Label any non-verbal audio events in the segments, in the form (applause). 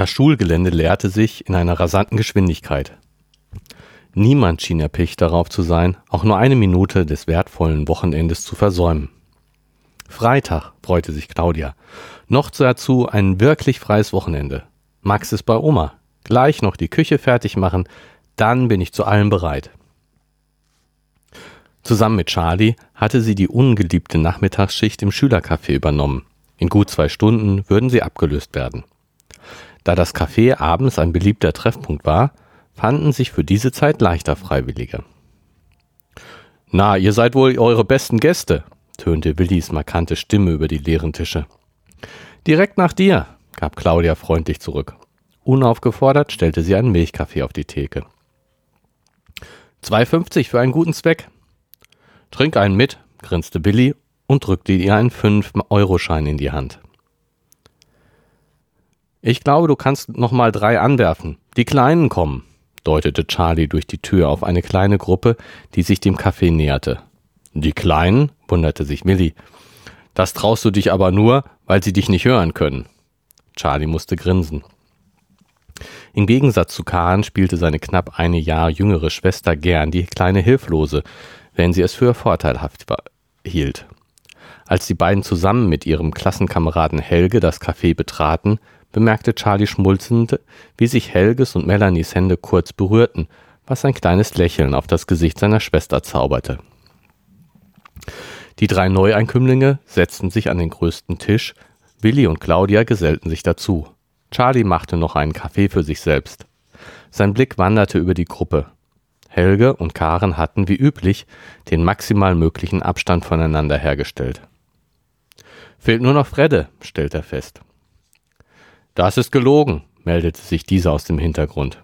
Das Schulgelände leerte sich in einer rasanten Geschwindigkeit. Niemand schien erpicht darauf zu sein, auch nur eine Minute des wertvollen Wochenendes zu versäumen. Freitag, freute sich Claudia. Noch dazu ein wirklich freies Wochenende. Max ist bei Oma. Gleich noch die Küche fertig machen, dann bin ich zu allem bereit. Zusammen mit Charlie hatte sie die ungeliebte Nachmittagsschicht im Schülercafé übernommen. In gut zwei Stunden würden sie abgelöst werden. Da das Café abends ein beliebter Treffpunkt war, fanden sich für diese Zeit leichter Freiwillige. Na, ihr seid wohl eure besten Gäste, tönte Willis markante Stimme über die leeren Tische. Direkt nach dir, gab Claudia freundlich zurück. Unaufgefordert stellte sie einen Milchkaffee auf die Theke. 2,50 für einen guten Zweck. Trink einen mit, grinste Billy und drückte ihr einen 5-Euro-Schein in die Hand. Ich glaube, du kannst noch mal drei anwerfen. Die Kleinen kommen deutete Charlie durch die Tür auf eine kleine Gruppe, die sich dem Café näherte. Die Kleinen? wunderte sich Millie. Das traust du dich aber nur, weil sie dich nicht hören können. Charlie musste grinsen. Im Gegensatz zu Khan spielte seine knapp eine Jahr jüngere Schwester gern die kleine Hilflose, wenn sie es für vorteilhaft hielt. Als die beiden zusammen mit ihrem Klassenkameraden Helge das Café betraten, bemerkte Charlie schmulzend, wie sich Helges und Melanies Hände kurz berührten, was ein kleines Lächeln auf das Gesicht seiner Schwester zauberte. Die drei Neueinkömmlinge setzten sich an den größten Tisch, Willi und Claudia gesellten sich dazu. Charlie machte noch einen Kaffee für sich selbst. Sein Blick wanderte über die Gruppe. Helge und Karen hatten wie üblich den maximal möglichen Abstand voneinander hergestellt. Fehlt nur noch Fredde, stellt er fest. Das ist gelogen, meldete sich dieser aus dem Hintergrund.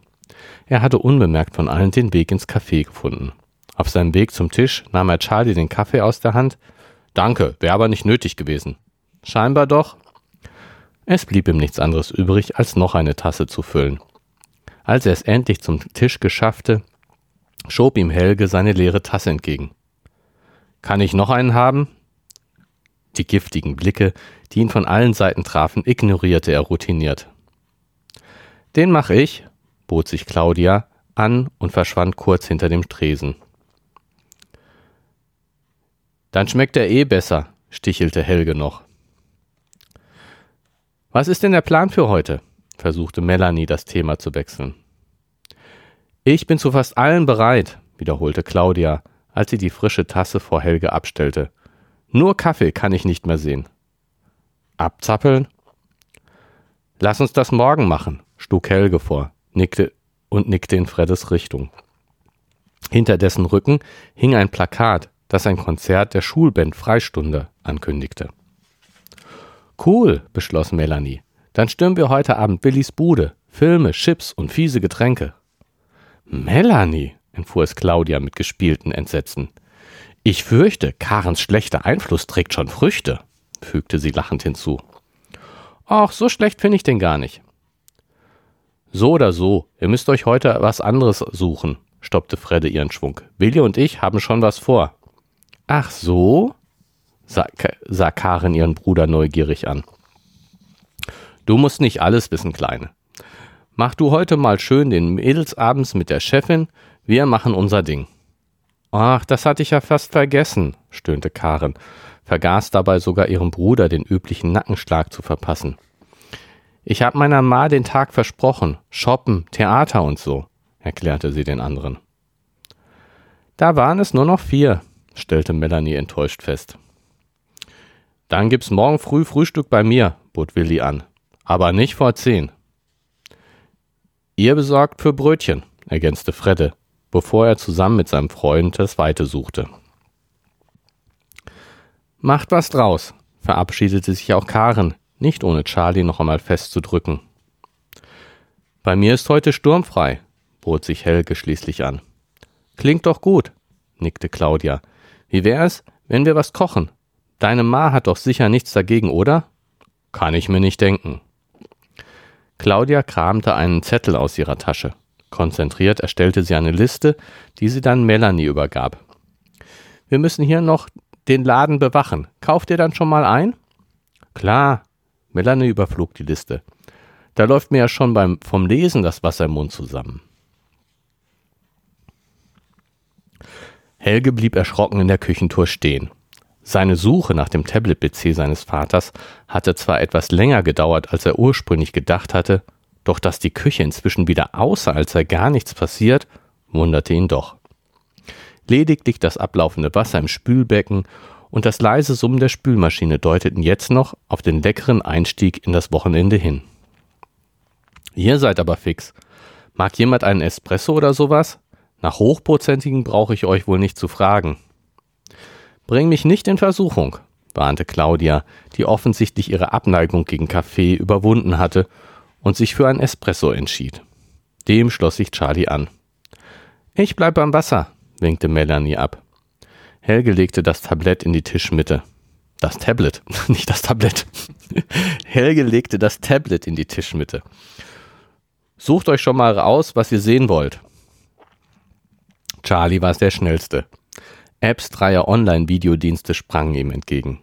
Er hatte unbemerkt von allen den Weg ins Café gefunden. Auf seinem Weg zum Tisch nahm er Charlie den Kaffee aus der Hand. Danke, wäre aber nicht nötig gewesen. Scheinbar doch. Es blieb ihm nichts anderes übrig, als noch eine Tasse zu füllen. Als er es endlich zum Tisch geschaffte, schob ihm Helge seine leere Tasse entgegen. Kann ich noch einen haben? Die giftigen Blicke, die ihn von allen Seiten trafen, ignorierte er routiniert. Den mach ich, bot sich Claudia an und verschwand kurz hinter dem Tresen. Dann schmeckt er eh besser, stichelte Helge noch. Was ist denn der Plan für heute? versuchte Melanie das Thema zu wechseln. Ich bin zu fast allen bereit, wiederholte Claudia, als sie die frische Tasse vor Helge abstellte. Nur Kaffee kann ich nicht mehr sehen. Abzappeln? Lass uns das morgen machen, schlug Helge vor, nickte und nickte in Freddes Richtung. Hinter dessen Rücken hing ein Plakat, das ein Konzert der Schulband Freistunde ankündigte. Cool, beschloss Melanie. Dann stürmen wir heute Abend Billys Bude. Filme, Chips und fiese Getränke. Melanie, entfuhr es Claudia mit gespielten Entsetzen. Ich fürchte, Karens schlechter Einfluss trägt schon Früchte, fügte sie lachend hinzu. Ach, so schlecht finde ich den gar nicht. So oder so, ihr müsst euch heute was anderes suchen, stoppte Fredde ihren Schwung. Willi und ich haben schon was vor. Ach so? sah, Karen ihren Bruder neugierig an. Du musst nicht alles wissen, Kleine. Mach du heute mal schön den Mädels abends mit der Chefin, wir machen unser Ding. Ach, das hatte ich ja fast vergessen, stöhnte Karen, vergaß dabei sogar ihrem Bruder den üblichen Nackenschlag zu verpassen. Ich hab meiner Ma den Tag versprochen, shoppen, Theater und so, erklärte sie den anderen. Da waren es nur noch vier, stellte Melanie enttäuscht fest. Dann gibt's morgen früh Frühstück bei mir, bot Willi an. Aber nicht vor zehn. Ihr besorgt für Brötchen, ergänzte Fredde, bevor er zusammen mit seinem Freund das Weite suchte. Macht was draus, verabschiedete sich auch Karen, nicht ohne Charlie noch einmal festzudrücken. Bei mir ist heute sturmfrei, bot sich Helge schließlich an. Klingt doch gut, nickte Claudia. Wie wär es, wenn wir was kochen? Deine Ma hat doch sicher nichts dagegen, oder? Kann ich mir nicht denken. Claudia kramte einen Zettel aus ihrer Tasche. Konzentriert erstellte sie eine Liste, die sie dann Melanie übergab. Wir müssen hier noch den Laden bewachen. Kauft ihr dann schon mal ein? Klar. Melanie überflog die Liste. Da läuft mir ja schon beim, vom Lesen das Wasser im Mund zusammen. Helge blieb erschrocken in der Küchentour stehen. Seine Suche nach dem Tablet-PC seines Vaters hatte zwar etwas länger gedauert, als er ursprünglich gedacht hatte, doch dass die Küche inzwischen wieder aussah, als sei gar nichts passiert, wunderte ihn doch. Lediglich das ablaufende Wasser im Spülbecken und das leise Summen der Spülmaschine deuteten jetzt noch auf den leckeren Einstieg in das Wochenende hin. Ihr seid aber fix. Mag jemand einen Espresso oder sowas? Nach hochprozentigen brauche ich euch wohl nicht zu fragen. Bring mich nicht in Versuchung, warnte Claudia, die offensichtlich ihre Abneigung gegen Kaffee überwunden hatte und sich für ein Espresso entschied. Dem schloss sich Charlie an. Ich bleib beim Wasser, winkte Melanie ab. Helge legte das Tablett in die Tischmitte. Das Tablet, (laughs) nicht das Tablett. (laughs) Helge legte das Tablet in die Tischmitte. Sucht euch schon mal aus, was ihr sehen wollt. Charlie war es der Schnellste. Apps dreier Online-Videodienste sprangen ihm entgegen.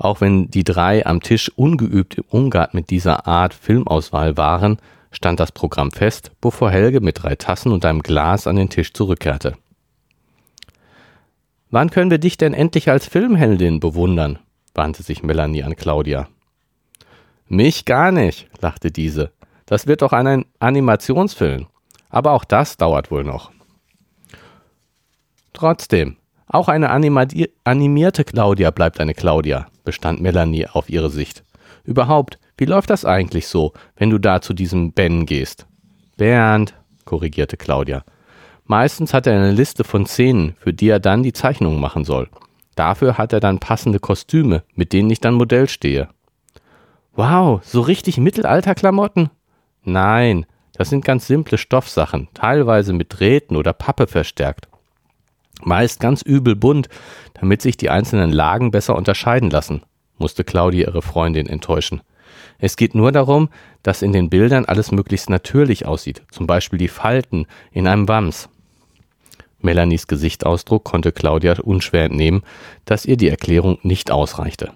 Auch wenn die drei am Tisch ungeübt im Umgang mit dieser Art Filmauswahl waren, stand das Programm fest, bevor Helge mit drei Tassen und einem Glas an den Tisch zurückkehrte. Wann können wir dich denn endlich als Filmheldin bewundern? wandte sich Melanie an Claudia. Mich gar nicht, lachte diese. Das wird doch ein Animationsfilm. Aber auch das dauert wohl noch. Trotzdem, auch eine animierte Claudia bleibt eine Claudia, bestand Melanie auf ihre Sicht. Überhaupt, wie läuft das eigentlich so, wenn du da zu diesem Ben gehst? Bernd, korrigierte Claudia. Meistens hat er eine Liste von Szenen, für die er dann die Zeichnungen machen soll. Dafür hat er dann passende Kostüme, mit denen ich dann Modell stehe. Wow, so richtig Mittelalterklamotten? Nein, das sind ganz simple Stoffsachen, teilweise mit Drähten oder Pappe verstärkt. Meist ganz übel bunt, damit sich die einzelnen Lagen besser unterscheiden lassen, musste Claudia ihre Freundin enttäuschen. Es geht nur darum, dass in den Bildern alles möglichst natürlich aussieht, zum Beispiel die Falten in einem Wams. Melanies Gesichtsausdruck konnte Claudia unschwer entnehmen, dass ihr die Erklärung nicht ausreichte.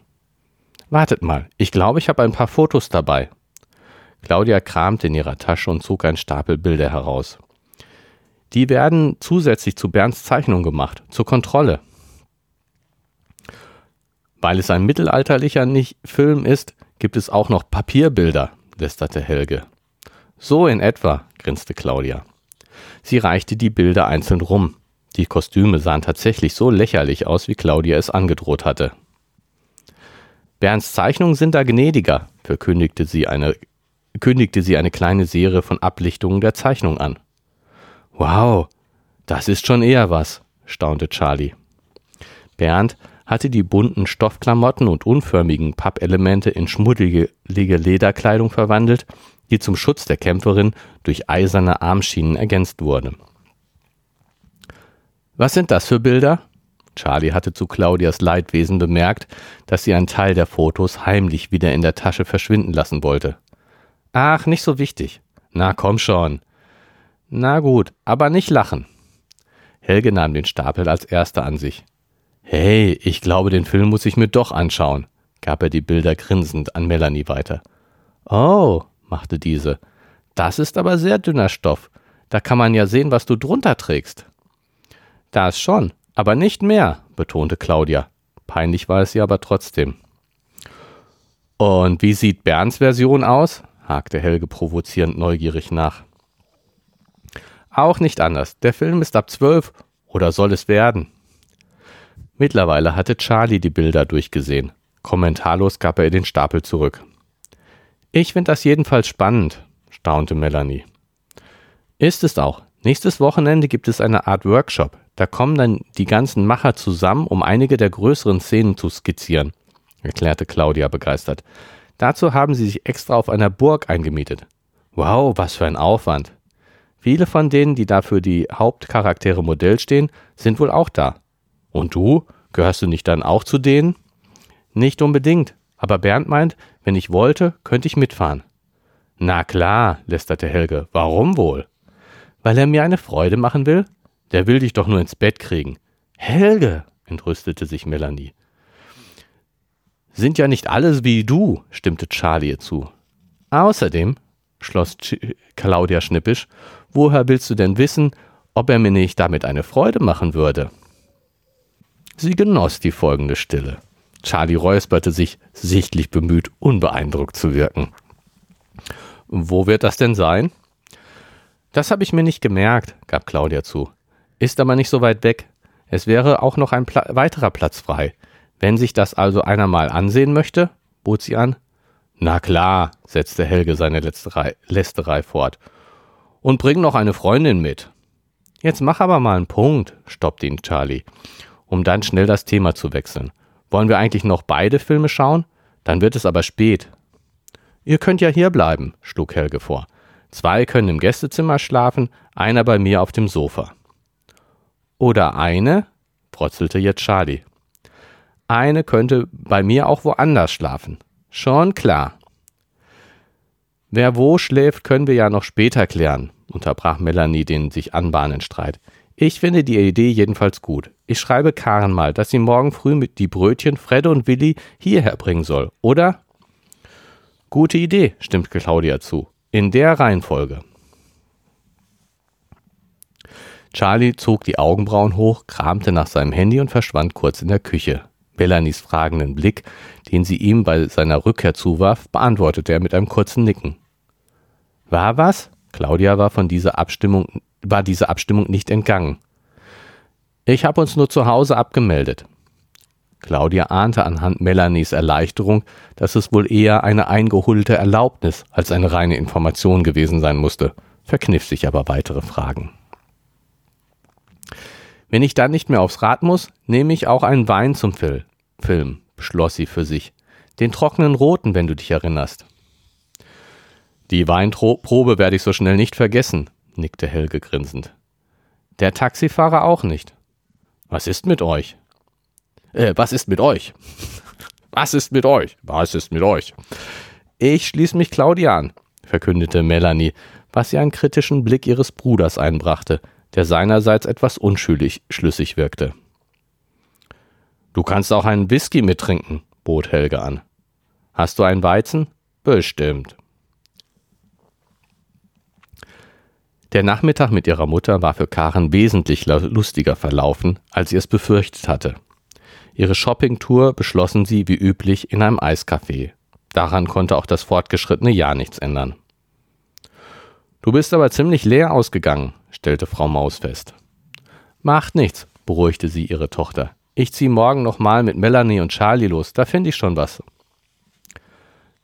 Wartet mal, ich glaube, ich habe ein paar Fotos dabei. Claudia kramte in ihrer Tasche und zog einen Stapel Bilder heraus. Die werden zusätzlich zu Bernds Zeichnung gemacht, zur Kontrolle. Weil es ein mittelalterlicher Film ist, gibt es auch noch Papierbilder, lästerte Helge. So in etwa, grinste Claudia. Sie reichte die Bilder einzeln rum. Die Kostüme sahen tatsächlich so lächerlich aus, wie Claudia es angedroht hatte. Bernds Zeichnungen sind da gnädiger, verkündigte sie eine, kündigte sie eine kleine Serie von Ablichtungen der Zeichnung an. Wow, das ist schon eher was, staunte Charlie. Bernd hatte die bunten Stoffklamotten und unförmigen Pappelemente in schmuddelige Lederkleidung verwandelt, die zum Schutz der Kämpferin durch eiserne Armschienen ergänzt wurde. Was sind das für Bilder? Charlie hatte zu Claudias Leidwesen bemerkt, dass sie einen Teil der Fotos heimlich wieder in der Tasche verschwinden lassen wollte. Ach, nicht so wichtig. Na komm schon. Na gut, aber nicht lachen. Helge nahm den Stapel als erster an sich. Hey, ich glaube, den Film muss ich mir doch anschauen, gab er die Bilder grinsend an Melanie weiter. Oh, machte diese. Das ist aber sehr dünner Stoff. Da kann man ja sehen, was du drunter trägst. Das schon, aber nicht mehr, betonte Claudia. Peinlich war es ihr aber trotzdem. Und wie sieht Bernds Version aus? hakte Helge provozierend neugierig nach. Auch nicht anders. Der Film ist ab zwölf oder soll es werden? Mittlerweile hatte Charlie die Bilder durchgesehen. Kommentarlos gab er den Stapel zurück. Ich finde das jedenfalls spannend, staunte Melanie. Ist es auch. Nächstes Wochenende gibt es eine Art Workshop. Da kommen dann die ganzen Macher zusammen, um einige der größeren Szenen zu skizzieren, erklärte Claudia begeistert. Dazu haben sie sich extra auf einer Burg eingemietet. Wow, was für ein Aufwand. Viele von denen, die dafür die Hauptcharaktere Modell stehen, sind wohl auch da. Und du? Gehörst du nicht dann auch zu denen? Nicht unbedingt, aber Bernd meint, wenn ich wollte, könnte ich mitfahren. Na klar, lästerte Helge. Warum wohl? Weil er mir eine Freude machen will? Der will dich doch nur ins Bett kriegen. Helge, entrüstete sich Melanie. Sind ja nicht alles wie du, stimmte Charlie ihr zu. Außerdem, schloss Claudia schnippisch. Woher willst du denn wissen, ob er mir nicht damit eine Freude machen würde? Sie genoss die folgende Stille. Charlie räusperte sich, sichtlich bemüht, unbeeindruckt zu wirken. Wo wird das denn sein? Das habe ich mir nicht gemerkt, gab Claudia zu. Ist aber nicht so weit weg. Es wäre auch noch ein Pla weiterer Platz frei. Wenn sich das also einer mal ansehen möchte, bot sie an. Na klar, setzte Helge seine Lästerei, Lästerei fort. Und bring noch eine Freundin mit. Jetzt mach aber mal einen Punkt, stoppte ihn Charlie, um dann schnell das Thema zu wechseln. Wollen wir eigentlich noch beide Filme schauen? Dann wird es aber spät. Ihr könnt ja hier bleiben, schlug Helge vor. Zwei können im Gästezimmer schlafen, einer bei mir auf dem Sofa. Oder eine, protzelte jetzt Charlie. Eine könnte bei mir auch woanders schlafen. Schon klar. Wer wo schläft, können wir ja noch später klären, unterbrach Melanie den sich anbahnenden Streit. Ich finde die Idee jedenfalls gut. Ich schreibe Karen mal, dass sie morgen früh mit die Brötchen Fred und Willi hierher bringen soll, oder? Gute Idee, stimmt Claudia zu. In der Reihenfolge. Charlie zog die Augenbrauen hoch, kramte nach seinem Handy und verschwand kurz in der Küche. Melanies fragenden Blick, den sie ihm bei seiner Rückkehr zuwarf, beantwortete er mit einem kurzen Nicken. War was? Claudia war von dieser Abstimmung, war dieser Abstimmung nicht entgangen. Ich habe uns nur zu Hause abgemeldet. Claudia ahnte anhand Melanies Erleichterung, dass es wohl eher eine eingeholte Erlaubnis als eine reine Information gewesen sein musste, verkniff sich aber weitere Fragen. Wenn ich dann nicht mehr aufs Rad muss, nehme ich auch einen Wein zum Fil Film, beschloss sie für sich. Den trockenen roten, wenn du dich erinnerst. Die Weinprobe werde ich so schnell nicht vergessen, nickte Helge grinsend. Der Taxifahrer auch nicht. Was ist mit euch? Äh, was ist mit euch? (laughs) was ist mit euch? Was ist mit euch? Ich schließe mich Claudia an, verkündete Melanie, was ihr einen kritischen Blick ihres Bruders einbrachte, der seinerseits etwas unschlüssig wirkte. Du kannst auch einen Whisky mittrinken, bot Helge an. Hast du einen Weizen? Bestimmt. Der Nachmittag mit ihrer Mutter war für Karen wesentlich lustiger verlaufen, als sie es befürchtet hatte. Ihre Shoppingtour beschlossen sie wie üblich in einem Eiscafé. Daran konnte auch das fortgeschrittene Jahr nichts ändern. Du bist aber ziemlich leer ausgegangen, stellte Frau Maus fest. Macht nichts, beruhigte sie ihre Tochter. Ich zieh morgen noch mal mit Melanie und Charlie los, da finde ich schon was.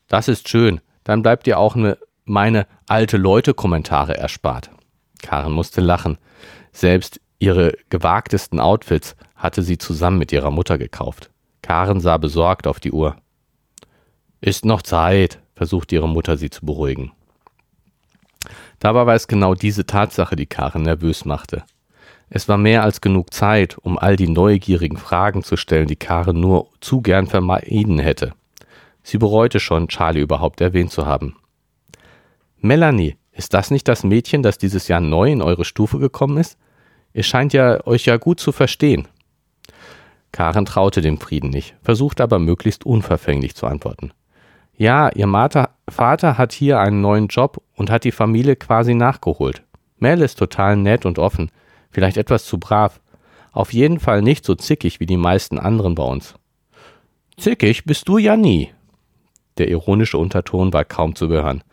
Das ist schön, dann bleibt dir auch ne, meine alte Leute Kommentare erspart. Karen musste lachen. Selbst ihre gewagtesten Outfits hatte sie zusammen mit ihrer Mutter gekauft. Karen sah besorgt auf die Uhr. Ist noch Zeit, versuchte ihre Mutter sie zu beruhigen. Dabei war es genau diese Tatsache, die Karen nervös machte. Es war mehr als genug Zeit, um all die neugierigen Fragen zu stellen, die Karen nur zu gern vermeiden hätte. Sie bereute schon, Charlie überhaupt erwähnt zu haben. Melanie, ist das nicht das Mädchen, das dieses Jahr neu in eure Stufe gekommen ist? Ihr scheint ja euch ja gut zu verstehen. Karen traute dem Frieden nicht, versuchte aber möglichst unverfänglich zu antworten. Ja, ihr Vater, Vater hat hier einen neuen Job und hat die Familie quasi nachgeholt. Mel ist total nett und offen, vielleicht etwas zu brav. Auf jeden Fall nicht so zickig wie die meisten anderen bei uns. Zickig bist du ja nie. Der ironische Unterton war kaum zu hören.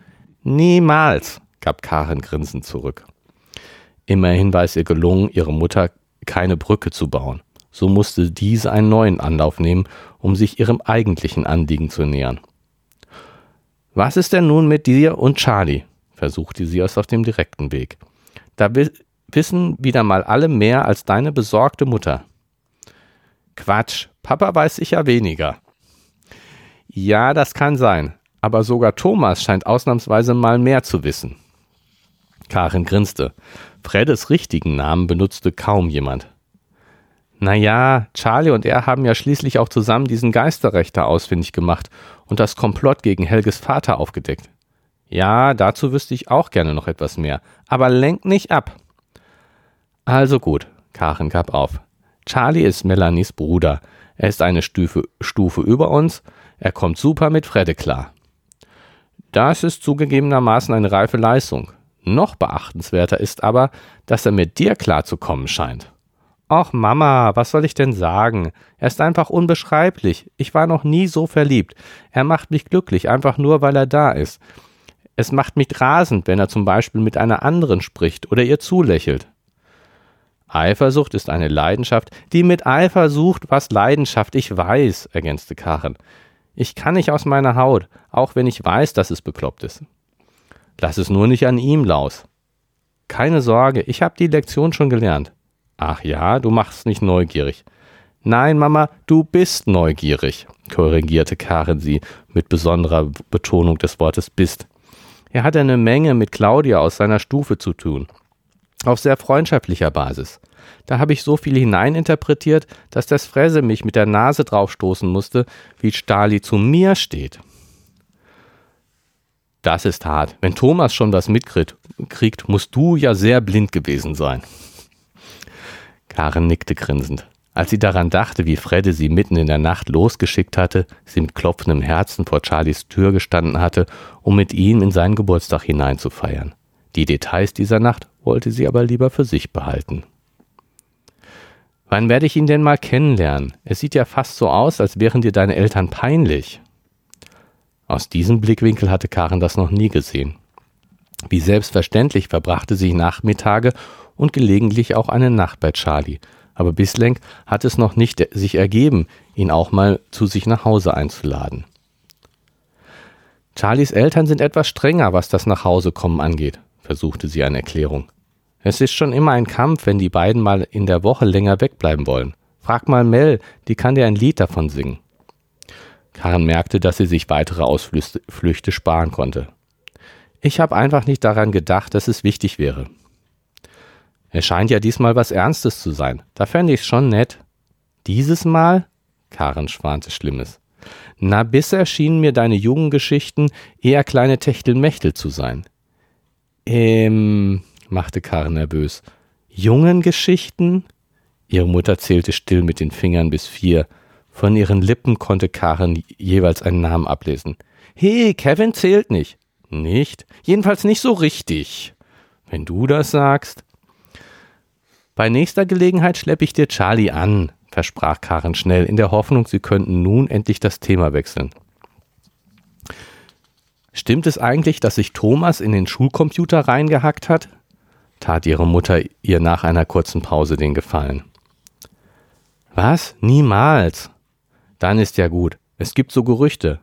Niemals, gab Karen grinsend zurück. Immerhin war es ihr gelungen, ihre Mutter keine Brücke zu bauen. So musste diese einen neuen Anlauf nehmen, um sich ihrem eigentlichen Anliegen zu nähern. Was ist denn nun mit dir und Charlie? versuchte sie es auf dem direkten Weg. Da wissen wieder mal alle mehr als deine besorgte Mutter. Quatsch, Papa weiß sicher weniger. Ja, das kann sein, aber sogar Thomas scheint ausnahmsweise mal mehr zu wissen. Karin grinste. Freddes richtigen Namen benutzte kaum jemand. Naja, Charlie und er haben ja schließlich auch zusammen diesen Geisterrechter ausfindig gemacht und das Komplott gegen Helges Vater aufgedeckt. Ja, dazu wüsste ich auch gerne noch etwas mehr, aber lenk nicht ab. Also gut, Karen gab auf. Charlie ist Melanies Bruder. Er ist eine Stufe, Stufe über uns. Er kommt super mit Fredde klar. Das ist zugegebenermaßen eine reife Leistung. Noch beachtenswerter ist aber, dass er mit dir klarzukommen scheint. Ach Mama, was soll ich denn sagen? Er ist einfach unbeschreiblich. Ich war noch nie so verliebt. Er macht mich glücklich, einfach nur, weil er da ist. Es macht mich rasend, wenn er zum Beispiel mit einer anderen spricht oder ihr zulächelt. Eifersucht ist eine Leidenschaft, die mit Eifer sucht, was Leidenschaft ich weiß, ergänzte Karen. Ich kann nicht aus meiner Haut, auch wenn ich weiß, dass es bekloppt ist. Lass es nur nicht an ihm laus. Keine Sorge, ich habe die Lektion schon gelernt. Ach ja, du machst nicht neugierig. Nein, Mama, du bist neugierig, korrigierte Karen sie mit besonderer Betonung des Wortes bist. Er hatte eine Menge mit Claudia aus seiner Stufe zu tun. Auf sehr freundschaftlicher Basis. Da habe ich so viel hineininterpretiert, dass das Fresse mich mit der Nase draufstoßen musste, wie Stali zu mir steht. Das ist hart. Wenn Thomas schon was mitkriegt, musst du ja sehr blind gewesen sein. Karen nickte grinsend. Als sie daran dachte, wie Fredde sie mitten in der Nacht losgeschickt hatte, sie mit klopfendem Herzen vor Charlies Tür gestanden hatte, um mit ihm in seinen Geburtstag hineinzufeiern. Die Details dieser Nacht wollte sie aber lieber für sich behalten. Wann werde ich ihn denn mal kennenlernen? Es sieht ja fast so aus, als wären dir deine Eltern peinlich. Aus diesem Blickwinkel hatte Karen das noch nie gesehen. Wie selbstverständlich verbrachte sie Nachmittage und gelegentlich auch eine Nacht bei Charlie. Aber bislang hat es noch nicht sich ergeben, ihn auch mal zu sich nach Hause einzuladen. Charlies Eltern sind etwas strenger, was das Nachhausekommen angeht, versuchte sie eine Erklärung. Es ist schon immer ein Kampf, wenn die beiden mal in der Woche länger wegbleiben wollen. Frag mal Mel, die kann dir ein Lied davon singen. Karen merkte, dass sie sich weitere Ausflüchte sparen konnte. Ich habe einfach nicht daran gedacht, dass es wichtig wäre. Es scheint ja diesmal was Ernstes zu sein. Da fände ich's schon nett. Dieses Mal? Karen schwante Schlimmes. Na, bisher schienen mir deine jungen Geschichten eher kleine Techtelmechtel zu sein. Ähm, machte Karen nervös. Jungen Geschichten? Ihre Mutter zählte still mit den Fingern bis vier. Von ihren Lippen konnte Karen jeweils einen Namen ablesen. He, Kevin zählt nicht. Nicht? Jedenfalls nicht so richtig. Wenn du das sagst. Bei nächster Gelegenheit schleppe ich dir Charlie an, versprach Karen schnell, in der Hoffnung, sie könnten nun endlich das Thema wechseln. Stimmt es eigentlich, dass sich Thomas in den Schulcomputer reingehackt hat? tat ihre Mutter ihr nach einer kurzen Pause den Gefallen. Was? Niemals. Dann ist ja gut. Es gibt so Gerüchte.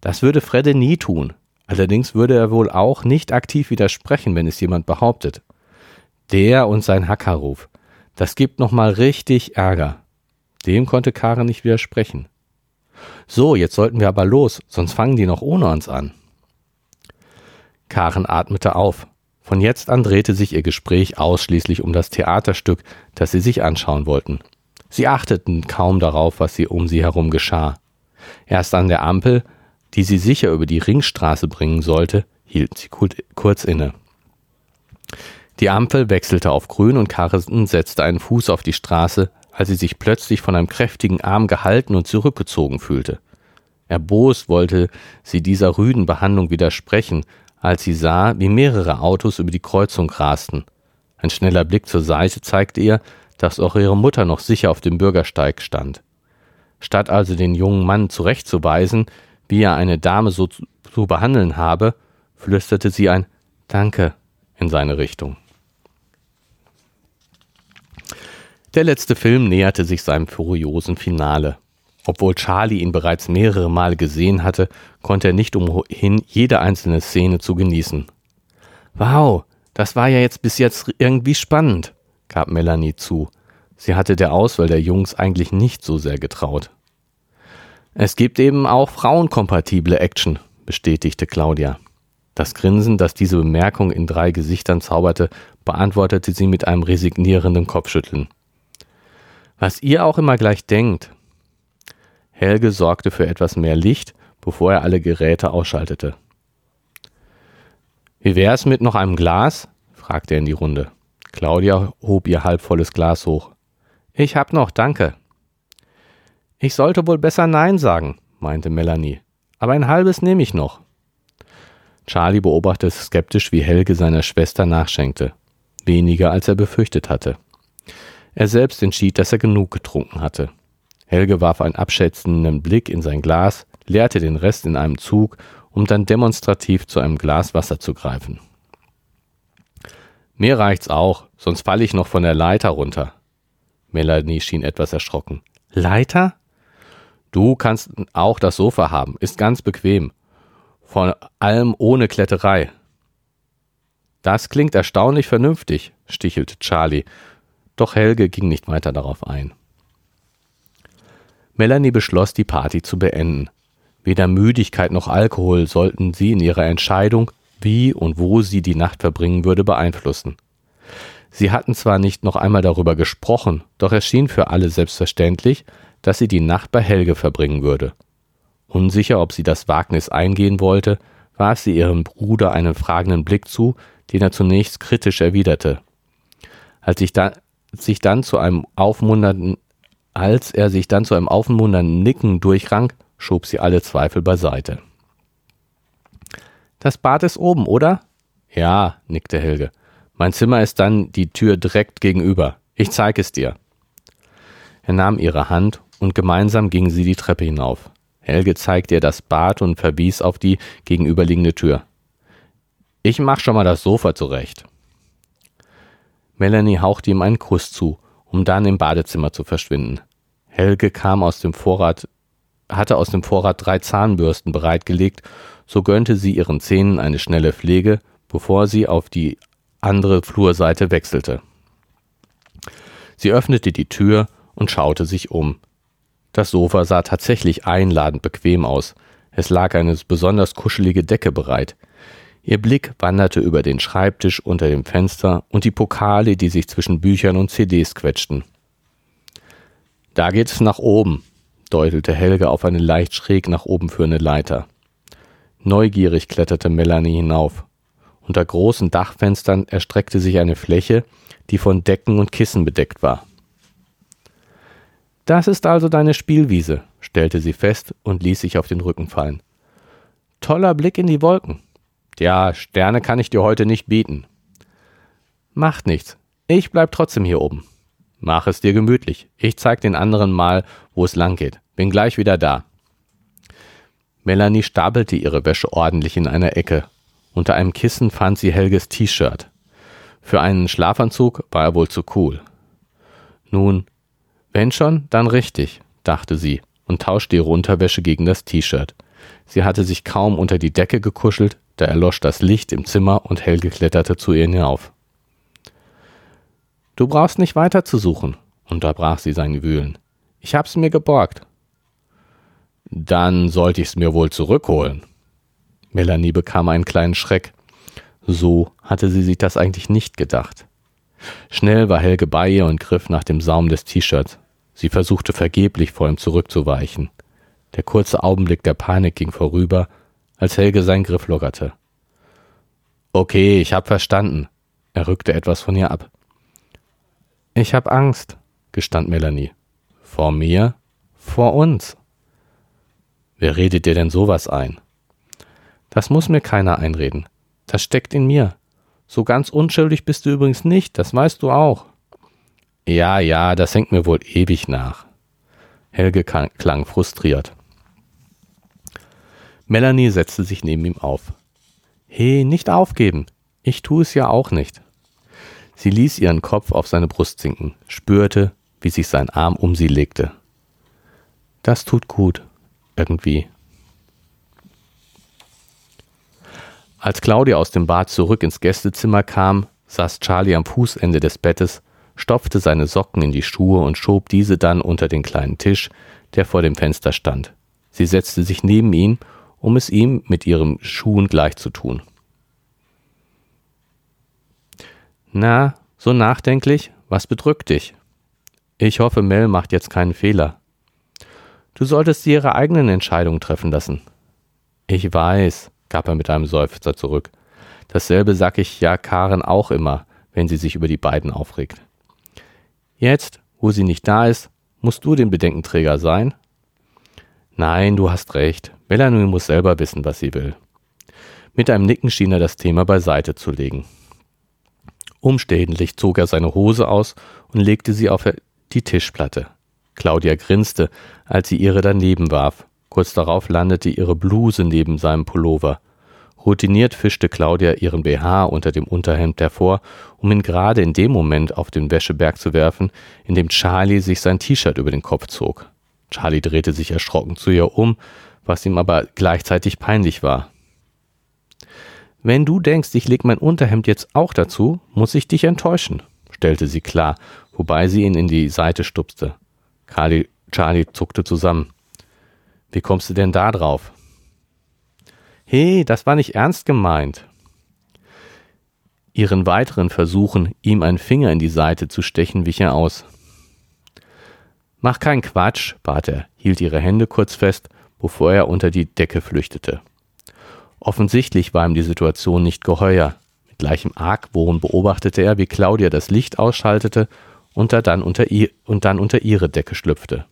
Das würde Fredde nie tun. Allerdings würde er wohl auch nicht aktiv widersprechen, wenn es jemand behauptet. Der und sein Hackerruf. Das gibt nochmal richtig Ärger. Dem konnte Karen nicht widersprechen. So, jetzt sollten wir aber los, sonst fangen die noch ohne uns an. Karen atmete auf. Von jetzt an drehte sich ihr Gespräch ausschließlich um das Theaterstück, das sie sich anschauen wollten. Sie achteten kaum darauf, was um sie herum geschah. Erst an der Ampel, die sie sicher über die Ringstraße bringen sollte, hielten sie kurz inne. Die Ampel wechselte auf grün und Carsten setzte einen Fuß auf die Straße, als sie sich plötzlich von einem kräftigen Arm gehalten und zurückgezogen fühlte. Erbost wollte sie dieser rüden Behandlung widersprechen, als sie sah, wie mehrere Autos über die Kreuzung rasten. Ein schneller Blick zur Seite zeigte ihr, dass auch ihre Mutter noch sicher auf dem Bürgersteig stand. Statt also den jungen Mann zurechtzuweisen, wie er eine Dame so zu behandeln habe, flüsterte sie ein Danke in seine Richtung. Der letzte Film näherte sich seinem furiosen Finale. Obwohl Charlie ihn bereits mehrere Male gesehen hatte, konnte er nicht umhin, jede einzelne Szene zu genießen. Wow, das war ja jetzt bis jetzt irgendwie spannend, gab Melanie zu. Sie hatte der Auswahl der Jungs eigentlich nicht so sehr getraut. Es gibt eben auch frauenkompatible Action, bestätigte Claudia. Das Grinsen, das diese Bemerkung in drei Gesichtern zauberte, beantwortete sie mit einem resignierenden Kopfschütteln. Was ihr auch immer gleich denkt. Helge sorgte für etwas mehr Licht, bevor er alle Geräte ausschaltete. Wie wär's mit noch einem Glas? fragte er in die Runde. Claudia hob ihr halbvolles Glas hoch. Ich hab noch, danke. Ich sollte wohl besser Nein sagen, meinte Melanie. Aber ein halbes nehme ich noch. Charlie beobachtete skeptisch, wie Helge seiner Schwester nachschenkte. Weniger als er befürchtet hatte. Er selbst entschied, dass er genug getrunken hatte. Helge warf einen abschätzenden Blick in sein Glas, leerte den Rest in einem Zug, um dann demonstrativ zu einem Glas Wasser zu greifen. Mir reicht's auch, sonst falle ich noch von der Leiter runter. Melanie schien etwas erschrocken. Leiter? Du kannst auch das Sofa haben, ist ganz bequem. Vor allem ohne Kletterei. Das klingt erstaunlich vernünftig, stichelte Charlie, doch Helge ging nicht weiter darauf ein. Melanie beschloss, die Party zu beenden. Weder Müdigkeit noch Alkohol sollten sie in ihrer Entscheidung, wie und wo sie die Nacht verbringen würde, beeinflussen. Sie hatten zwar nicht noch einmal darüber gesprochen, doch es schien für alle selbstverständlich, dass sie die Nacht bei Helge verbringen würde. Unsicher, ob sie das Wagnis eingehen wollte, warf sie ihrem Bruder einen fragenden Blick zu, den er zunächst kritisch erwiderte. Als, ich da, sich dann zu einem aufmunternden, als er sich dann zu einem aufmunternden Nicken durchrang, schob sie alle Zweifel beiseite. Das Bad ist oben, oder? Ja, nickte Helge. Mein Zimmer ist dann die Tür direkt gegenüber. Ich zeig es dir. Er nahm ihre Hand und gemeinsam gingen sie die Treppe hinauf. Helge zeigte ihr das Bad und verwies auf die gegenüberliegende Tür. Ich mach schon mal das Sofa zurecht. Melanie hauchte ihm einen Kuss zu, um dann im Badezimmer zu verschwinden. Helge kam aus dem Vorrat, hatte aus dem Vorrat drei Zahnbürsten bereitgelegt, so gönnte sie ihren Zähnen eine schnelle Pflege, bevor sie auf die andere Flurseite wechselte. Sie öffnete die Tür und schaute sich um. Das Sofa sah tatsächlich einladend bequem aus. Es lag eine besonders kuschelige Decke bereit. Ihr Blick wanderte über den Schreibtisch unter dem Fenster und die Pokale, die sich zwischen Büchern und CDs quetschten. Da geht es nach oben, deutete Helge auf eine leicht schräg nach oben führende Leiter. Neugierig kletterte Melanie hinauf. Unter großen Dachfenstern erstreckte sich eine Fläche, die von Decken und Kissen bedeckt war. Das ist also deine Spielwiese, stellte sie fest und ließ sich auf den Rücken fallen. Toller Blick in die Wolken. Ja, Sterne kann ich dir heute nicht bieten. Macht nichts. Ich bleib trotzdem hier oben. Mach es dir gemütlich. Ich zeig den anderen mal, wo es lang geht. Bin gleich wieder da. Melanie stapelte ihre Wäsche ordentlich in einer Ecke. Unter einem Kissen fand sie Helges T-Shirt. Für einen Schlafanzug war er wohl zu cool. Nun, wenn schon, dann richtig, dachte sie und tauschte ihre Unterwäsche gegen das T-Shirt. Sie hatte sich kaum unter die Decke gekuschelt, da erlosch das Licht im Zimmer und Helge kletterte zu ihr hinauf. Du brauchst nicht weiter zu suchen, unterbrach sie sein Wühlen. Ich hab's mir geborgt. Dann sollte ich's mir wohl zurückholen. Melanie bekam einen kleinen Schreck. So hatte sie sich das eigentlich nicht gedacht. Schnell war Helge bei ihr und griff nach dem Saum des T-Shirts. Sie versuchte vergeblich vor ihm zurückzuweichen. Der kurze Augenblick der Panik ging vorüber, als Helge seinen Griff lockerte. Okay, ich hab verstanden. Er rückte etwas von ihr ab. Ich hab Angst, gestand Melanie. Vor mir? Vor uns. Wer redet dir denn sowas ein? Das muss mir keiner einreden. Das steckt in mir. So ganz unschuldig bist du übrigens nicht, das weißt du auch. Ja, ja, das hängt mir wohl ewig nach. Helge klang frustriert. Melanie setzte sich neben ihm auf. He, nicht aufgeben. Ich tue es ja auch nicht. Sie ließ ihren Kopf auf seine Brust sinken, spürte, wie sich sein Arm um sie legte. Das tut gut, irgendwie. Als Claudia aus dem Bad zurück ins Gästezimmer kam, saß Charlie am Fußende des Bettes, stopfte seine Socken in die Schuhe und schob diese dann unter den kleinen Tisch, der vor dem Fenster stand. Sie setzte sich neben ihn, um es ihm mit ihren Schuhen gleich zu tun. Na, so nachdenklich, was bedrückt dich? Ich hoffe, Mel macht jetzt keinen Fehler. Du solltest sie ihre eigenen Entscheidungen treffen lassen. Ich weiß, gab er mit einem Seufzer zurück. Dasselbe sag ich ja Karen auch immer, wenn sie sich über die beiden aufregt. Jetzt, wo sie nicht da ist, musst du den Bedenkenträger sein? Nein, du hast recht. Melanie muss selber wissen, was sie will. Mit einem Nicken schien er das Thema beiseite zu legen. Umständlich zog er seine Hose aus und legte sie auf die Tischplatte. Claudia grinste, als sie ihre daneben warf. Kurz darauf landete ihre Bluse neben seinem Pullover. Routiniert fischte Claudia ihren BH unter dem Unterhemd hervor, um ihn gerade in dem Moment auf den Wäscheberg zu werfen, in dem Charlie sich sein T-Shirt über den Kopf zog. Charlie drehte sich erschrocken zu ihr um, was ihm aber gleichzeitig peinlich war. Wenn du denkst, ich leg mein Unterhemd jetzt auch dazu, muss ich dich enttäuschen, stellte sie klar, wobei sie ihn in die Seite stupste. Charlie, Charlie zuckte zusammen. Wie kommst du denn da drauf? Hey, das war nicht ernst gemeint. Ihren weiteren Versuchen, ihm einen Finger in die Seite zu stechen, wich er aus. Mach keinen Quatsch, bat er, hielt ihre Hände kurz fest, bevor er unter die Decke flüchtete. Offensichtlich war ihm die Situation nicht geheuer. Mit gleichem Argwohn beobachtete er, wie Claudia das Licht ausschaltete und dann unter, ihr, und dann unter ihre Decke schlüpfte.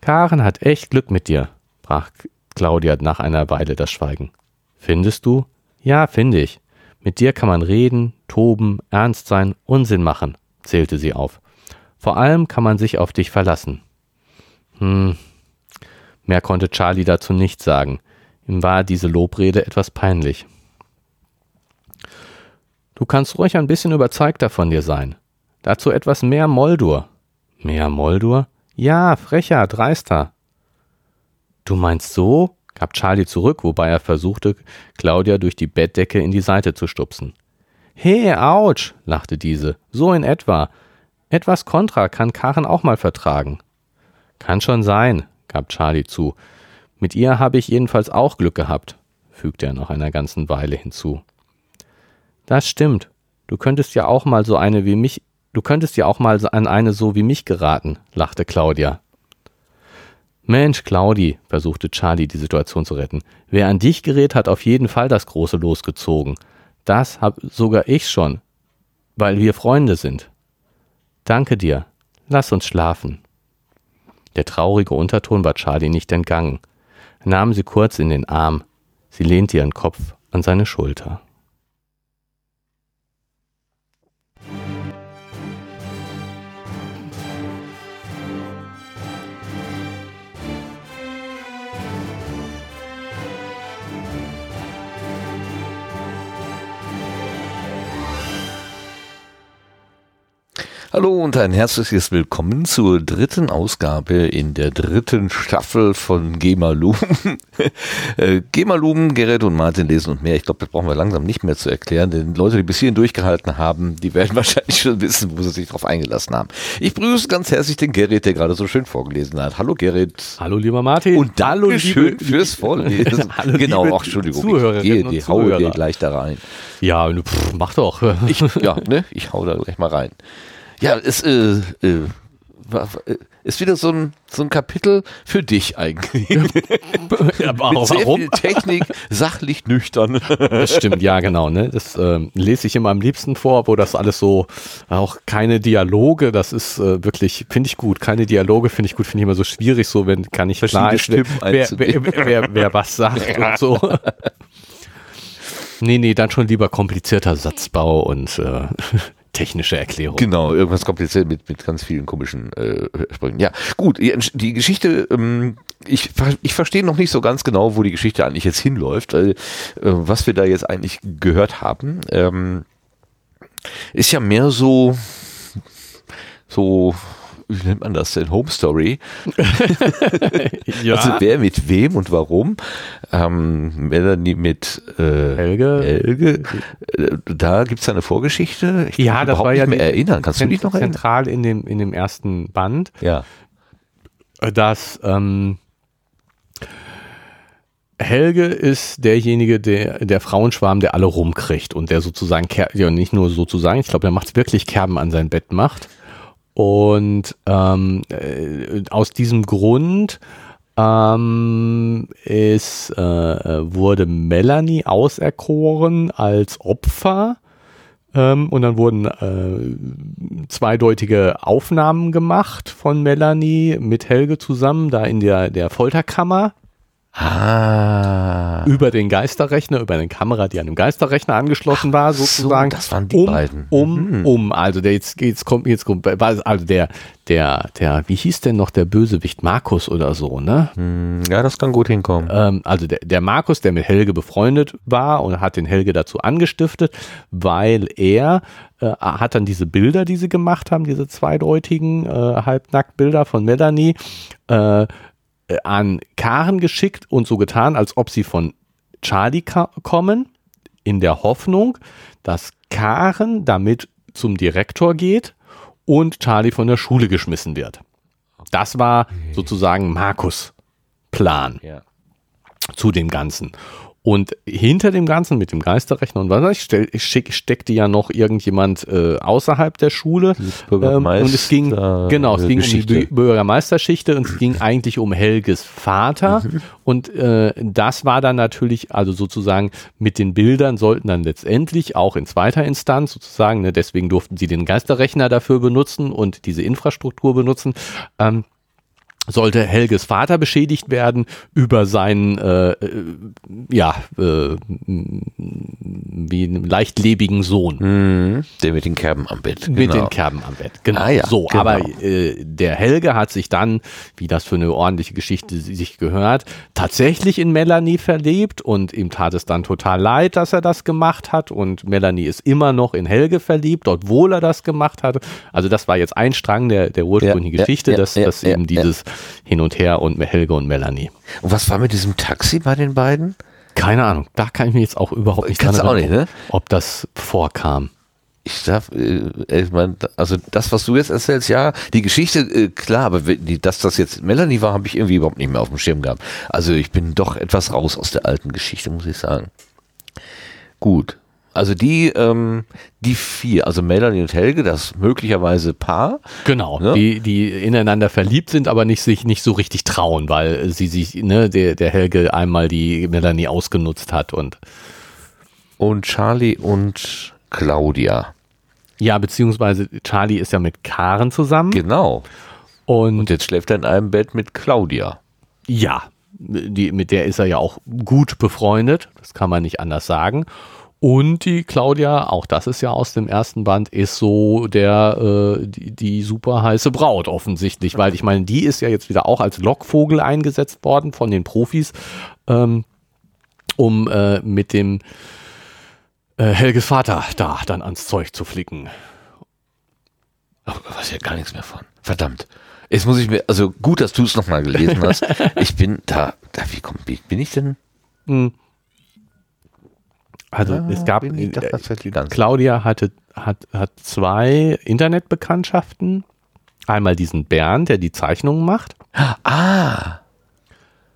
Karen hat echt Glück mit dir, brach Claudia nach einer Weile das Schweigen. Findest du? Ja, finde ich. Mit dir kann man reden, toben, ernst sein, Unsinn machen, zählte sie auf. Vor allem kann man sich auf dich verlassen. Hm. Mehr konnte Charlie dazu nicht sagen. Ihm war diese Lobrede etwas peinlich. Du kannst ruhig ein bisschen überzeugter von dir sein. Dazu etwas mehr Moldur. Mehr Moldur? Ja, frecher, dreister. Du meinst so? gab Charlie zurück, wobei er versuchte, Claudia durch die Bettdecke in die Seite zu stupsen. He, ouch, lachte diese. So in etwa. Etwas Kontra kann Karen auch mal vertragen. Kann schon sein, gab Charlie zu. Mit ihr habe ich jedenfalls auch Glück gehabt, fügte er nach einer ganzen Weile hinzu. Das stimmt. Du könntest ja auch mal so eine wie mich Du könntest ja auch mal an eine so wie mich geraten, lachte Claudia. Mensch, Claudi, versuchte Charlie die Situation zu retten. Wer an dich gerät, hat auf jeden Fall das große losgezogen. Das hab sogar ich schon, weil wir Freunde sind. Danke dir. Lass uns schlafen. Der traurige Unterton war Charlie nicht entgangen. Er nahm sie kurz in den Arm. Sie lehnte ihren Kopf an seine Schulter. Hallo und ein herzliches Willkommen zur dritten Ausgabe in der dritten Staffel von Gemalum. (laughs) Äh, Gemalum, Gerrit und Martin lesen und mehr. Ich glaube, das brauchen wir langsam nicht mehr zu erklären, denn Leute, die bis hierhin durchgehalten haben, die werden (laughs) wahrscheinlich schon wissen, wo sie sich darauf eingelassen haben. Ich begrüße ganz herzlich den Gerrit, der gerade so schön vorgelesen hat. Hallo Gerrit. Hallo lieber Martin. Und danke schön fürs Vorlesen. (laughs) Hallo genau, liebe Entschuldigung, ich gehe, die haue dir gleich da rein. Ja, pff, mach doch. Ich, ja, ne, ich hau da gleich mal rein. Ja, es äh, äh, ist wieder so ein, so ein Kapitel für dich eigentlich. ja, aber Sehr warum? Viel Technik, sachlich nüchtern. Das stimmt, ja, genau. Ne? Das äh, lese ich immer am liebsten vor, wo das alles so, auch keine Dialoge, das ist äh, wirklich, finde ich gut. Keine Dialoge finde ich gut, finde ich immer so schwierig, so wenn kann ich klar ist, wer, wer, wer, wer, wer was sagt und so. Nee, nee, dann schon lieber komplizierter Satzbau und äh, technische Erklärung. Genau, irgendwas kompliziert mit, mit ganz vielen komischen äh, Sprüngen. Ja, gut, die, Geschichte, ähm, ich, ich verstehe noch nicht so ganz genau, wo die Geschichte eigentlich jetzt hinläuft, weil, äh, was wir da jetzt eigentlich gehört haben, ähm, ist ja mehr so, so wie nennt man das denn? Home Story. (laughs) ja. Also wer mit wem und warum. Ähm, Melanie mit äh, Helge. Helge. Äh, da gibt es eine Vorgeschichte. Ich ja, das war ja mehr erinnern. Kannst du dich noch erinnern? Zentral in dem, in dem ersten Band. Ja. Dass ähm, Helge ist derjenige, der, der Frauenschwarm, der alle rumkriegt und der sozusagen, ja nicht nur sozusagen, ich glaube, der macht wirklich Kerben an sein Bett macht. Und ähm, äh, aus diesem Grund ähm, ist, äh, wurde Melanie auserkoren als Opfer. Ähm, und dann wurden äh, zweideutige Aufnahmen gemacht von Melanie mit Helge zusammen, da in der, der Folterkammer. Ah. Über den Geisterrechner, über eine Kamera, die an dem Geisterrechner angeschlossen war, sozusagen. So, das waren die um, beiden. Um, Mhm. um, also der jetzt, jetzt kommt, jetzt kommt, also der, der, der, wie hieß denn noch der Bösewicht Markus oder so, ne? Hm, Ja, das kann gut hinkommen. Ähm, also der, der Markus, der mit Helge befreundet war und hat den Helge dazu angestiftet, weil er äh, hat dann diese Bilder, die sie gemacht haben, diese zweideutigen äh, Halbnacktbilder von Melanie, äh, an Karen geschickt und so getan, als ob sie von Charlie kommen, in der Hoffnung, dass Karen damit zum Direktor geht und Charlie von der Schule geschmissen wird. Das war sozusagen Markus Plan Ja. zu dem Ganzen. Und hinter dem Ganzen mit dem Geisterrechner und was weiß ich, schick, steckte ja noch irgendjemand äh, außerhalb der Schule. Ähm, und es ging, genau, es ging um Geschichte. die Bü- Bürgermeisterschichte und es ging eigentlich um Helges Vater. Und äh, das war dann natürlich, also sozusagen mit den Bildern sollten dann letztendlich auch in zweiter Instanz sozusagen, ne, deswegen durften sie den Geisterrechner dafür benutzen und diese Infrastruktur benutzen. Ähm, sollte Helges Vater beschädigt werden über seinen äh, äh, ja äh, wie einen leichtlebigen Sohn Mhm. Der mit den Kerben am Bett. mit genau. den Kerben am Bett. Genau. Ah ja, so, genau. aber äh, der Helge hat sich dann, wie das für eine ordentliche Geschichte si- sich gehört, tatsächlich in Melanie verliebt und ihm tat es dann total leid, dass er das gemacht hat und Melanie ist immer noch in Helge verliebt, obwohl er das gemacht hat. Also das war jetzt ein Strang der, der ursprünglichen Ja, Geschichte, ja, dass, dass eben dieses Hin und Her und Helge und Melanie. Und was war mit diesem Taxi bei den beiden? Keine Ahnung, da kann ich mich jetzt auch überhaupt nicht Kannst auch nicht, erinnern, ne? ob das vorkam. Ich darf, äh, ich mein, also das, was du jetzt erzählst, ja, die Geschichte, äh, klar, aber dass das jetzt Melanie war, habe ich irgendwie überhaupt nicht mehr auf dem Schirm gehabt. Also ich bin doch etwas raus aus der alten Geschichte, muss ich sagen. Gut. Also die, ähm, die vier, also Melanie und Helge, das möglicherweise Paar. Genau, Ne? die, die ineinander verliebt sind, aber nicht sich nicht so richtig trauen, weil sie sich, ne, der, der Helge einmal die Melanie ausgenutzt hat und Und Charlie und Claudia. ja, beziehungsweise Charlie ist ja mit Karen zusammen Genau. und, Und jetzt schläft er in einem Bett mit Claudia. ja, die, mit der ist er ja auch gut befreundet, das kann man nicht anders sagen. Und die Claudia, auch das ist ja aus dem ersten Band, ist so der äh, die, die super heiße Braut offensichtlich, weil ich meine, die ist ja jetzt wieder auch als Lockvogel eingesetzt worden von den Profis, ähm, um äh, mit dem äh, Helges Vater da dann ans Zeug zu flicken. Ach, da weiß ja gar nichts mehr von. Verdammt. Jetzt muss ich mir, also gut, dass du es nochmal gelesen hast. (laughs) Ich bin da, da wie, komm, wie bin ich denn? Hm. Also Ah, es gab äh, Claudia hatte hat, hat zwei Internetbekanntschaften. Einmal diesen Bernd, der die Zeichnungen macht Ah,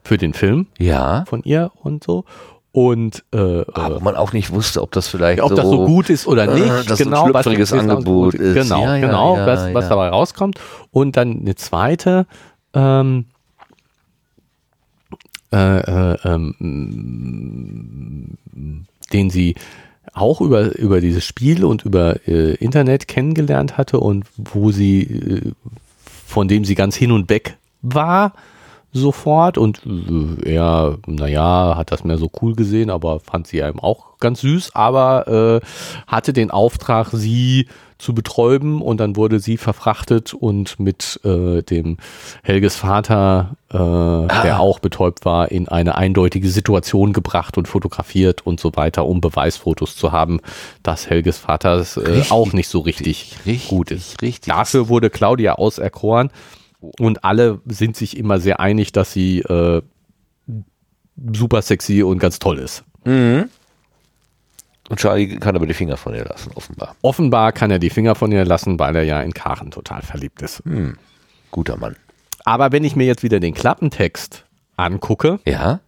für den Film ja. von ihr und so. Und äh, Aber äh, man auch nicht wusste, ob das vielleicht ob so, das so gut ist oder äh, nicht. dass so ein genau, was- schlüpfriges was- Angebot ist. Genau, Ja, genau, ja, was, was ja. dabei rauskommt. Und dann eine zweite, ähm, äh, äh, ähm, den sie auch über, über dieses Spiel und über äh, Internet kennengelernt hatte und wo sie, äh, von dem sie ganz hin und weg war sofort und äh, er, naja, hat das mehr so cool gesehen, aber fand sie eben auch ganz süß, aber äh, hatte den Auftrag, sie zu betäuben und dann wurde sie verfrachtet und mit äh, dem Helges Vater, äh, der auch betäubt war, in eine eindeutige Situation gebracht und fotografiert und so weiter, um Beweisfotos zu haben, dass Helges Vater äh, auch nicht so richtig, richtig, gut ist. richtig. Dafür wurde Claudia auserkoren und alle sind sich immer sehr einig, dass sie äh, super sexy und ganz toll ist. Mhm. Und Charlie kann aber die Finger von ihr lassen, offenbar. Offenbar kann er die Finger von ihr lassen, weil er ja in Karen total verliebt ist. Guter Mann. Aber wenn ich mir jetzt wieder den Klappentext angucke, Ja?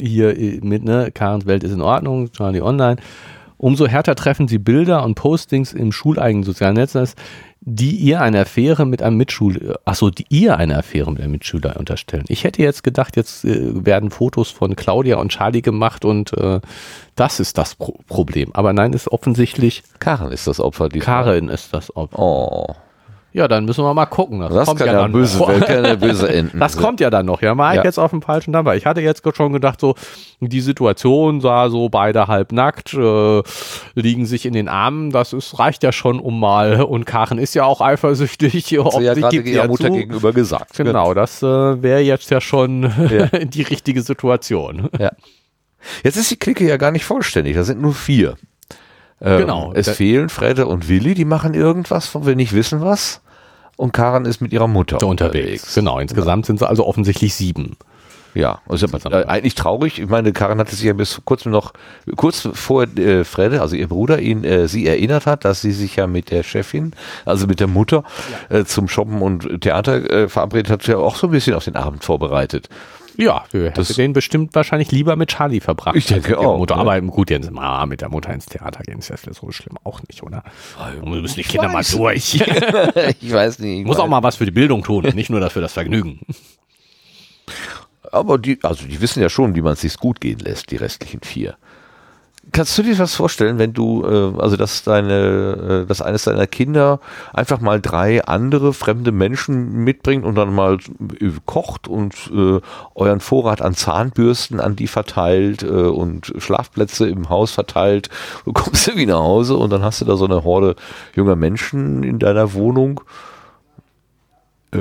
hier äh, mit, ne, Karens Welt ist in Ordnung, Charlie Online, umso härter treffen sie Bilder und Postings im schuleigenen sozialen Netz, die ihr eine Affäre mit einem Mitschüler, achso, die ihr eine Affäre mit einem Mitschüler unterstellen. Ich hätte jetzt gedacht, jetzt äh, werden Fotos von Claudia und Charlie gemacht und äh, das ist das Pro Problem. Aber nein, ist offensichtlich Karen ist das Opfer. diesmal. Karin ist das Opfer. Oh. Ja, dann müssen wir mal gucken. Das, das kommt kann ja, ja böse, noch. kann ja böse (laughs) enden. Das kommt ja dann noch. Ja, war ja. ich jetzt auf dem falschen Dampfer. Ich hatte jetzt schon gedacht, so die Situation sah so beide halb nackt, äh, liegen sich in den Armen. Das ist, reicht ja schon um mal. Und Karen ist ja auch eifersüchtig. Ob sie ja gerade ihrer Mutter zu. gegenüber gesagt. Genau, das äh, wäre jetzt ja schon ja. (laughs) die richtige Situation. Ja. Jetzt ist die Clique ja gar nicht vollständig. Da sind nur vier. Ähm, genau. Es fehlen Fredde und Willi, die machen irgendwas, von wir nicht wissen was. Und Karen ist mit ihrer Mutter unterwegs. unterwegs. Genau, insgesamt ja. sind sie also offensichtlich sieben. Ja, also äh, eigentlich traurig. Ich meine, Karen hatte sich ja bis kurzem noch, kurz vor äh, Fredde, also ihr Bruder, ihn, äh, sie erinnert hat, dass sie sich ja mit der Chefin, also mit der Mutter, ja. äh, zum Shoppen und Theater äh, verabredet hat, ja auch so ein bisschen auf den Abend vorbereitet. Ja, wir hätten den bestimmt wahrscheinlich lieber mit Charlie verbracht. Ich denke auch. Mutter. Aber gut, jetzt mal mit der Mutter ins Theater gehen ist ja so schlimm auch nicht, oder? Wir müssen die Kinder mal durch. (laughs) (laughs) ich weiß nicht. Ich Muss auch mal was für die Bildung tun, nicht nur das für das Vergnügen. Aber die, also die wissen ja schon, wie man es sich gut gehen lässt, die restlichen vier. Kannst du dir was vorstellen, wenn du, äh, also dass deine, äh, dass eines deiner Kinder einfach mal drei andere fremde Menschen mitbringt und dann mal äh, kocht und äh, euren Vorrat an Zahnbürsten an die verteilt äh, und Schlafplätze im Haus verteilt. Du kommst (laughs) irgendwie nach Hause und dann hast du da so eine Horde junger Menschen in deiner Wohnung. Äh,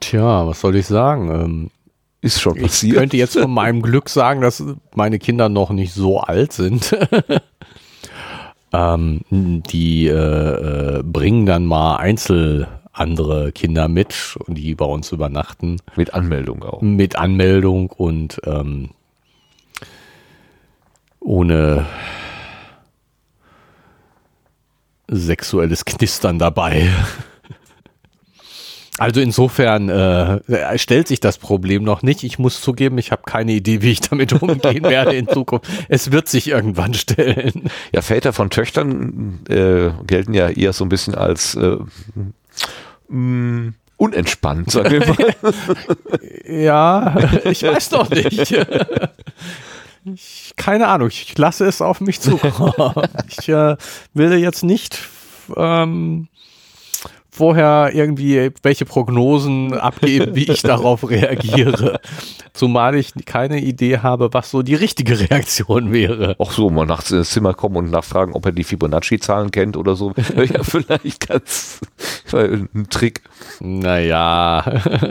Tja, was soll ich sagen? Ähm ist schon passiert. Ich könnte jetzt von meinem Glück sagen, dass meine Kinder noch nicht so alt sind. (laughs) ähm, die äh, äh, bringen dann mal einzel andere Kinder mit und die bei uns übernachten. Mit Anmeldung auch. Mit Anmeldung und ähm, ohne sexuelles Knistern dabei. (laughs) Also insofern äh, stellt sich das Problem noch nicht. Ich muss zugeben, ich habe keine Idee, wie ich damit umgehen (laughs) werde in Zukunft. Es wird sich irgendwann stellen. Ja, Väter von Töchtern äh, gelten ja eher so ein bisschen als äh, mh, mm, unentspannt, sagen wir mal. (laughs) ja, ich weiß noch nicht. Ich, keine Ahnung, ich lasse es auf mich zukommen. (laughs) Ich äh, will jetzt nicht ähm, vorher irgendwie welche Prognosen abgeben, wie ich darauf reagiere. Zumal ich keine Idee habe, was so die richtige Reaktion wäre. Auch so, mal nachts ins Zimmer kommen und nachfragen, ob er die Fibonacci-Zahlen kennt oder so. (laughs) ja, vielleicht ganz ein Trick. Naja.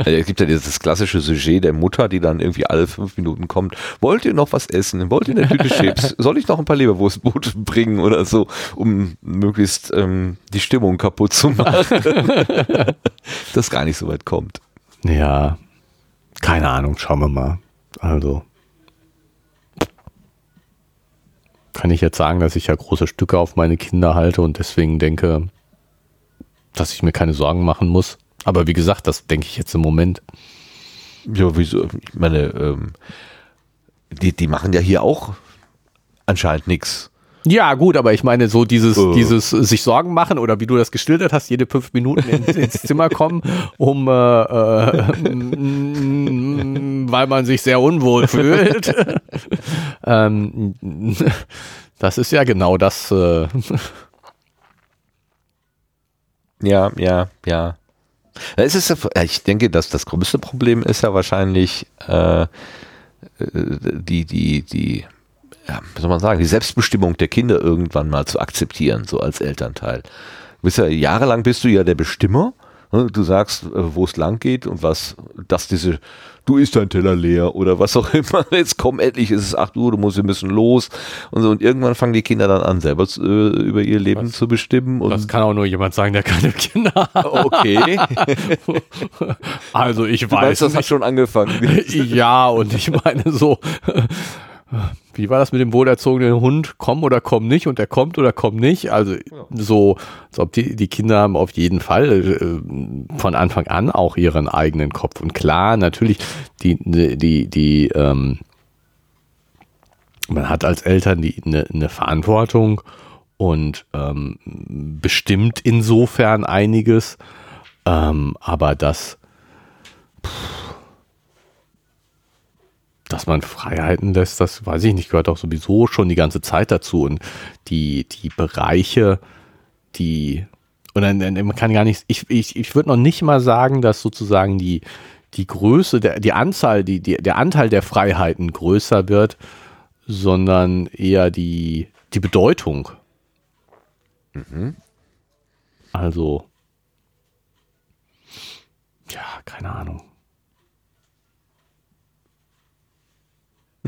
es gibt ja dieses klassische Sujet der Mutter, die dann irgendwie alle fünf Minuten kommt. Wollt ihr noch was essen? Wollt ihr eine Tüte (laughs) Chips? Soll ich noch ein paar Leberwurstbrote bringen oder so, um möglichst ähm, die Stimmung kaputt zu machen? (laughs) (laughs) das gar nicht so weit kommt. Ja, keine Ahnung, schauen wir mal. Also kann ich jetzt sagen, dass ich ja große Stücke auf meine Kinder halte und deswegen denke, dass ich mir keine Sorgen machen muss. Aber wie gesagt, das denke ich jetzt im Moment. Ja, wieso? Ich meine, ähm, die, die machen ja hier auch anscheinend nichts. Ja, gut, aber ich meine, so dieses, uh. dieses sich Sorgen machen oder wie du das geschildert hast, jede fünf Minuten ins, ins Zimmer kommen, (laughs) um äh, äh, (laughs) weil man sich sehr unwohl fühlt. (laughs) ähm, das ist ja genau das. Äh. ja, ja, ja. Es ist, ich denke, dass das größte Problem ist ja wahrscheinlich äh, die, die, die ja, wie soll man sagen, die Selbstbestimmung der Kinder irgendwann mal zu akzeptieren, so als Elternteil. Du bist ja jahrelang bist du ja der Bestimmer. Ne? Du sagst, äh, wo es lang geht und was, dass diese, du isst dein Teller leer oder was auch (laughs) immer. Jetzt komm endlich, ist es 8 Uhr, du musst, wir müssen los. Und so. Und irgendwann fangen die Kinder dann an, selber zu, äh, über ihr Leben was? zu bestimmen. Das kann auch nur jemand sagen, der keine Kinder hat. (laughs) Okay. (laughs) also ich du weiß. Meinst, das hat schon angefangen. ja, und ich meine so, wie war das mit dem wohlerzogenen Hund? Komm oder komm nicht und der kommt oder kommt nicht. Also ja. so, als ob die, die Kinder haben auf jeden Fall äh, von Anfang an auch ihren eigenen Kopf. Und klar, natürlich, die, die, die, ähm, man hat als Eltern die eine, eine Verantwortung und ähm, bestimmt insofern einiges. Ähm, aber das pff, dass man Freiheiten lässt, das weiß ich nicht, gehört auch sowieso schon die ganze Zeit dazu. Und die, die Bereiche, die oder man kann gar nicht, ich, ich, ich würde noch nicht mal sagen, dass sozusagen die, die Größe, der, die Anzahl, die, die, der Anteil der Freiheiten größer wird, sondern eher die, die Bedeutung. Mhm. Also, ja, keine Ahnung.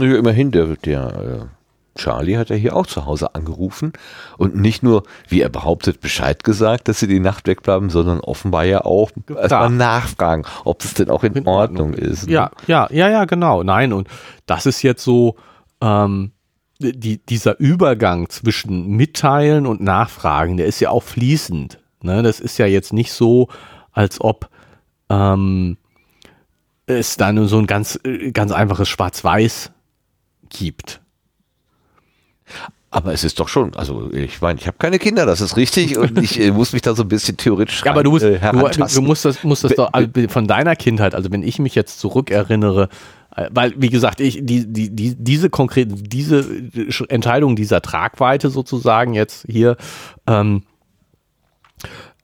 Naja, immerhin, der, der äh, Charlie hat ja hier auch zu Hause angerufen und nicht nur, wie er behauptet, Bescheid gesagt, dass sie die Nacht wegbleiben, sondern offenbar ja auch erstmal nachfragen, ob es denn auch in, in Ordnung, Ordnung, ist. Ne? Ja, ja, ja, ja, genau. Nein, und das ist jetzt so, ähm, die, dieser Übergang zwischen Mitteilen und Nachfragen, der ist ja auch fließend. Ne? Das ist ja jetzt nicht so, als ob ähm, es da nur so ein ganz, äh, ganz einfaches Schwarz-Weiß gibt. Aber es ist doch schon, also ich meine, ich habe keine Kinder, das ist richtig (laughs) und ich äh, muss mich da so ein bisschen theoretisch Ja, aber du musst, äh, du, du, musst das, musst das doch von deiner Kindheit, also wenn ich mich jetzt zurückerinnere, äh, weil wie gesagt, ich die die die diese konkrete diese Entscheidung dieser Tragweite sozusagen jetzt hier ähm,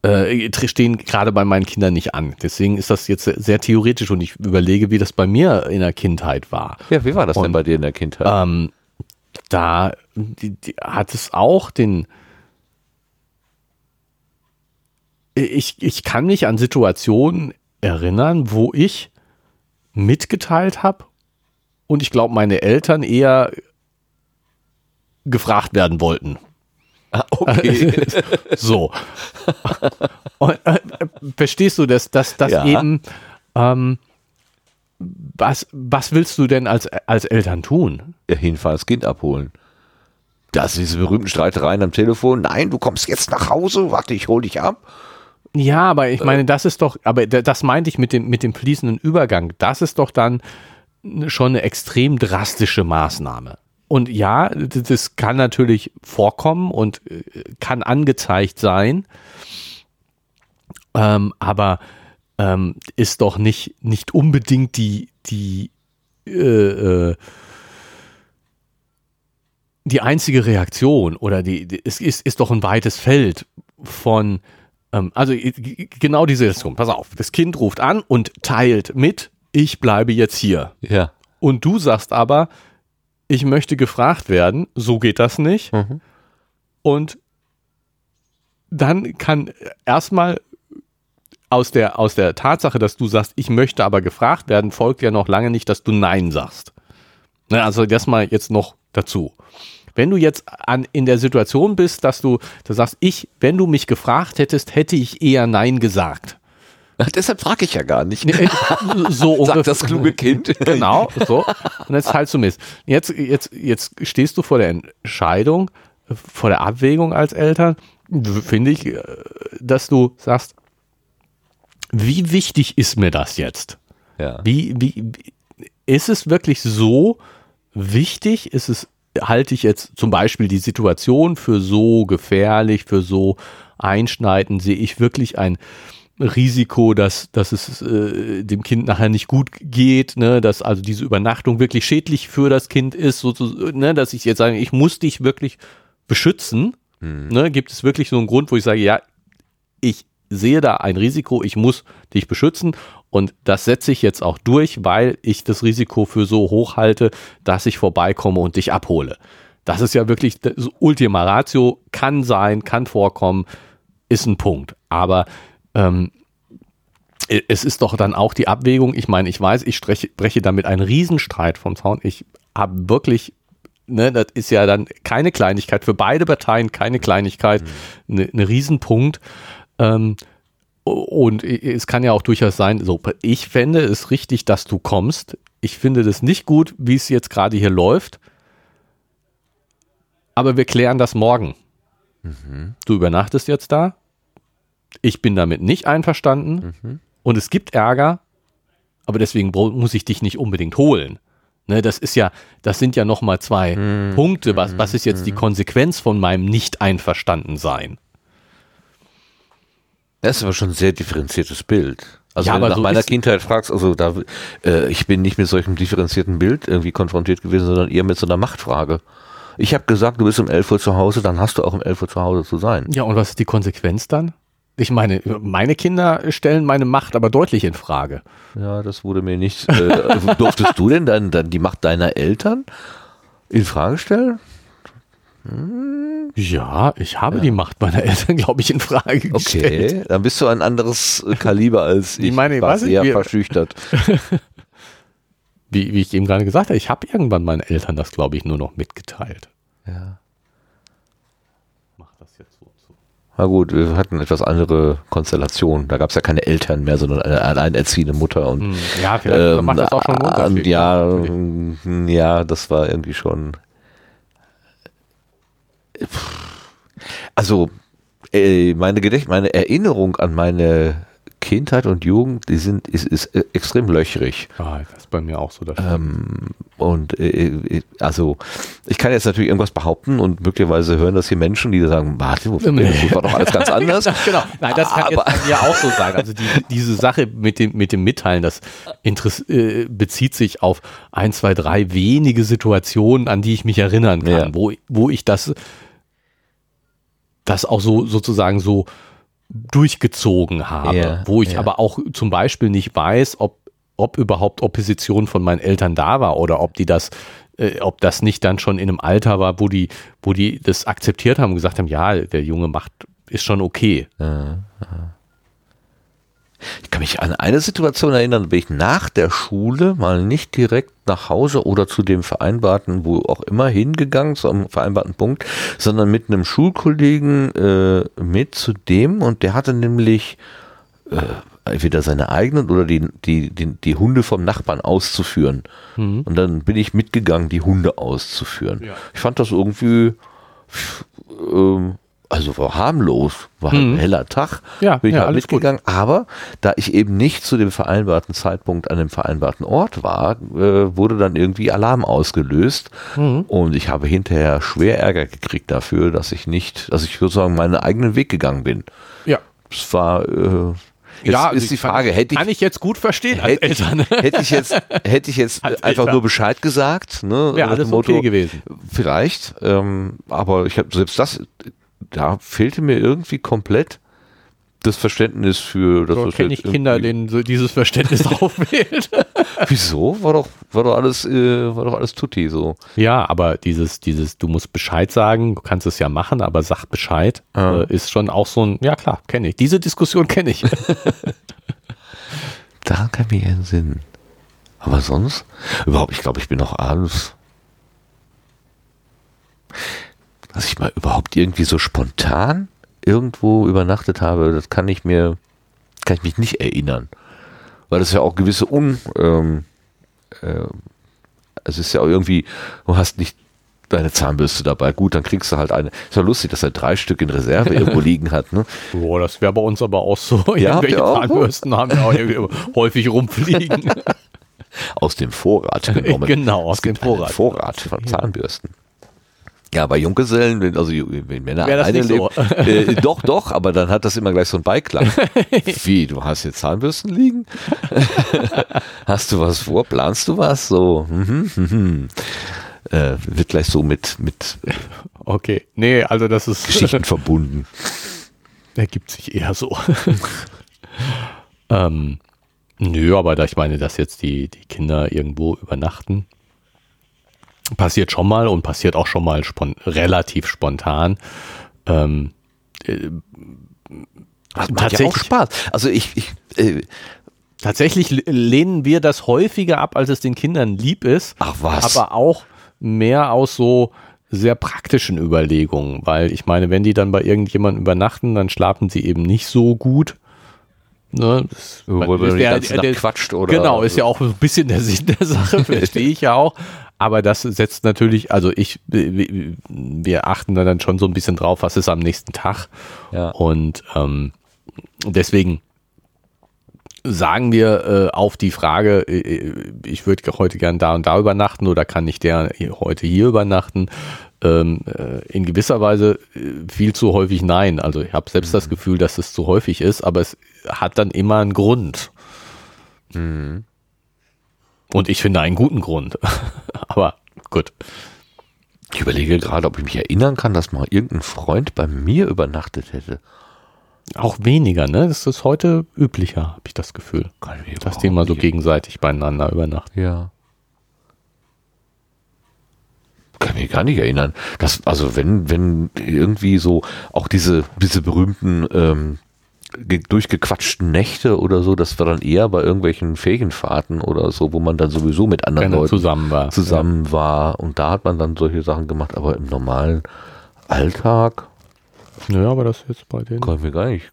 äh, stehen gerade bei meinen Kindern nicht an. Deswegen ist das jetzt sehr theoretisch und ich überlege, wie das bei mir in der Kindheit war. Ja, wie war das und, denn bei dir in der Kindheit? Ähm, da die, die hat es auch den. Ich, ich kann mich an Situationen erinnern, wo ich mitgeteilt habe und ich glaube, meine Eltern eher gefragt werden wollten. Ah, okay. (laughs) so. Und, äh, verstehst du, dass das ja. eben ähm, was, was willst du denn als, als Eltern tun? Ja, hinfahren, das Kind abholen. Das sind diese berühmten Streitereien am Telefon. Nein, du kommst jetzt nach Hause, warte, ich hol dich ab. Ja, aber ich meine, das ist doch, aber das meinte ich mit dem, mit dem fließenden Übergang. Das ist doch dann schon eine extrem drastische Maßnahme. Und ja, das kann natürlich vorkommen und äh, kann angezeigt sein, ähm, aber ähm, ist doch nicht, nicht unbedingt die, die, äh, äh, die einzige Reaktion oder die, die, es ist, ist doch ein weites Feld von, ähm, also genau diese Situation. Pass auf, das Kind ruft an und teilt mit, ich bleibe jetzt hier. Ja. Und du sagst aber, ich möchte gefragt werden, so geht das nicht. Mhm. Und dann kann erstmal aus der, aus der Tatsache, dass du sagst, ich möchte aber gefragt werden, folgt ja noch lange nicht, dass du Nein sagst. Ne, also das mal jetzt noch dazu. Wenn du jetzt an, in der Situation bist, dass du, du sagst, ich, wenn du mich gefragt hättest, hätte ich eher Nein gesagt. Deshalb frage ich ja gar nicht. so (laughs) ungefähr. Sagt das kluge Kind. (laughs) Genau, so. Und jetzt halt du Mist. Jetzt, jetzt, jetzt stehst du vor der Entscheidung, vor der Abwägung als Eltern, finde ich, äh, dass du sagst, wie wichtig ist mir das jetzt? Ja. Wie, wie, ist es wirklich so wichtig? Ist es, halte ich jetzt zum Beispiel die Situation für so gefährlich, für so einschneidend? Sehe ich wirklich ein, Risiko, dass, dass es äh, dem Kind nachher nicht gut geht, ne, dass also diese Übernachtung wirklich schädlich für das Kind ist, so, ne, dass ich jetzt sage, ich muss dich wirklich beschützen. Hm. Ne, gibt es wirklich so einen Grund, wo ich sage, ja, ich sehe da ein Risiko, ich muss dich beschützen und das setze ich jetzt auch durch, weil ich das Risiko für so hoch halte, dass ich vorbeikomme und dich abhole. Das ist ja wirklich das Ultima Ratio, kann sein, kann vorkommen, ist ein Punkt. Aber ähm, es ist doch dann auch die Abwägung, ich meine, ich weiß, ich spreche, breche damit einen Riesenstreit vom Zaun. Ich habe wirklich, ne, das ist ja dann keine Kleinigkeit, für beide Parteien keine Kleinigkeit, mhm. ne, ne Riesenpunkt. Ähm, und es kann ja auch durchaus sein, so, ich fände es richtig, dass du kommst. Ich finde das nicht gut, wie es jetzt gerade hier läuft. Aber wir klären das morgen. Mhm. Du übernachtest jetzt da, ich bin damit nicht einverstanden mhm. und es gibt Ärger, aber deswegen muss ich dich nicht unbedingt holen. Ne, das ist ja, das sind ja nochmal zwei mhm. Punkte. Was, was ist jetzt die mhm. Konsequenz von meinem Nicht-Einverstanden-Sein? Das ist aber schon ein sehr differenziertes Bild. Also ja, wenn du nach so meiner Kindheit fragst, also da, äh, ich bin nicht mit solchem differenzierten Bild irgendwie konfrontiert gewesen, sondern eher mit so einer Machtfrage. Ich habe gesagt, du bist um 11 Uhr zu Hause, dann hast du auch um 11 Uhr zu Hause zu sein. Ja, und was ist die Konsequenz dann? Ich meine, meine Kinder stellen meine Macht aber deutlich in Frage. Ja, das wurde mir nicht. Äh, (laughs) durftest du denn dann, dann die Macht deiner Eltern in Frage stellen? Ja, ich habe die Macht meiner Eltern, glaube ich, in Frage gestellt. Okay, dann bist du ein anderes Kaliber als ich. Ich meine, war was ich- sehr wir- verschüchtert. (laughs) Wie, wie ich eben gerade gesagt habe, ich habe irgendwann meinen Eltern das, glaube ich, nur noch mitgeteilt. Ja. Mach das jetzt so. so. Na gut, wir hatten etwas andere Konstellation. Da gab es ja keine Eltern mehr, sondern eine alleinerziehende Mutter und Hm, Ja, vielleicht macht das auch schon einen ähm, Unterschied. ja, Okay. mm, ja, das war irgendwie schon. Also äh, meine Gedächt meine Erinnerung an meine Kindheit und Jugend, die sind ist, ist äh, extrem löchrig. Ja, das ist bei mir auch so. Das Ähm, und äh, äh, also ich kann jetzt natürlich irgendwas behaupten und möglicherweise hören das hier Menschen, die sagen, warte, wo- das war doch alles ganz anders. (laughs) genau. Nein, das kann Aber- jetzt bei mir auch so sein. Also die, diese Sache mit dem, mit dem Mitteilen, das Interess äh, bezieht sich auf ein, zwei, drei wenige Situationen, an die ich mich erinnern kann, Ja. wo, wo ich das, das auch so sozusagen so durchgezogen habe, Ja, wo ich ja. aber auch zum Beispiel nicht weiß, ob, ob überhaupt Opposition von meinen Eltern da war oder ob die das äh, ob das nicht dann schon in einem Alter war, wo die, wo die das akzeptiert haben und gesagt haben, ja, der Junge macht, ist schon okay. Ich kann mich an eine Situation erinnern, da bin ich nach der Schule mal nicht direkt nach Hause oder zu dem vereinbarten, wo auch immer hingegangen, zum vereinbarten Punkt, sondern mit einem Schulkollegen äh, mit zu dem und der hatte nämlich äh, entweder seine eigenen oder die, die, die, die Hunde vom Nachbarn auszuführen. Und dann bin ich mitgegangen, die Hunde auszuführen. Ja. Ich fand das irgendwie, ähm, also war harmlos, war halt ein heller Tag, Ja, bin ich ja, halt alles gut. mitgegangen. Aber da ich eben nicht zu dem vereinbarten Zeitpunkt an dem vereinbarten Ort war, äh, wurde dann irgendwie Alarm ausgelöst. Mhm. Und ich habe hinterher schwer Ärger gekriegt dafür, dass ich nicht, dass ich sozusagen meinen eigenen Weg gegangen bin. Ja. Es war, äh, jetzt ja, ist die Frage, hätte ich, kann ich jetzt gut verstehen als hätte, ich, Eltern. hätte ich jetzt, (laughs) hätte ich jetzt Als einfach Eltern. nur Bescheid gesagt, ne? Wäre alles Motto, okay gewesen. Vielleicht, ähm, aber ich habe selbst das, da fehlte mir irgendwie komplett das Verständnis für das. So kenne ich Kinder, denen so dieses Verständnis (laughs) drauf fehlt. (laughs) Wieso? War doch, war doch alles, äh, war doch alles tutti so. Ja, aber dieses, dieses, du musst Bescheid sagen, du kannst es ja machen, aber sag Bescheid, Ja. äh, ist schon auch so ein, ja klar, kenne ich. Diese Diskussion kenne ich. (laughs) Daran kann ich mich entsinnen. Aber sonst? Überhaupt, ich glaube, ich bin noch abends. Dass ich mal überhaupt irgendwie so spontan irgendwo übernachtet habe, das kann ich mir, kann ich mich nicht erinnern. Weil das ja auch gewisse Un, ähm, äh, es ist ja auch irgendwie, du hast nicht deine Zahnbürste dabei. Gut, dann kriegst du halt eine. Ist ja lustig, dass er drei Stück in Reserve (laughs) irgendwo liegen hat, ne? Boah, das wäre bei uns aber auch so. Ja, (laughs) ihr auch? Zahnbürsten haben wir auch irgendwie häufig rumfliegen. (laughs) Aus dem Vorrat genommen. Genau, aus dem Vorrat. Vorrat von Zahnbürsten. Ja, bei Junggesellen, wenn- also wenn Männer das alleine so. leben, äh, (laughs) doch, doch, aber dann hat das immer gleich so einen Beiklang. (laughs) Wie, du hast jetzt Zahnbürsten liegen? (laughs) hast du was vor? Planst du was? So, mhm, mhm. Äh, wird gleich so mit, mit Okay. Nee, also das ist Geschichten verbunden. ergibt sich eher so. ähm, nö, aber da ich meine, dass jetzt die, die Kinder irgendwo übernachten, passiert schon mal und passiert auch schon mal spon relativ spontan. Ähm, äh, Das macht ja auch tatsächlich, Spaß. Also ich, ich äh, tatsächlich lehnen wir das häufiger ab, als es den Kindern lieb ist. ach was. aber auch mehr aus so sehr praktischen Überlegungen, weil ich meine, wenn die dann bei irgendjemandem übernachten, dann schlafen sie eben nicht so gut. Ne, das, Weil man die ganze Nacht quatscht oder- Genau, ist ja auch ein bisschen der Sinn der Sache, (laughs) verstehe ich ja auch. Aber das setzt natürlich, also ich, wir achten da dann schon so ein bisschen drauf, was ist am nächsten Tag. Ja. Und ähm, deswegen sagen wir äh, auf die Frage, äh, ich würde heute gern da und da übernachten oder kann ich der heute hier übernachten, ähm, äh, in gewisser Weise äh, viel zu häufig nein. Also ich habe selbst das Gefühl, dass es zu häufig ist, aber es hat dann immer einen Grund. Und ich finde einen guten Grund. (laughs) aber gut. Ich überlege gerade, ob ich mich erinnern kann, dass mal irgendein Freund bei mir übernachtet hätte. Auch weniger, ne? Das ist heute üblicher, habe ich das Gefühl. Kann ich Dass die mal so gegenseitig beieinander übernachten. Ja. Kann mich gar nicht erinnern. Das, also wenn, wenn irgendwie so auch diese, diese berühmten ähm, ge- durchgequatschten Nächte oder so, das war dann eher bei irgendwelchen Ferienfahrten oder so, wo man dann sowieso mit anderen er Leuten zusammen war. zusammen war und da hat man dann solche Sachen gemacht, aber im normalen Alltag Ja, ja aber das ist jetzt bei denen. können wir gar nicht.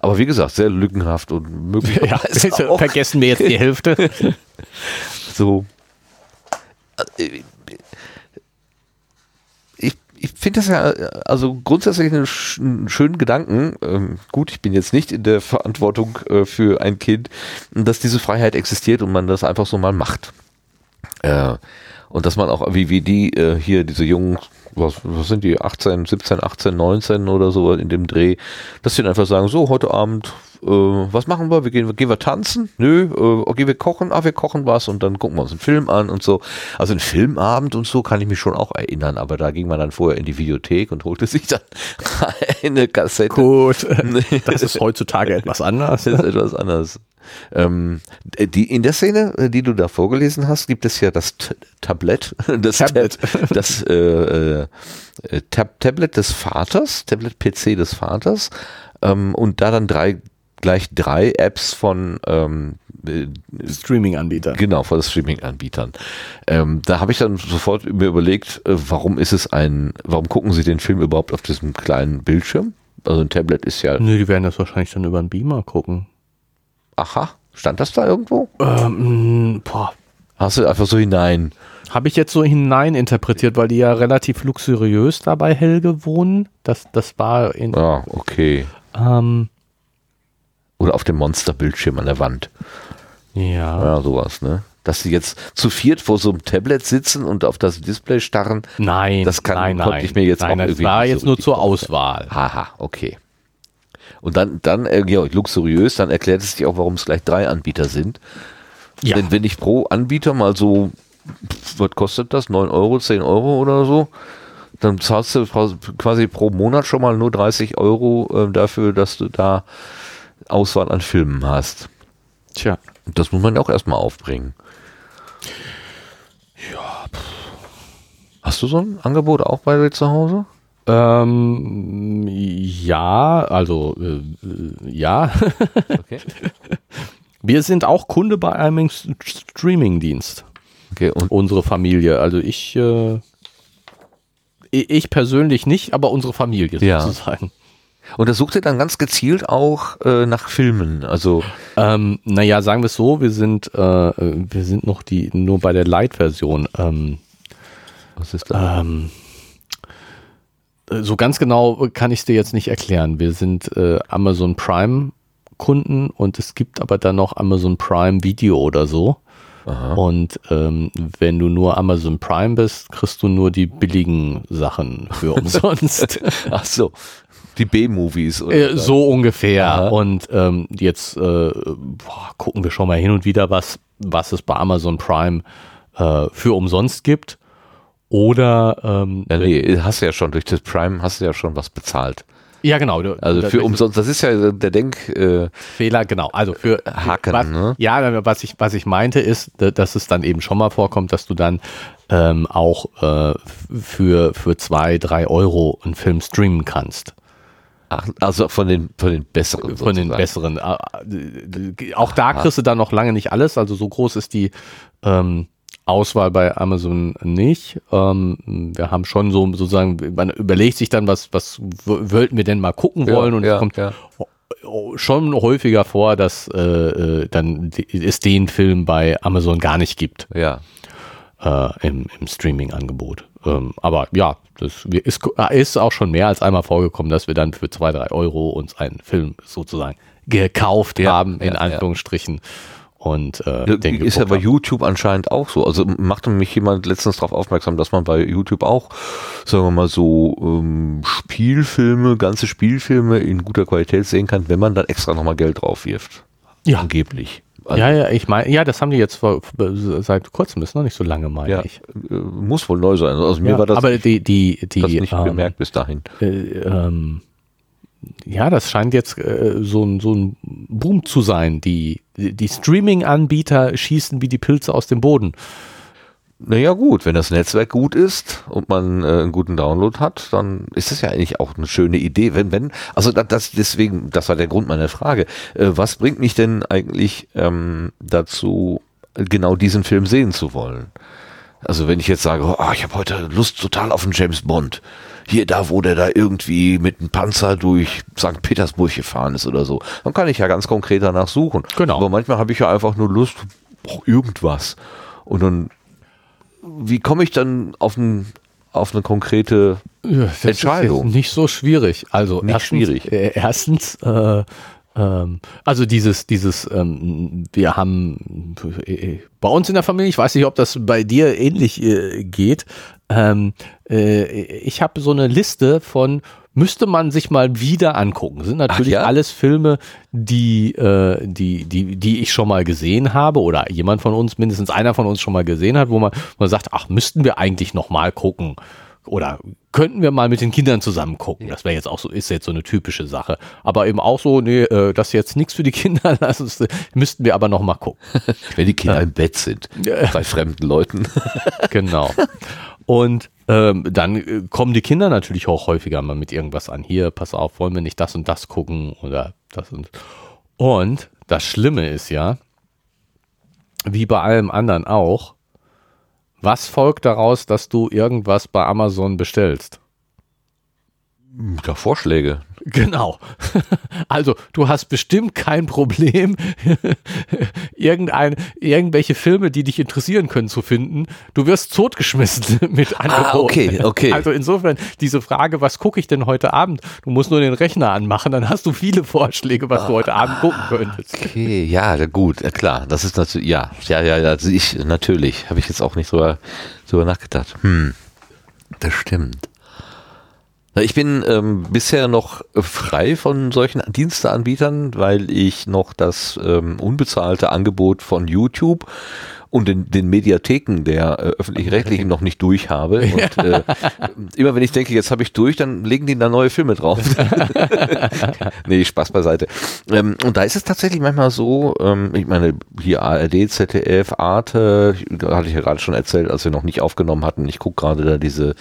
Aber wie gesagt, sehr lückenhaft und (laughs) Ja, (laughs) möglicherweise auch vergessen wir jetzt die Hälfte. (laughs) so. Ich, ich finde das ja, also grundsätzlich einen, sch- einen schönen Gedanken. Ähm, gut, ich bin jetzt nicht in der Verantwortung äh, für ein Kind, dass diese Freiheit existiert und man das einfach so mal macht. Äh, und dass man auch, wie, wie die äh, hier, diese jungen, was, was sind die, 18, 17, 18, 19 oder so in dem Dreh, dass sie dann einfach sagen, so, heute Abend, äh, was machen wir? Wir gehen, gehen wir tanzen? Nö, äh, okay, wir kochen, ah, wir kochen was und dann gucken wir uns einen Film an und so. Also ein Filmabend und so kann ich mich schon auch erinnern, aber da ging man dann vorher in die Videothek und holte sich dann (laughs) eine Kassette. Gut. Das ist heutzutage etwas anders. (laughs) Das ist etwas anders. Ähm, die, in der Szene, äh, die du da vorgelesen hast, gibt es ja das T Tablett, (laughs) das, Tablet. Tab, das äh, äh, Tab Tablet des Vaters, Tablet-PC des Vaters ähm, und da dann drei gleich drei Apps von ähm, äh, Streaming-Anbieter. Genau, von Streaming-Anbietern. Ähm, da habe ich dann sofort mir überlegt, äh, warum ist es ein, warum gucken Sie den Film überhaupt auf diesem kleinen Bildschirm? Also ein Tablet ist ja, Nö, die werden das wahrscheinlich dann über einen Beamer gucken. aha, stand das da irgendwo? Ähm, boah. Hast du einfach so hinein? Habe ich jetzt so hineininterpretiert, weil die ja relativ luxuriös da bei Helge wohnen. Das, das war in. Ja, okay. Ähm, Oder auf dem Monsterbildschirm an der Wand. ja. Ja, sowas, ne? Dass sie jetzt zu viert vor so einem Tablet sitzen und auf das Display starren. Nein, Das kann- nein, konnte nein. ich mir jetzt nein, auch das irgendwie war nicht so jetzt nur zur. Auswahl. Haha, okay. Und dann, dann äh, ja, luxuriös, dann erklärt es sich auch, warum es gleich drei Anbieter sind. Ja. Denn wenn ich pro Anbieter mal so, was kostet das? 9 Euro, 10 Euro oder so? Dann zahlst du quasi pro Monat schon mal nur 30 Euro äh, dafür, dass du da Auswahl an Filmen hast. Tja. Das muss man ja auch erstmal aufbringen. Hast du so ein Angebot auch bei dir zu Hause? Ähm, ja, also äh, äh, ja. Okay. (laughs) Wir sind auch Kunde bei einem Streaming-Dienst. okay und Unsere Familie. Also ich, äh, ich ich persönlich nicht, aber unsere Familie Ja. sozusagen. Und das sucht ihr dann ganz gezielt auch äh, nach Filmen. Also, Ähm, naja, sagen wir es so, wir sind, äh, wir sind noch die, nur bei der Light-Version. Ähm, was ist da? ähm, so ganz genau kann ich es dir jetzt nicht erklären. Wir sind äh, Amazon Prime Kunden und es gibt aber dann noch Amazon Prime Video oder so. Und ähm, wenn du nur Amazon Prime bist, kriegst du nur die billigen Sachen für (laughs) umsonst. Ach so, die B-Movies. Äh, so ungefähr. Aha. Und ähm, jetzt äh, boah, gucken wir schon mal hin und wieder, was, was es bei Amazon Prime äh, für umsonst gibt. Oder ähm, Ja, nee, hast du ja schon, durch das Prime hast du ja schon was bezahlt. Ja genau. du- Also für umsonst, das ist ja der Denk, äh, Fehler, genau. Also für Haken, was, ne? Ja, was ich, was ich meinte ist, da- dass es dann eben schon mal vorkommt, dass du dann ähm, auch äh, für, für zwei, drei Euro einen Film streamen kannst. ach, also von den, von den besseren. Von den besseren. Äh, äh, Auch da kriegst du dann noch lange nicht alles. Also so groß ist die ähm, Auswahl bei Amazon nicht. Ähm, wir haben schon so sozusagen, man überlegt sich dann, was, was wollten wir denn mal gucken Ja, wollen und ja, es kommt ja. schon häufiger vor, dass äh, äh, dann es den Film bei Amazon gar nicht gibt Ja. äh, im, im Streaming-Angebot. Ähm, aber ja, das ist, ist auch schon mehr als einmal vorgekommen, dass wir dann für zwei, drei Euro uns einen Film sozusagen gekauft Ja, haben, in ja, Anführungsstrichen. Und äh, den ist ja bei. YouTube anscheinend auch so. Also machte mich jemand letztens darauf aufmerksam, dass man bei YouTube auch, sagen wir mal so, ähm, Spielfilme, ganze Spielfilme in guter Qualität sehen kann, wenn man dann extra nochmal Geld drauf wirft. Ja. Angeblich. Also, Ja, ja, ich meine, ja, das haben die jetzt vor, seit kurzem, das ist noch nicht so lange, meine ja, ich. äh, muss wohl neu sein. Also mir Ja, war das, aber die, die, die, das nicht ähm, bemerkt bis dahin. äh, ähm, ja, das scheint jetzt äh, so, ein, so ein Boom zu sein. Die, die Streaming-Anbieter schießen wie die Pilze aus dem Boden. Naja gut, wenn das Netzwerk gut ist und man äh, einen guten Download hat, dann ist das ja eigentlich auch eine schöne Idee. Wenn, wenn, also das, deswegen, das war der Grund meiner Frage. Äh, was bringt mich denn eigentlich ähm, dazu, genau diesen Film sehen zu wollen? Also wenn ich jetzt sage, oh, ich habe heute Lust total auf einen James Bond. Hier, da, wo der da irgendwie mit einem Panzer durch St. Petersburg gefahren ist oder so, dann kann ich ja ganz konkret danach suchen. Genau. Aber manchmal habe ich ja einfach nur Lust, oh, irgendwas. Und dann wie komme ich dann auf, ein, auf eine konkrete ja, Entscheidung? nicht so schwierig. Also nicht erstens, schwierig. Äh, erstens, äh, also dieses, dieses, ähm, wir haben äh, bei uns in der Familie, ich weiß nicht, ob das bei dir ähnlich äh, geht. Ähm, äh, ich habe so eine Liste von müsste man sich mal wieder angucken. Das sind natürlich ja? alles Filme, die, äh, die, die, die ich schon mal gesehen habe oder jemand von uns, mindestens einer von uns schon mal gesehen hat, wo man, wo man sagt, ach, müssten wir eigentlich noch mal gucken oder könnten wir mal mit den Kindern zusammen gucken. Das wäre jetzt auch so, ist jetzt so eine typische Sache. Aber eben auch so, nee, äh, das ist jetzt nichts für die Kinder, (laughs) das ist, müssten wir aber noch mal gucken. (laughs) Wenn die Kinder ja. im Bett sind, bei fremden Leuten. (laughs) genau. Und ähm, dann äh, kommen die Kinder natürlich auch häufiger mal mit irgendwas an. Hier, pass auf, wollen wir nicht das und das gucken oder das und. Und das Schlimme ist ja, wie bei allem anderen auch, was folgt daraus, dass du irgendwas bei Amazon bestellst? Ja, Vorschläge. Genau. (laughs) Also du hast bestimmt kein Problem, (laughs) irgendein, irgendwelche Filme, die dich interessieren können, zu finden. Du wirst totgeschmissen (laughs) mit Angeboten. Ah, okay, okay. Also insofern diese Frage, was gucke ich denn heute Abend? Du musst nur den Rechner anmachen, dann hast du viele Vorschläge, was du heute Abend gucken könntest. Okay, ja, gut, klar. Das ist natürlich, ja, ja, ja, also ich, natürlich, habe ich jetzt auch nicht drüber, drüber nachgedacht. Hm, das stimmt. Ich bin ähm, bisher noch frei von solchen Diensteanbietern, weil ich noch das ähm, unbezahlte Angebot von YouTube und den, den Mediatheken der äh, öffentlich-rechtlichen noch nicht durch habe. Und äh, immer wenn ich denke, jetzt habe ich durch, dann legen die da neue Filme drauf. (laughs) nee, Spaß beiseite. Ähm, und da ist es tatsächlich manchmal so, ähm, ich meine, hier ARD, ZDF, Arte, da hatte ich ja gerade schon erzählt, als wir noch nicht aufgenommen hatten, ich gucke gerade da diese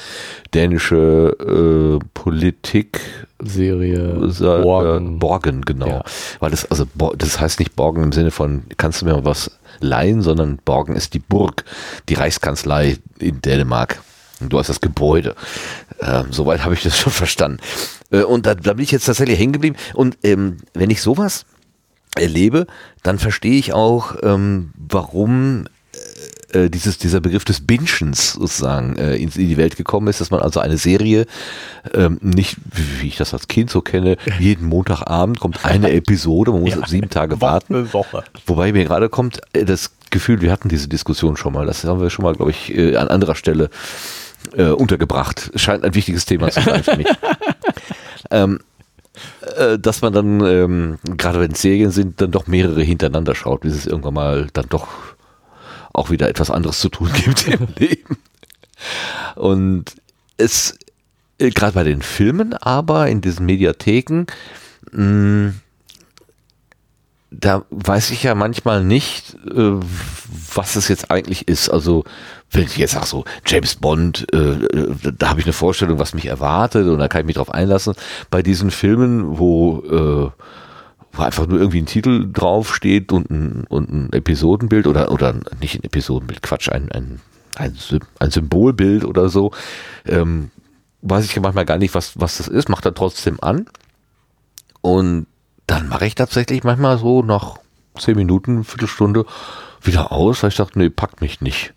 dänische äh, Politik Serie Borgen. Äh, Borgen, genau. Ja. Weil das, also das heißt nicht Borgen im Sinne von, kannst du mir was leihen, sondern Borgen ist die Burg, die Reichskanzlei in Dänemark. Du hast das Gebäude. Ähm, soweit habe ich das (laughs) schon verstanden. Äh, und da, da bin ich jetzt tatsächlich hängen geblieben. Und ähm, wenn ich sowas erlebe, dann verstehe ich auch, ähm, warum äh, dieses, dieser Begriff des Binschens sozusagen äh, in, in, die Welt gekommen ist, dass man also eine Serie ähm, nicht, wie ich das als Kind so kenne, jeden Montagabend kommt eine (laughs) Episode, man muss ja, sieben Tage warten. Woche. Wobei mir gerade kommt äh, das Gefühl, wir hatten diese Diskussion schon mal, das haben wir schon mal, glaube ich, äh, an anderer Stelle äh, untergebracht. Scheint ein wichtiges Thema zu sein für mich. (laughs) ähm, äh, dass man dann, ähm, gerade wenn es Serien sind, dann doch mehrere hintereinander schaut, bis es irgendwann mal dann doch auch wieder etwas anderes zu tun gibt (laughs) im Leben. Und es, äh, gerade bei den Filmen, aber in diesen Mediatheken, mh, mm, da weiß ich ja manchmal nicht, äh, was es jetzt eigentlich ist. Also, wenn ich jetzt sage so, James Bond, äh, äh da habe ich eine Vorstellung, was mich erwartet und da kann ich mich drauf einlassen. Bei diesen Filmen, wo äh, wo einfach nur irgendwie ein Titel draufsteht und ein, und ein Episodenbild oder, oder nicht ein Episodenbild, Quatsch, ein, ein, ein, ein Symbolbild oder so, ähm, weiß ich manchmal gar nicht, was, was das ist, macht er trotzdem an. Und dann mache ich tatsächlich manchmal so nach zehn Minuten, Viertelstunde wieder aus, weil ich dachte, nee, packt mich nicht.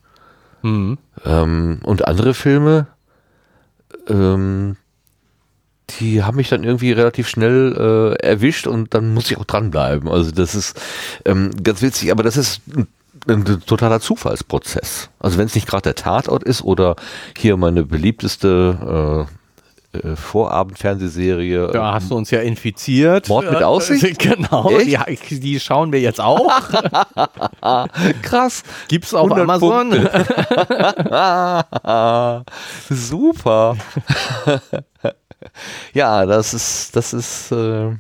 Mhm. Ähm, und andere Filme, ähm, die haben mich dann irgendwie relativ schnell äh, erwischt und dann muss ich auch dranbleiben. Also das ist ähm, ganz witzig, aber das ist ein, ein totaler Zufallsprozess. Also wenn es nicht gerade der Tatort ist oder hier meine beliebteste äh, äh, Vorabendfernsehserie. Da hast du uns ja infiziert. Mord mit Aussicht? (laughs) genau, die, die, schauen wir jetzt auch. (laughs) Krass. Gibt's auf Amazon? (laughs) Super. Ja, das ist, das ist, äh,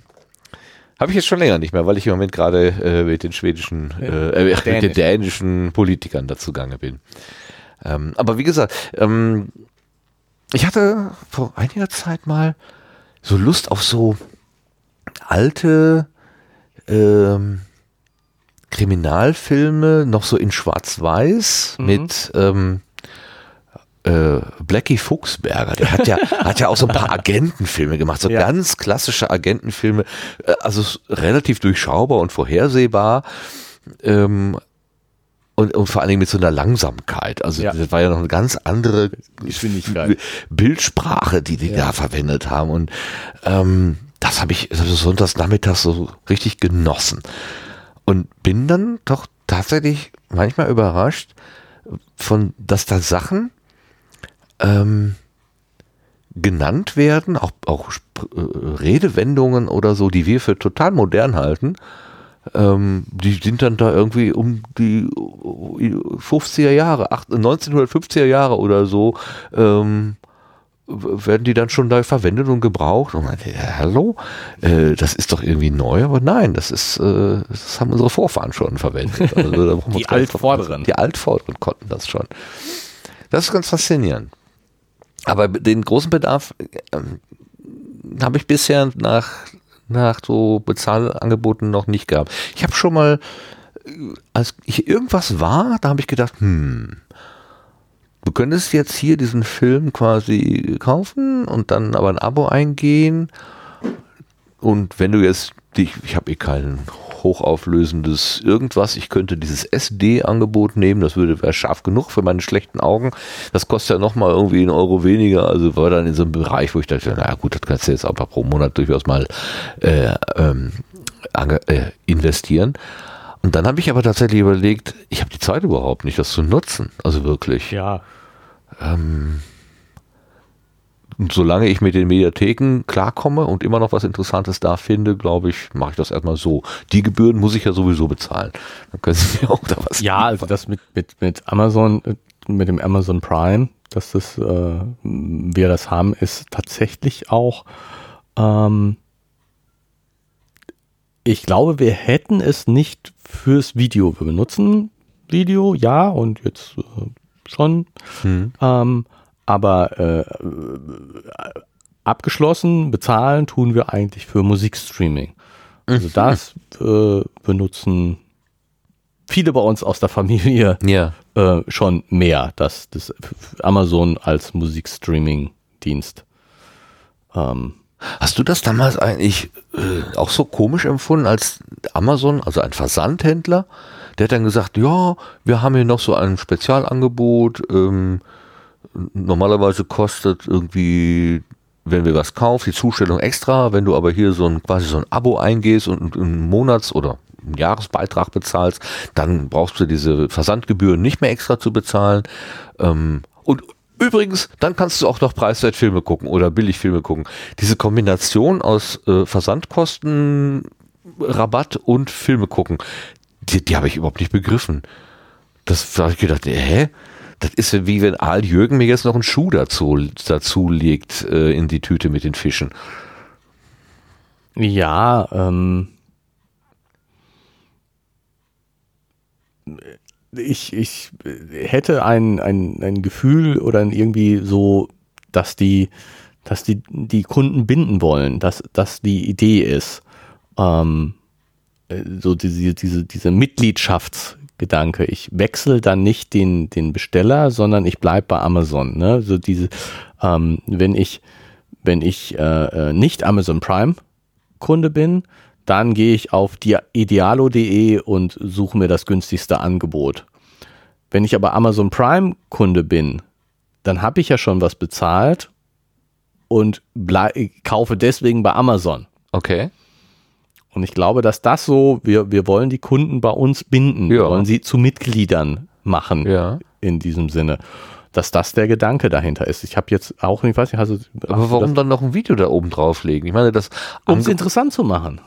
habe ich jetzt schon länger nicht mehr, weil ich im Moment gerade äh, mit den schwedischen, äh, äh, mit den dänischen Politikern dazu gange bin. Ähm, aber wie gesagt, ähm, ich hatte vor einiger Zeit mal so Lust auf so alte ähm, Kriminalfilme, noch so in Schwarz-Weiß mhm. mit ähm, äh, Blackie Fuchsberger, der hat ja, (laughs) hat ja auch so ein paar Agentenfilme gemacht, so ja. ganz klassische Agentenfilme, äh, also relativ durchschaubar und vorhersehbar. Ähm, und, und vor allen Dingen mit so einer Langsamkeit. Also ja. das war ja noch eine ganz andere Bildsprache, die die ja. da verwendet haben. Und ähm, das habe ich also sonntags nachmittags so richtig genossen. Und bin dann doch tatsächlich manchmal überrascht von, dass da Sachen ähm, genannt werden, auch, auch äh, Redewendungen oder so, die wir für total modern halten, ähm, die sind dann da irgendwie um die 50er Jahre, 1950er Jahre oder so, ähm, werden die dann schon da verwendet und gebraucht? Und man, ja, hallo, äh, das ist doch irgendwie neu, aber nein, das ist, äh, das haben unsere Vorfahren schon verwendet. Also, (laughs) die Altvorderen. Die Altvorderen konnten das schon. Das ist ganz faszinierend. Aber den großen Bedarf äh, habe ich bisher nach, nach so Bezahlangeboten noch nicht gehabt. Ich habe schon mal, äh, als ich irgendwas war, da habe ich gedacht, hm, du könntest jetzt hier diesen Film quasi kaufen und dann aber ein Abo eingehen. Und wenn du jetzt dich, ich habe eh keinen hochauflösendes irgendwas. Ich könnte dieses SD-Angebot nehmen, das würde wäre scharf genug für meine schlechten Augen. Das kostet ja nochmal irgendwie einen Euro weniger, also war dann in so einem Bereich, wo ich dachte, naja gut, das kannst du jetzt einfach pro Monat durchaus mal äh, ähm, äh, investieren. Und dann habe ich aber tatsächlich überlegt, ich habe die Zeit überhaupt nicht, das zu nutzen. Also wirklich. Ja. Ähm, und solange ich mit den Mediatheken klarkomme und immer noch was Interessantes da finde, glaube ich, mache ich das erstmal so. Die Gebühren muss ich ja sowieso bezahlen. Dann können Sie mir auch da was. Ja, liefern. also das mit, mit, mit Amazon, mit dem Amazon Prime, dass das, äh, wir das haben, ist tatsächlich auch, ähm, ich glaube, wir hätten es nicht fürs Video. Wir benutzen Video, ja, und jetzt äh, schon. Hm. Ähm, aber äh, abgeschlossen, bezahlen tun wir eigentlich für Musikstreaming. Also mhm. das äh, benutzen viele bei uns aus der Familie ja. äh, schon mehr, das, das Amazon als Musikstreaming-Dienst. Ähm, Hast du das damals eigentlich äh, auch so komisch empfunden, als Amazon, also ein Versandhändler, der hat dann gesagt, ja, wir haben hier noch so ein Spezialangebot, ähm, normalerweise kostet irgendwie, wenn wir was kaufen, die Zustellung extra. Wenn du aber hier so ein quasi so ein Abo eingehst und einen Monats- oder einen Jahresbeitrag bezahlst, dann brauchst du diese Versandgebühren nicht mehr extra zu bezahlen. Ähm, und Übrigens, dann kannst du auch noch Preiswertfilme gucken oder Billigfilme gucken. Diese Kombination aus äh, Versandkosten, Rabatt und Filme gucken, die, die habe ich überhaupt nicht begriffen. Das habe ich gedacht, hä? Das ist wie wenn Al Jürgen mir jetzt noch einen Schuh dazu, dazu legt äh, in die Tüte mit den Fischen. Ja, ähm. Ich, ich hätte ein, ein, ein Gefühl oder irgendwie so, dass die, dass die, die Kunden binden wollen, dass das die Idee ist. Ähm, äh, so diese, diese, diese Mitgliedschafts- Gedanke. Ich wechsle dann nicht den, den Besteller, sondern ich bleibe bei Amazon. Ne? So diese, ähm, wenn ich, wenn ich äh, äh, nicht Amazon Prime Kunde bin, dann gehe ich auf idealo.de und suche mir das günstigste Angebot. Wenn ich aber Amazon Prime Kunde bin, dann habe ich ja schon was bezahlt und kaufe deswegen bei Amazon. Okay. Und ich glaube, dass das so, wir, wir wollen die Kunden bei uns binden, ja. wir wollen sie zu Mitgliedern machen ja. in diesem Sinne. Dass das der Gedanke dahinter ist. Ich habe jetzt auch, ich weiß nicht, also. Aber warum dann noch ein Video da oben drauflegen? Ich meine, das. Um es interessant zu machen.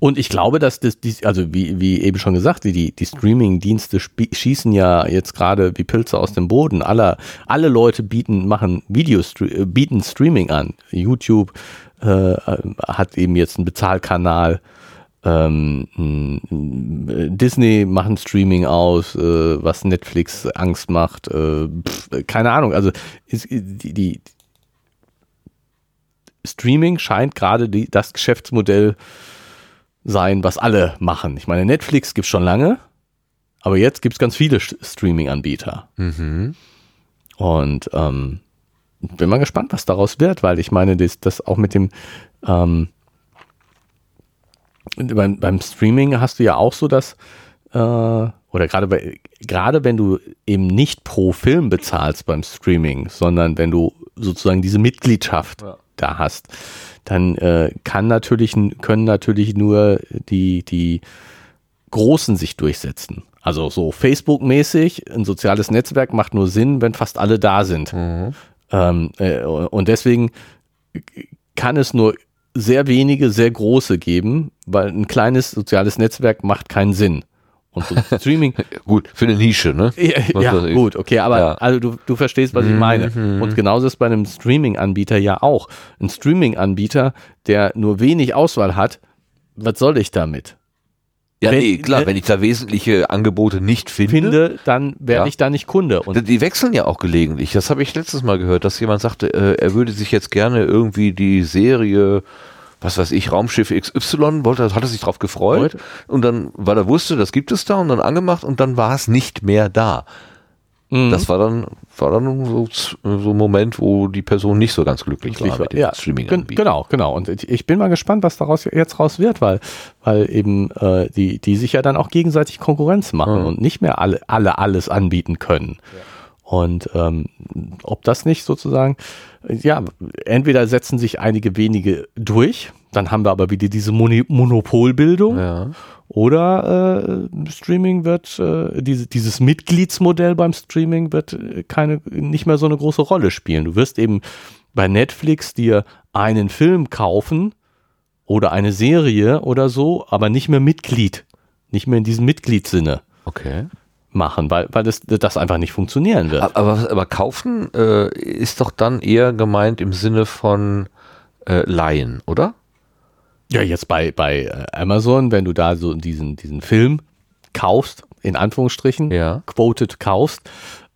Und ich glaube, dass das, die, also wie, wie eben schon gesagt, die, die Streaming-Dienste schießen ja jetzt gerade wie Pilze aus dem Boden. Alle, alle Leute bieten, machen Videos, äh, bieten Streaming an. YouTube äh, hat eben jetzt einen Bezahlkanal. Ähm, Disney macht Streaming aus, äh, was Netflix Angst macht. Äh, pf, keine Ahnung. Also ist, die, die Streaming scheint gerade das Geschäftsmodell sein, was alle machen. Ich meine, Netflix gibt es schon lange, aber jetzt gibt es ganz viele Streaming-Anbieter. Mhm. Und ähm, bin mal gespannt, was daraus wird, weil ich meine, das, das auch mit dem ähm, beim, beim Streaming hast du ja auch so, dass äh, oder gerade gerade wenn du eben nicht pro Film bezahlst beim Streaming, sondern wenn du sozusagen diese Mitgliedschaft ja. da hast, dann äh, kann natürlich, können natürlich nur die, die Großen sich durchsetzen. Also so Facebook-mäßig, ein soziales Netzwerk macht nur Sinn, wenn fast alle da sind. Mhm. Ähm, äh, und deswegen kann es nur sehr wenige, sehr große geben, weil ein kleines soziales Netzwerk macht keinen Sinn. Und so (laughs) Streaming. gut, für eine Nische, ne? Ja, ja gut, okay, aber ja. also du, du verstehst, was ich mhm, meine. Mhm. Und genauso ist bei einem Streaming-Anbieter ja auch. Ein Streaming-Anbieter, der nur wenig Auswahl hat, was soll ich damit? Ja, wenn, nee, klar, ne, wenn ich da wesentliche Angebote nicht finde, finde dann werde ja. ich da nicht Kunde. Und die wechseln ja auch gelegentlich. Das habe ich letztes Mal gehört, dass jemand sagte, äh, er würde sich jetzt gerne irgendwie die Serie was weiß ich, Raumschiff XY, wollte, hat er sich drauf gefreut Freut. und dann, weil er wusste, das gibt es da und dann angemacht und dann war es nicht mehr da. Mhm. Das war dann, war dann so, so ein Moment, wo die Person nicht so ganz glücklich, glücklich war mit dem ja, Streaming. -Anbieter. Genau, genau. Und ich bin mal gespannt, was daraus jetzt raus wird, weil, weil eben äh, die, die sich ja dann auch gegenseitig Konkurrenz machen mhm. und nicht mehr alle, alle alles anbieten können. Ja. Und ähm, ob das nicht sozusagen, ja, entweder setzen sich einige wenige durch, dann haben wir aber wieder diese Mon Monopolbildung, ja. oder äh, Streaming wird, äh, diese, dieses Mitgliedsmodell beim Streaming wird äh, keine, nicht mehr so eine große Rolle spielen. Du wirst eben bei Netflix dir einen Film kaufen oder eine Serie oder so, aber nicht mehr Mitglied, nicht mehr in diesem Mitgliedssinne. Okay machen, weil, weil das, das einfach nicht funktionieren wird. Aber, aber kaufen äh, ist doch dann eher gemeint im Sinne von äh, Leihen, oder? Ja, jetzt bei, bei äh, Amazon, wenn du da so diesen, diesen Film kaufst, in Anführungsstrichen, ja. quoted kaufst,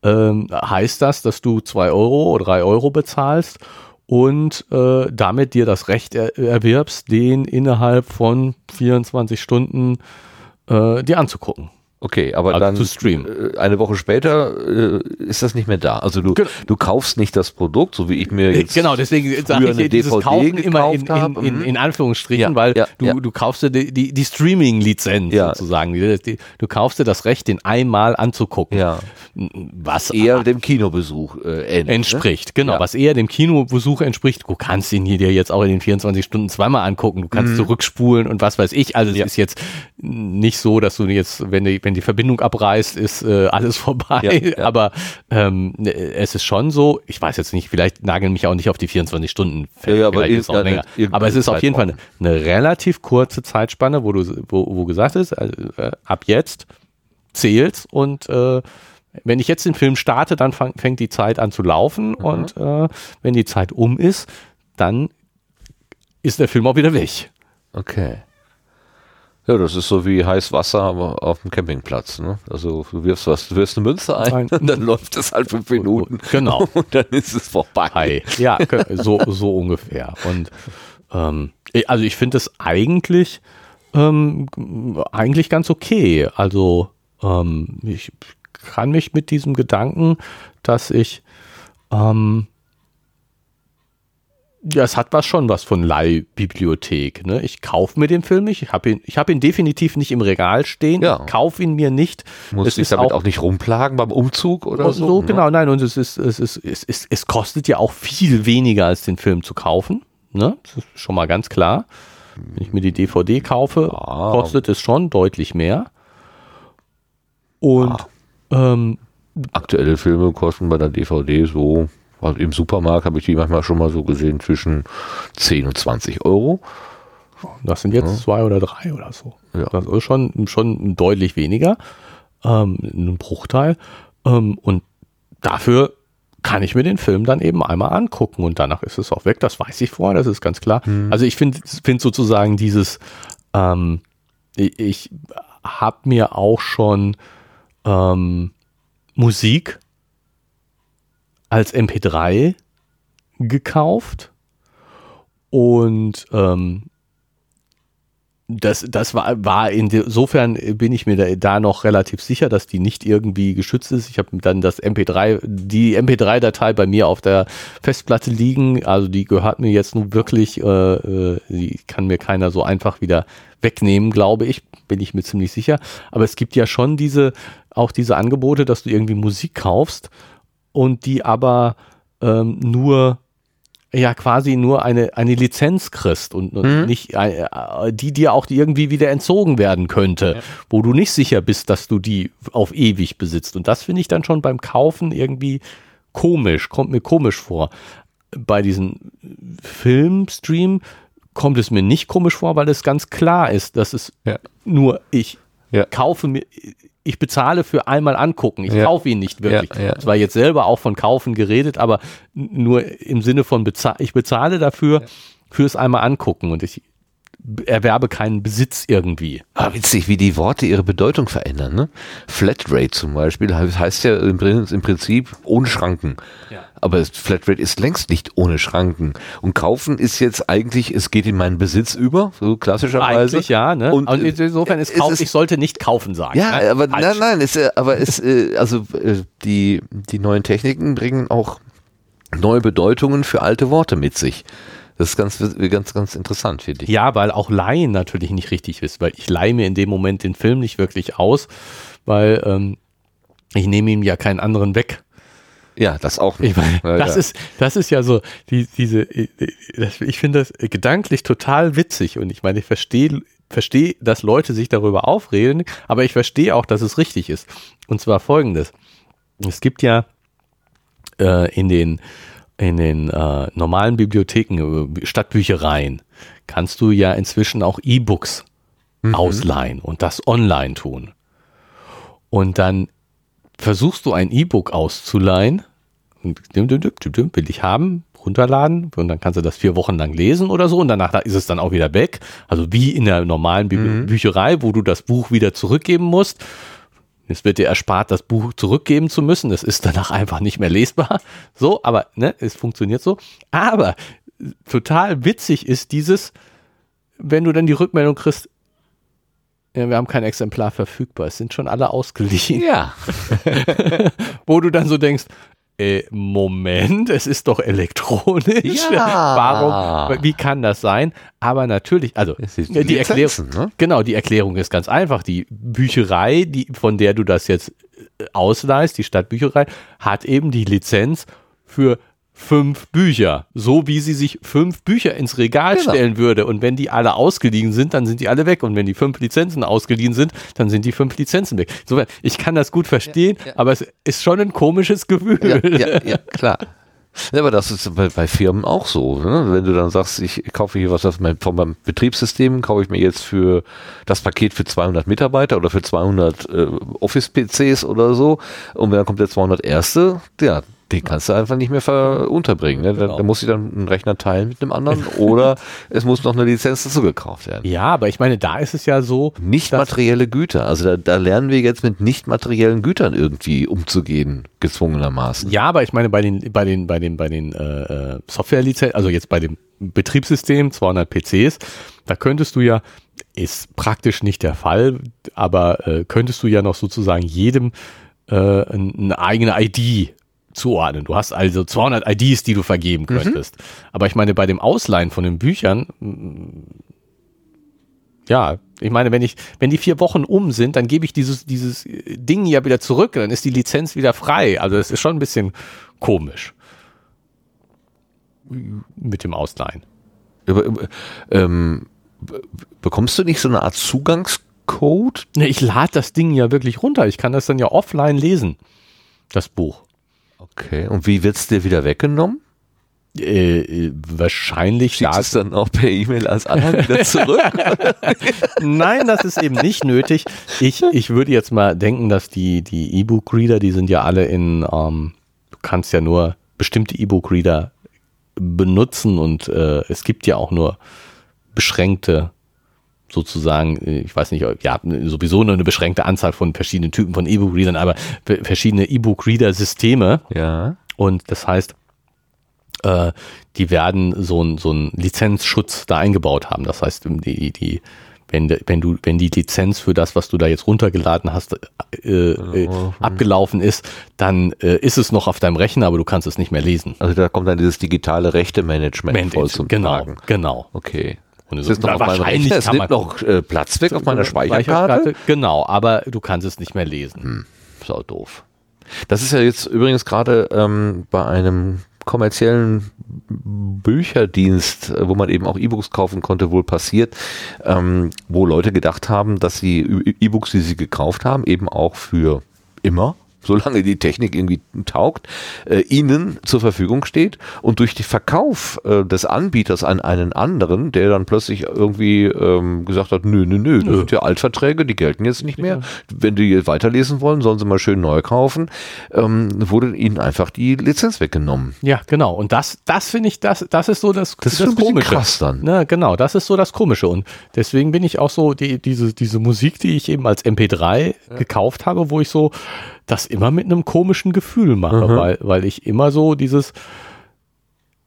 ähm, heißt das, dass du zwei Euro oder drei Euro bezahlst und äh, damit dir das Recht er erwirbst, den innerhalb von 24 Stunden äh, dir anzugucken. Okay, aber also dann äh, eine Woche später äh, ist das nicht mehr da. Also du, genau. du kaufst nicht das Produkt, so wie ich mir jetzt genau deswegen sage ich dir dieses DVD Kaufen immer in, in, in, in Anführungsstrichen, ja, weil ja, du, ja. du kaufst dir die, die, die Streaming-Lizenz sozusagen. Die, du kaufst dir das Recht, den einmal anzugucken. Ja. Was eher dem Kinobesuch äh, ähnlich, ne? entspricht. Ne? Genau, was eher dem Kinobesuch entspricht. Du kannst ihn hier dir jetzt auch in den 24 Stunden zweimal angucken. Du kannst mhm. zurückspulen und was weiß ich. Also es ist jetzt nicht so, dass du jetzt, wenn, die, wenn die Verbindung abreißt, ist äh, alles (laughs) vorbei. Ja, ja. Aber ähm, es ist schon so, ich weiß jetzt nicht, vielleicht nageln mich auch nicht auf die 24 Stunden fest, ja, aber, ist auch länger. aber es ist auf jeden Fall eine, eine, relativ kurze Zeitspanne, wo du, wo, wo gesagt ist, äh, ab jetzt zählt's und äh, wenn ich jetzt den Film starte, dann fang, fängt die Zeit an zu laufen mhm. und äh, wenn die Zeit um ist, dann ist der Film auch wieder weg. Okay. Ja, das ist so wie heiß Wasser auf dem Campingplatz. Ne? Also du wirfst was, du wirfst eine Münze ein und dann läuft es halt fünf Minuten. Genau. (laughs) Und dann ist es vorbei. Hi. Ja, so, so ungefähr. Und ähm, also ich finde es eigentlich, ähm, eigentlich ganz okay. Also ähm, ich kann mich mit diesem Gedanken, dass ich ähm, ja, es hat was schon was von Leihbibliothek. Ne? Ich kaufe mir den Film nicht. Ich habe ihn, ich hab ihn definitiv nicht im Regal stehen. Ja. kaufe ihn mir nicht. Muss ich damit auch, auch, nicht rumplagen beim Umzug oder so? So, ne? genau, nein. Und es ist, es ist, es ist, es kostet ja auch viel weniger als den Film zu kaufen. Ne? Das ist schon mal ganz klar. Wenn ich mir die DVD kaufe, ah. kostet es schon deutlich mehr. Und ah. ähm, aktuelle Filme kosten bei der DVD so also Im Supermarkt habe ich die manchmal schon mal so gesehen zwischen 10 und 20 Euro. Das sind jetzt ja. zwei oder drei oder so. Ja. Das ist schon, schon deutlich weniger, ähm, ein Bruchteil. Ähm, und dafür kann ich mir den Film dann eben einmal angucken und danach ist es auch weg. Das weiß ich vorher, das ist ganz klar. Mhm. Also ich finde find sozusagen dieses, ähm, ich, ich habe mir auch schon ähm, Musik als MP3 gekauft und ähm, das, das war, war insofern bin ich mir da, da, noch relativ sicher, dass die nicht irgendwie geschützt ist. Ich habe dann das MP3, die MP3-Datei bei mir auf der Festplatte liegen. Also die gehört mir jetzt nun wirklich, äh, äh, die kann mir keiner so einfach wieder wegnehmen, glaube ich, bin ich mir ziemlich sicher. Aber es gibt ja schon diese, auch diese Angebote, dass du irgendwie Musik kaufst und die aber ähm, nur ja quasi nur eine, eine Lizenz kriegst und mhm. nicht äh, die dir auch irgendwie wieder entzogen werden könnte, ja. wo du nicht sicher bist, dass du die auf ewig besitzt. Und das finde ich dann schon beim Kaufen irgendwie komisch, kommt mir komisch vor. Bei diesem Filmstream kommt es mir nicht komisch vor, weil es ganz klar ist, dass es ja. nur ich ja. kaufe mir, ich bezahle für einmal angucken. Ich ja. kaufe ihn nicht wirklich. Ja, ja. Zwar jetzt selber auch von kaufen geredet, aber nur im Sinne von bezahl ich bezahle dafür fürs einmal angucken und ich erwerbe keinen Besitz irgendwie. Ah, witzig, wie die Worte ihre Bedeutung verändern. Ne? Flatrate zum Beispiel heißt ja im Prinzip ohne Schranken. Ja. Aber Flatrate ist längst nicht ohne Schranken. Und kaufen ist jetzt eigentlich, es geht in meinen Besitz über, so klassischerweise. Eigentlich ja, ne? Und, Und insofern ist Kauf, ich sollte nicht kaufen sagen. Ja, ne? aber Falsch. nein, nein, ist, aber es, äh, also äh, die, die neuen Techniken bringen auch neue Bedeutungen für alte Worte mit sich. Das ist ganz, ganz, ganz interessant, finde ich. Ja, weil auch Laien natürlich nicht richtig ist, weil ich leihe mir in dem Moment den Film nicht wirklich aus, weil ähm, ich nehme ihm ja keinen anderen weg. Ja, das auch nicht. Ich meine, das, ja. Ist, das ist ja so, die, diese, ich finde das gedanklich total witzig und ich meine, ich verstehe, verstehe, dass Leute sich darüber aufreden, aber ich verstehe auch, dass es richtig ist. Und zwar folgendes. Es gibt ja äh, in den in den äh, normalen Bibliotheken, äh, Stadtbüchereien, kannst du ja inzwischen auch E-Books mhm. ausleihen und das online tun. Und dann versuchst du ein E-Book auszuleihen, will ich haben, runterladen und dann kannst du das vier Wochen lang lesen oder so und danach ist es dann auch wieder weg. Also wie in der normalen Bü mhm. Bücherei, wo du das Buch wieder zurückgeben musst es wird dir erspart, das Buch zurückgeben zu müssen. Es ist danach einfach nicht mehr lesbar. So, aber ne, es funktioniert so. Aber total witzig ist dieses, wenn du dann die Rückmeldung kriegst, ja, wir haben kein Exemplar verfügbar, es sind schon alle ausgeliehen. Ja. (laughs) Wo du dann so denkst, äh, Moment, es ist doch elektronisch. Ja. (laughs) Warum, wie kann das sein? Aber natürlich, also die, die Erklärung, ne? genau, die Erklärung ist ganz einfach. Die Bücherei, die, von der du das jetzt äh, ausleihst, die Stadtbücherei, hat eben die Lizenz für fünf Bücher. So wie sie sich fünf Bücher ins Regal genau. stellen würde. Und wenn die alle ausgeliehen sind, dann sind die alle weg. Und wenn die fünf Lizenzen ausgeliehen sind, dann sind die fünf Lizenzen weg. Insofern, ich kann das gut verstehen, ja, ja. aber es ist schon ein komisches Gefühl. Ja, ja, klar. Ja, aber das ist bei, bei Firmen auch so. Ne? Wenn du dann sagst, ich kaufe hier was mein, von meinem Betriebssystem, kaufe ich mir jetzt für das Paket für 200 Mitarbeiter oder für 200 äh, Office-PCs oder so. Und wenn dann kommt der 201. Ja, den kannst du einfach nicht mehr unterbringen. Ne? Da, genau. da muss ich dann einen Rechner teilen mit einem anderen (laughs) oder es muss noch eine Lizenz dazu gekauft werden. Ja, aber ich meine, da ist es ja so. Nicht materielle Güter. Also da, da lernen wir jetzt mit nicht materiellen Gütern irgendwie umzugehen, gezwungenermaßen. Ja, aber ich meine, bei den, bei den, bei den, bei den äh, äh Software-Lizenzen, also jetzt bei dem Betriebssystem 200 PCs, da könntest du ja, ist praktisch nicht der Fall, aber äh, könntest du ja noch sozusagen jedem äh, eine eigene ID zuordnen. Du hast also 200 IDs, die du vergeben mhm. könntest. Mhm. Aber ich meine, bei dem Ausleihen von den Büchern, mm, ja, ich meine, wenn ich, wenn die vier Wochen um sind, dann gebe ich dieses, dieses Ding ja wieder zurück, dann ist die Lizenz wieder frei. Also das ist schon ein bisschen komisch. Mit dem Ausleihen. Ähm, bekommst du nicht so eine Art Zugangscode? Ne, ich lade das Ding ja wirklich runter. Ich kann das dann ja offline lesen, das Buch. Okay, und wie wird es dir wieder weggenommen? Äh, äh, wahrscheinlich Schickst es dann auch per E-Mail als Anhang wieder (laughs) zurück? Nein, das ist eben nicht nötig. Ich, ich würde jetzt mal denken, dass die, die E-Book-Reader, die sind ja alle in, ähm, du kannst ja nur bestimmte E-Book-Reader benutzen und äh, es gibt ja auch nur beschränkte sozusagen, äh, ich weiß nicht, ja, sowieso nur eine beschränkte Anzahl von verschiedenen Typen von E-Book-Readern, aber verschiedene E-Book-Reader-Systeme. Ja. Und das heißt, äh, die werden so einen so einen Lizenzschutz da eingebaut haben. Das heißt, die, die, wenn, wenn du, wenn die Lizenz für das, was du da jetzt runtergeladen hast, äh, äh, abgelaufen ist, dann äh, ist es noch auf deinem Rechner, aber du kannst es nicht mehr lesen. Also da kommt dann dieses digitale Rechte-Management voll zum genau, Tragen. Genau. Okay. Und Das ist noch auf meinem Rechner, es nimmt noch äh, Platz weg auf meiner Speicherkarte. Genau, aber du kannst es nicht mehr lesen. Hm, sau doof. Das ist ja jetzt übrigens gerade ähm, bei einem kommerziellen Bücherdienst, äh, wo man eben auch E-Books kaufen konnte, wohl passiert, ähm, wo Leute gedacht haben, dass sie E-Books, die sie gekauft haben, eben auch für immer solange die Technik irgendwie taugt, äh, ihnen zur Verfügung steht und durch den Verkauf äh, des Anbieters an einen anderen, der dann plötzlich irgendwie ähm, gesagt hat, nö, nö, nö, das sind ja Altverträge, die gelten jetzt nicht mehr. Wenn die jetzt weiterlesen wollen, sollen sie mal schön neu kaufen, ähm, wurde ihnen einfach die Lizenz weggenommen. Ja, genau. Und das, das finde ich, das, das ist so das, Das ist ein bisschen krass dann. Na, genau, das ist so das Komische. Und deswegen bin ich auch so, die, diese, diese Musik, die ich eben als MP3 gekauft habe, wo ich so das immer mit einem komischen Gefühl mache, Mhm. weil, weil ich immer so dieses,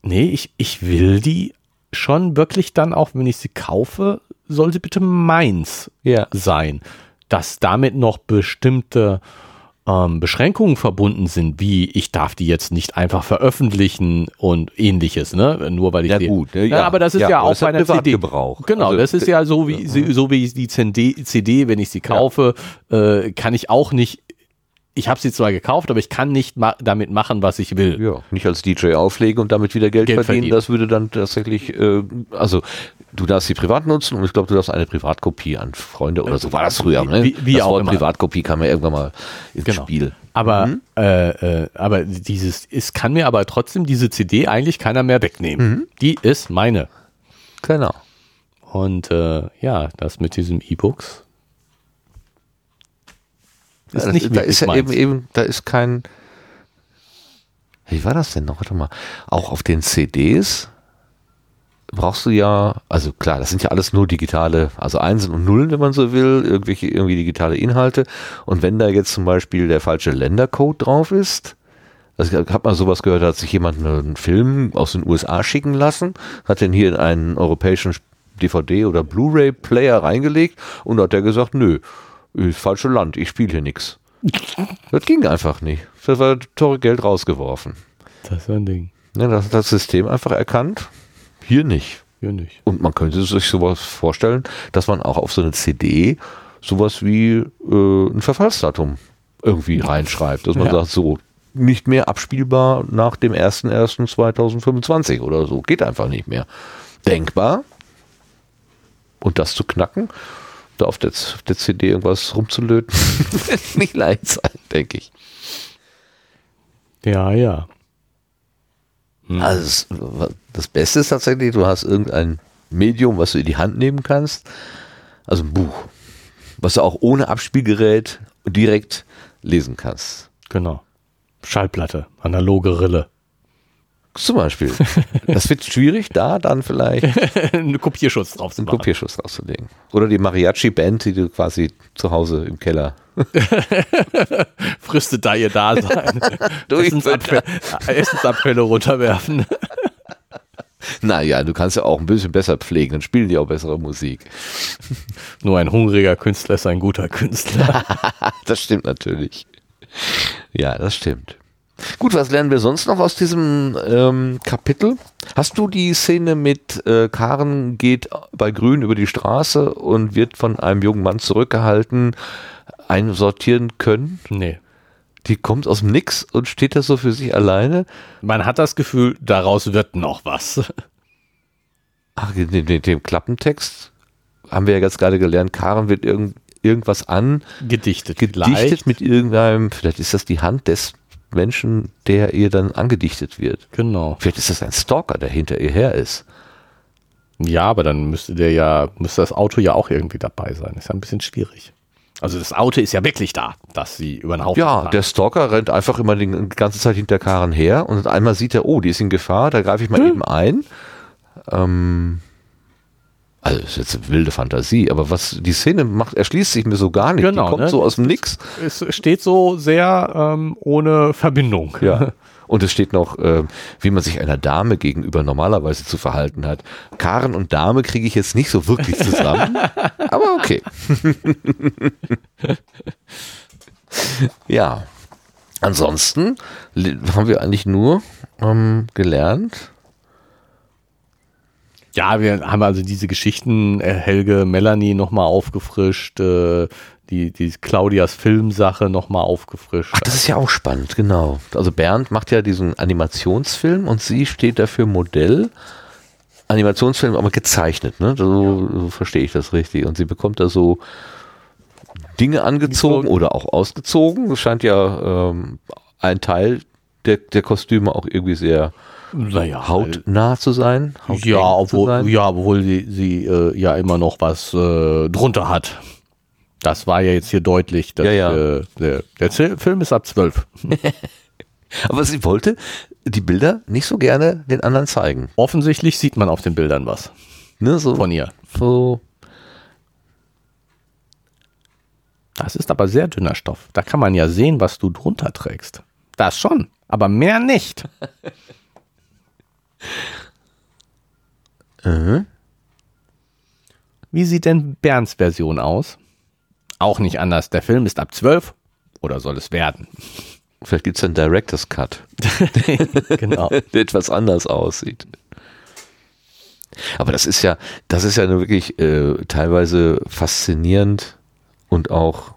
nee, ich, ich will die schon wirklich dann auch, wenn ich sie kaufe, soll sie bitte meins Ja. sein. Dass damit noch bestimmte ähm, Beschränkungen verbunden sind, wie ich darf die jetzt nicht einfach veröffentlichen und ähnliches, ne? Nur weil ich Ja, die, gut, ne, ja, ja. aber das ist Ja, ja, auch bei einer CD. Privatgebrauch. Genau, Also, das ist ja so wie so wie die CD, CD wenn ich sie kaufe, äh, kann ich auch nicht. Ich habe sie zwar gekauft, aber ich kann nicht ma damit machen, was ich will. Ja, nicht als DJ auflegen und damit wieder Geld, Geld verdienen. verdienen. Das würde dann tatsächlich, äh, also du darfst sie privat nutzen und ich glaube, du darfst eine Privatkopie an Freunde oder so war das früher. Ne? Wie- wie das auch Wort immer. Privatkopie kam ja irgendwann mal ins Genau. Spiel. Aber, Mhm. äh, äh, aber dieses, es kann mir aber trotzdem diese CD eigentlich keiner mehr wegnehmen. Mhm. Die ist meine. Genau. Und äh, ja, das mit diesem E-Books ist das, nicht da ist ja eben, eben, da ist kein. Wie war das denn noch? Warte mal. Auch auf den CDs brauchst du ja, also klar, das sind ja alles nur digitale, also Einsen und Nullen, wenn man so will, irgendwelche irgendwie digitale Inhalte. Und wenn da jetzt zum Beispiel der falsche Ländercode drauf ist, also ich habe mal sowas gehört, da hat sich jemand einen Film aus den USA schicken lassen, hat den hier in einen europäischen DVD- oder Blu-ray-Player reingelegt und hat der gesagt, nö, ist falsche Land, ich spiele hier nichts. Das ging einfach nicht. Das war teure Geld rausgeworfen. Das ist so ein Ding. Ne, das hat das System einfach erkannt, hier nicht. Ja, nicht. Und man könnte sich sowas vorstellen, dass man auch auf so eine CD sowas wie äh, ein Verfallsdatum irgendwie reinschreibt. Dass man Ja. sagt, so, nicht mehr abspielbar nach dem 01.01.2025 oder so. Geht einfach nicht mehr. Denkbar. Und das zu knacken, da auf der, auf der CD irgendwas rumzulöten, wird (laughs) nicht leicht sein, denke ich. Ja, ja. Also das, das Beste ist tatsächlich, du hast irgendein Medium, was du in die Hand nehmen kannst. Also ein Buch, was du auch ohne Abspielgerät direkt lesen kannst. Genau. Schallplatte, analoge Rille. Zum Beispiel. Das wird schwierig, da dann vielleicht (laughs) Einen Kopierschutz drauf zu einen machen. Kopierschuss rauszulegen. Oder die Mariachi-Band, die du quasi zu Hause im Keller. (laughs) Fristet da ihr Dasein. (laughs) Essensabfälle, Essensabfälle runterwerfen. Naja, du kannst ja auch ein bisschen besser pflegen, dann spielen die auch bessere Musik. Nur ein hungriger Künstler ist ein guter Künstler. Das stimmt natürlich. Ja, das stimmt. Gut, was lernen wir sonst noch aus diesem ähm, Kapitel? Hast du die Szene mit äh, Karen geht bei Grün über die Straße und wird von einem jungen Mann zurückgehalten, einsortieren können? nee. Die kommt aus dem Nix und steht da so für sich alleine. Man hat das Gefühl, daraus wird noch was. Ach, in dem, dem, Klappentext haben wir ja jetzt gerade gelernt, Karen wird irgend, irgendwas an Gedichtet. gedichtet Leicht. mit irgendeinem, vielleicht ist das die Hand des Menschen, der ihr dann angedichtet wird. Genau. Vielleicht ist das ein Stalker, der hinter ihr her ist. Ja, aber dann müsste der ja, müsste das Auto ja auch irgendwie dabei sein. Ist ja ein bisschen schwierig. Also das Auto ist ja wirklich da, dass sie über den Haufen Ja, fahren. der Stalker rennt einfach immer die ganze Zeit hinter Karen her und einmal sieht er, oh, die ist in Gefahr, da greife ich mal eben ein. Ähm, also das ist jetzt eine wilde Fantasie, aber was die Szene macht, erschließt sich mir so gar nicht. Genau, die kommt ne? so aus dem Nix. es steht so sehr ähm, ohne Verbindung. Ja. (laughs) Und es steht noch, äh, wie man sich einer Dame gegenüber normalerweise zu verhalten hat. Karen und Dame kriege ich jetzt nicht so wirklich zusammen, (laughs) aber okay. (laughs) ja. Ansonsten haben wir eigentlich nur ähm, gelernt. Ja, wir haben also diese Geschichten, äh, Helge, Melanie nochmal aufgefrischt, äh, die, die Claudias Filmsache nochmal aufgefrischt. Ach, das ist ja auch spannend, genau. Also Bernd macht ja diesen Animationsfilm und sie steht dafür Modell. Animationsfilm, aber gezeichnet, ne? So, so verstehe ich das richtig. Und sie bekommt da so Dinge angezogen oder auch ausgezogen. Es scheint ja ähm, ein Teil der, der Kostüme auch irgendwie sehr naja, hautnah zu sein. Ja, obwohl, sein. ja, obwohl sie, sie äh, ja immer noch was äh, drunter hat. Das war ja jetzt hier deutlich. Dass, Ja, ja. Äh, der, der Film ist ab 12. (laughs) Aber sie wollte die Bilder nicht so gerne den anderen zeigen. Offensichtlich sieht man auf den Bildern was Ne? So, von ihr. so Das ist aber sehr dünner Stoff. Da kann man ja sehen, was du drunter trägst. Das schon, aber mehr nicht. (laughs) Mhm. Wie sieht denn Bernds Version aus? Auch nicht anders. Der Film ist ab 12 oder soll es werden? Vielleicht gibt es einen Director's Cut. (laughs) genau. (laughs) der etwas anders aussieht. Aber das ist ja, das ist ja nur wirklich äh, teilweise faszinierend und auch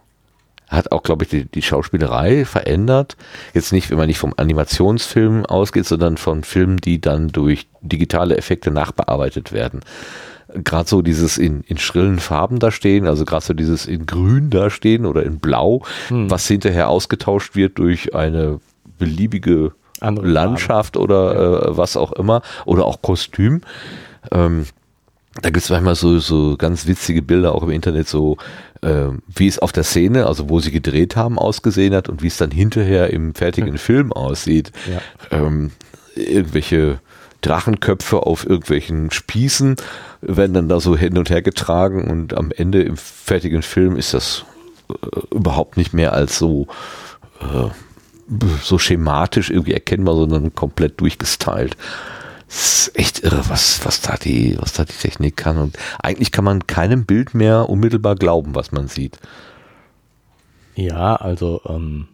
hat auch, glaube ich, die, die Schauspielerei verändert. Jetzt nicht, wenn man nicht vom Animationsfilm ausgeht, sondern von Filmen, die dann durch digitale Effekte nachbearbeitet werden. Gerade so dieses in, in schrillen Farben da stehen, also gerade so dieses in grün da stehen oder in blau, was hinterher ausgetauscht wird durch eine beliebige Andere Landschaft oder äh, was auch immer oder auch Kostüm. Ähm, da gibt es manchmal so, so ganz witzige Bilder auch im Internet, so äh, wie es auf der Szene, also wo sie gedreht haben, ausgesehen hat und wie es dann hinterher im fertigen Film aussieht. Ja. Ähm, irgendwelche Drachenköpfe auf irgendwelchen Spießen werden dann da so hin und her getragen und am Ende im fertigen Film ist das äh, überhaupt nicht mehr als so äh, so schematisch irgendwie erkennbar, sondern komplett durchgestylt. Ist echt irre, was, was da die, was da die Technik kann. Und eigentlich kann man keinem Bild mehr unmittelbar glauben, was man sieht. Ja, also ähm,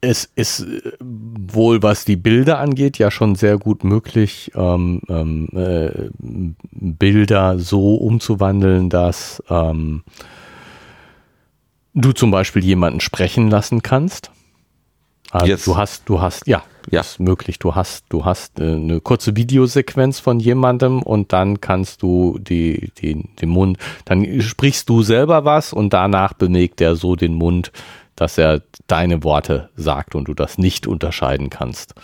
es ist äh, wohl, was die Bilder angeht, ja schon sehr gut möglich, ähm, ähm, äh, Bilder so umzuwandeln, dass ähm, du zum Beispiel jemanden sprechen lassen kannst. Also Jetzt? du hast, du hast, ja, Ja. ist möglich. Du hast, du hast äh, eine kurze Videosequenz von jemandem und dann kannst du die, die, den Mund, dann sprichst du selber was und danach bewegt er so den Mund, dass er deine Worte sagt und du das nicht unterscheiden kannst.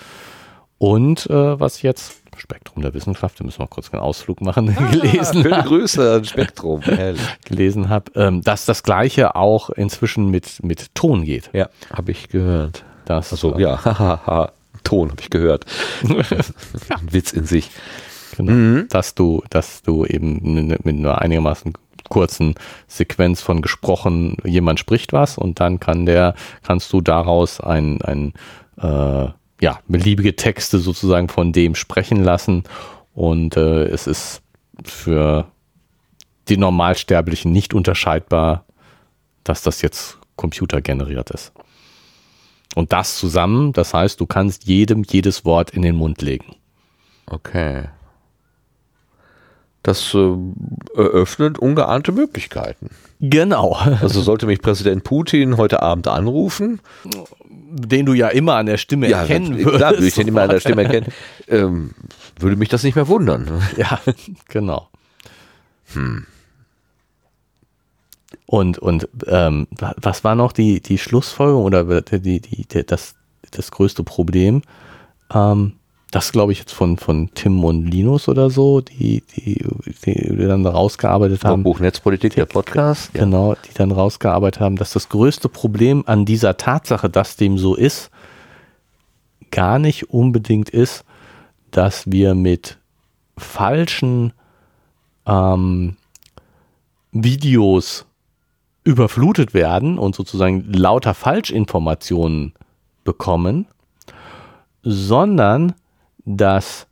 Und äh, was jetzt Spektrum der Wissenschaft, da müssen wir kurz einen Ausflug machen, (laughs) gelesen Schöne Grüße an Spektrum. (laughs) Gelesen habe, ähm, dass das Gleiche auch inzwischen mit, mit Ton geht. Ja, habe ich gehört. Das, Achso, äh, ja. (laughs) Ton habe ich gehört. (laughs) Ein Witz in sich. Genau. Dass du, dass du eben mit einer einigermaßen kurzen Sequenz von gesprochen, jemand spricht was und dann kann der, kannst du daraus ein, ein äh, ja, beliebige Texte sozusagen von dem sprechen lassen und äh, es ist für die Normalsterblichen nicht unterscheidbar, dass das jetzt computergeneriert ist. Und das zusammen, das heißt, du kannst jedem jedes Wort in den Mund legen. Okay. Das äh, eröffnet ungeahnte Möglichkeiten. Genau. (laughs) Also sollte mich Präsident Putin heute Abend anrufen, Den du ja immer an der Stimme erkennen natürlich, würdest. klar, würde ich den immer an der Stimme erkennen, (laughs) ähm, würde mich das nicht mehr wundern. Ja, (laughs) genau. Und, und ähm, was war noch die, die Schlussfolgerung oder die, die, die, das, das größte Problem? Ähm, das glaube ich jetzt von, von Tim und Linus oder so, die, die, die, dann rausgearbeitet haben. Buch Netzpolitik, der Podcast. Genau, die dann rausgearbeitet haben, dass das größte Problem an dieser Tatsache, dass dem so ist, gar nicht unbedingt ist, dass wir mit falschen ähm, Videos überflutet werden und sozusagen lauter Falschinformationen bekommen, sondern dass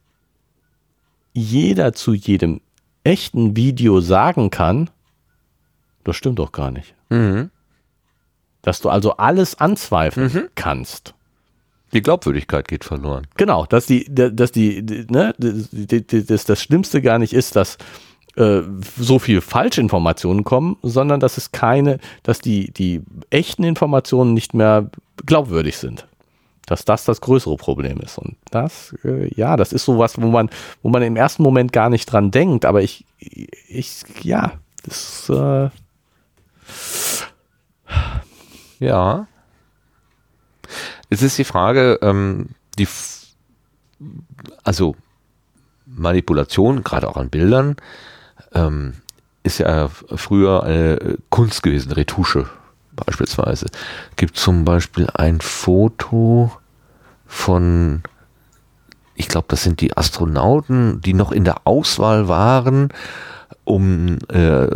jeder zu jedem echten Video sagen kann, das stimmt doch gar nicht. Mhm. Dass du also alles anzweifeln mhm. kannst. Die Glaubwürdigkeit geht verloren. Genau, dass die, dass die, ne, dass das Schlimmste gar nicht ist, dass äh, so viel Falschinformationen kommen, sondern dass es keine, dass die, die echten Informationen nicht mehr glaubwürdig sind. Dass das das größere Problem ist. Und das, äh, ja, das ist sowas, wo man, wo man im ersten Moment gar nicht dran denkt, aber ich, ich, ja, das, äh ja, es ist die Frage, ähm, die, also Manipulation, gerade auch an Bildern, ähm, ist ja früher eine Kunst gewesen, Retusche beispielsweise. Gibt zum Beispiel ein Foto von, ich glaube, das sind die Astronauten, die noch in der Auswahl waren, um äh,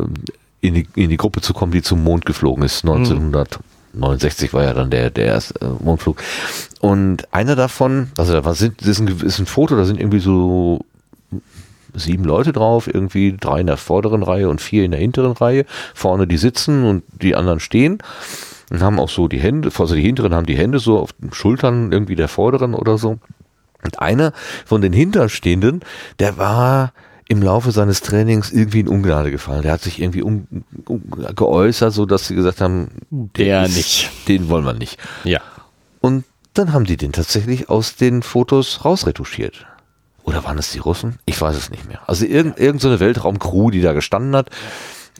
in, die, in die Gruppe zu kommen, die zum Mond geflogen ist, 1900. Mhm 69 war ja dann der, der erste äh, Mondflug. Und einer davon, also da sind, das ist ein, ist ein Foto, da sind irgendwie so sieben Leute drauf, irgendwie drei in der vorderen Reihe und vier in der hinteren Reihe. Vorne die sitzen und die anderen stehen und haben auch so die Hände, also die hinteren haben die Hände so auf den Schultern irgendwie der vorderen oder so. Und einer von den Hinterstehenden, der war im Laufe seines Trainings irgendwie in Ungnade gefallen. Der hat sich irgendwie um, um, geäußert, so dass sie gesagt haben, der ist, nicht. Den wollen wir nicht. Ja. Und dann haben die den tatsächlich aus den Fotos rausretuschiert. Oder waren es die Russen? Ich weiß es nicht mehr. Also irgend, irgend so Weltraumcrew, die da gestanden hat.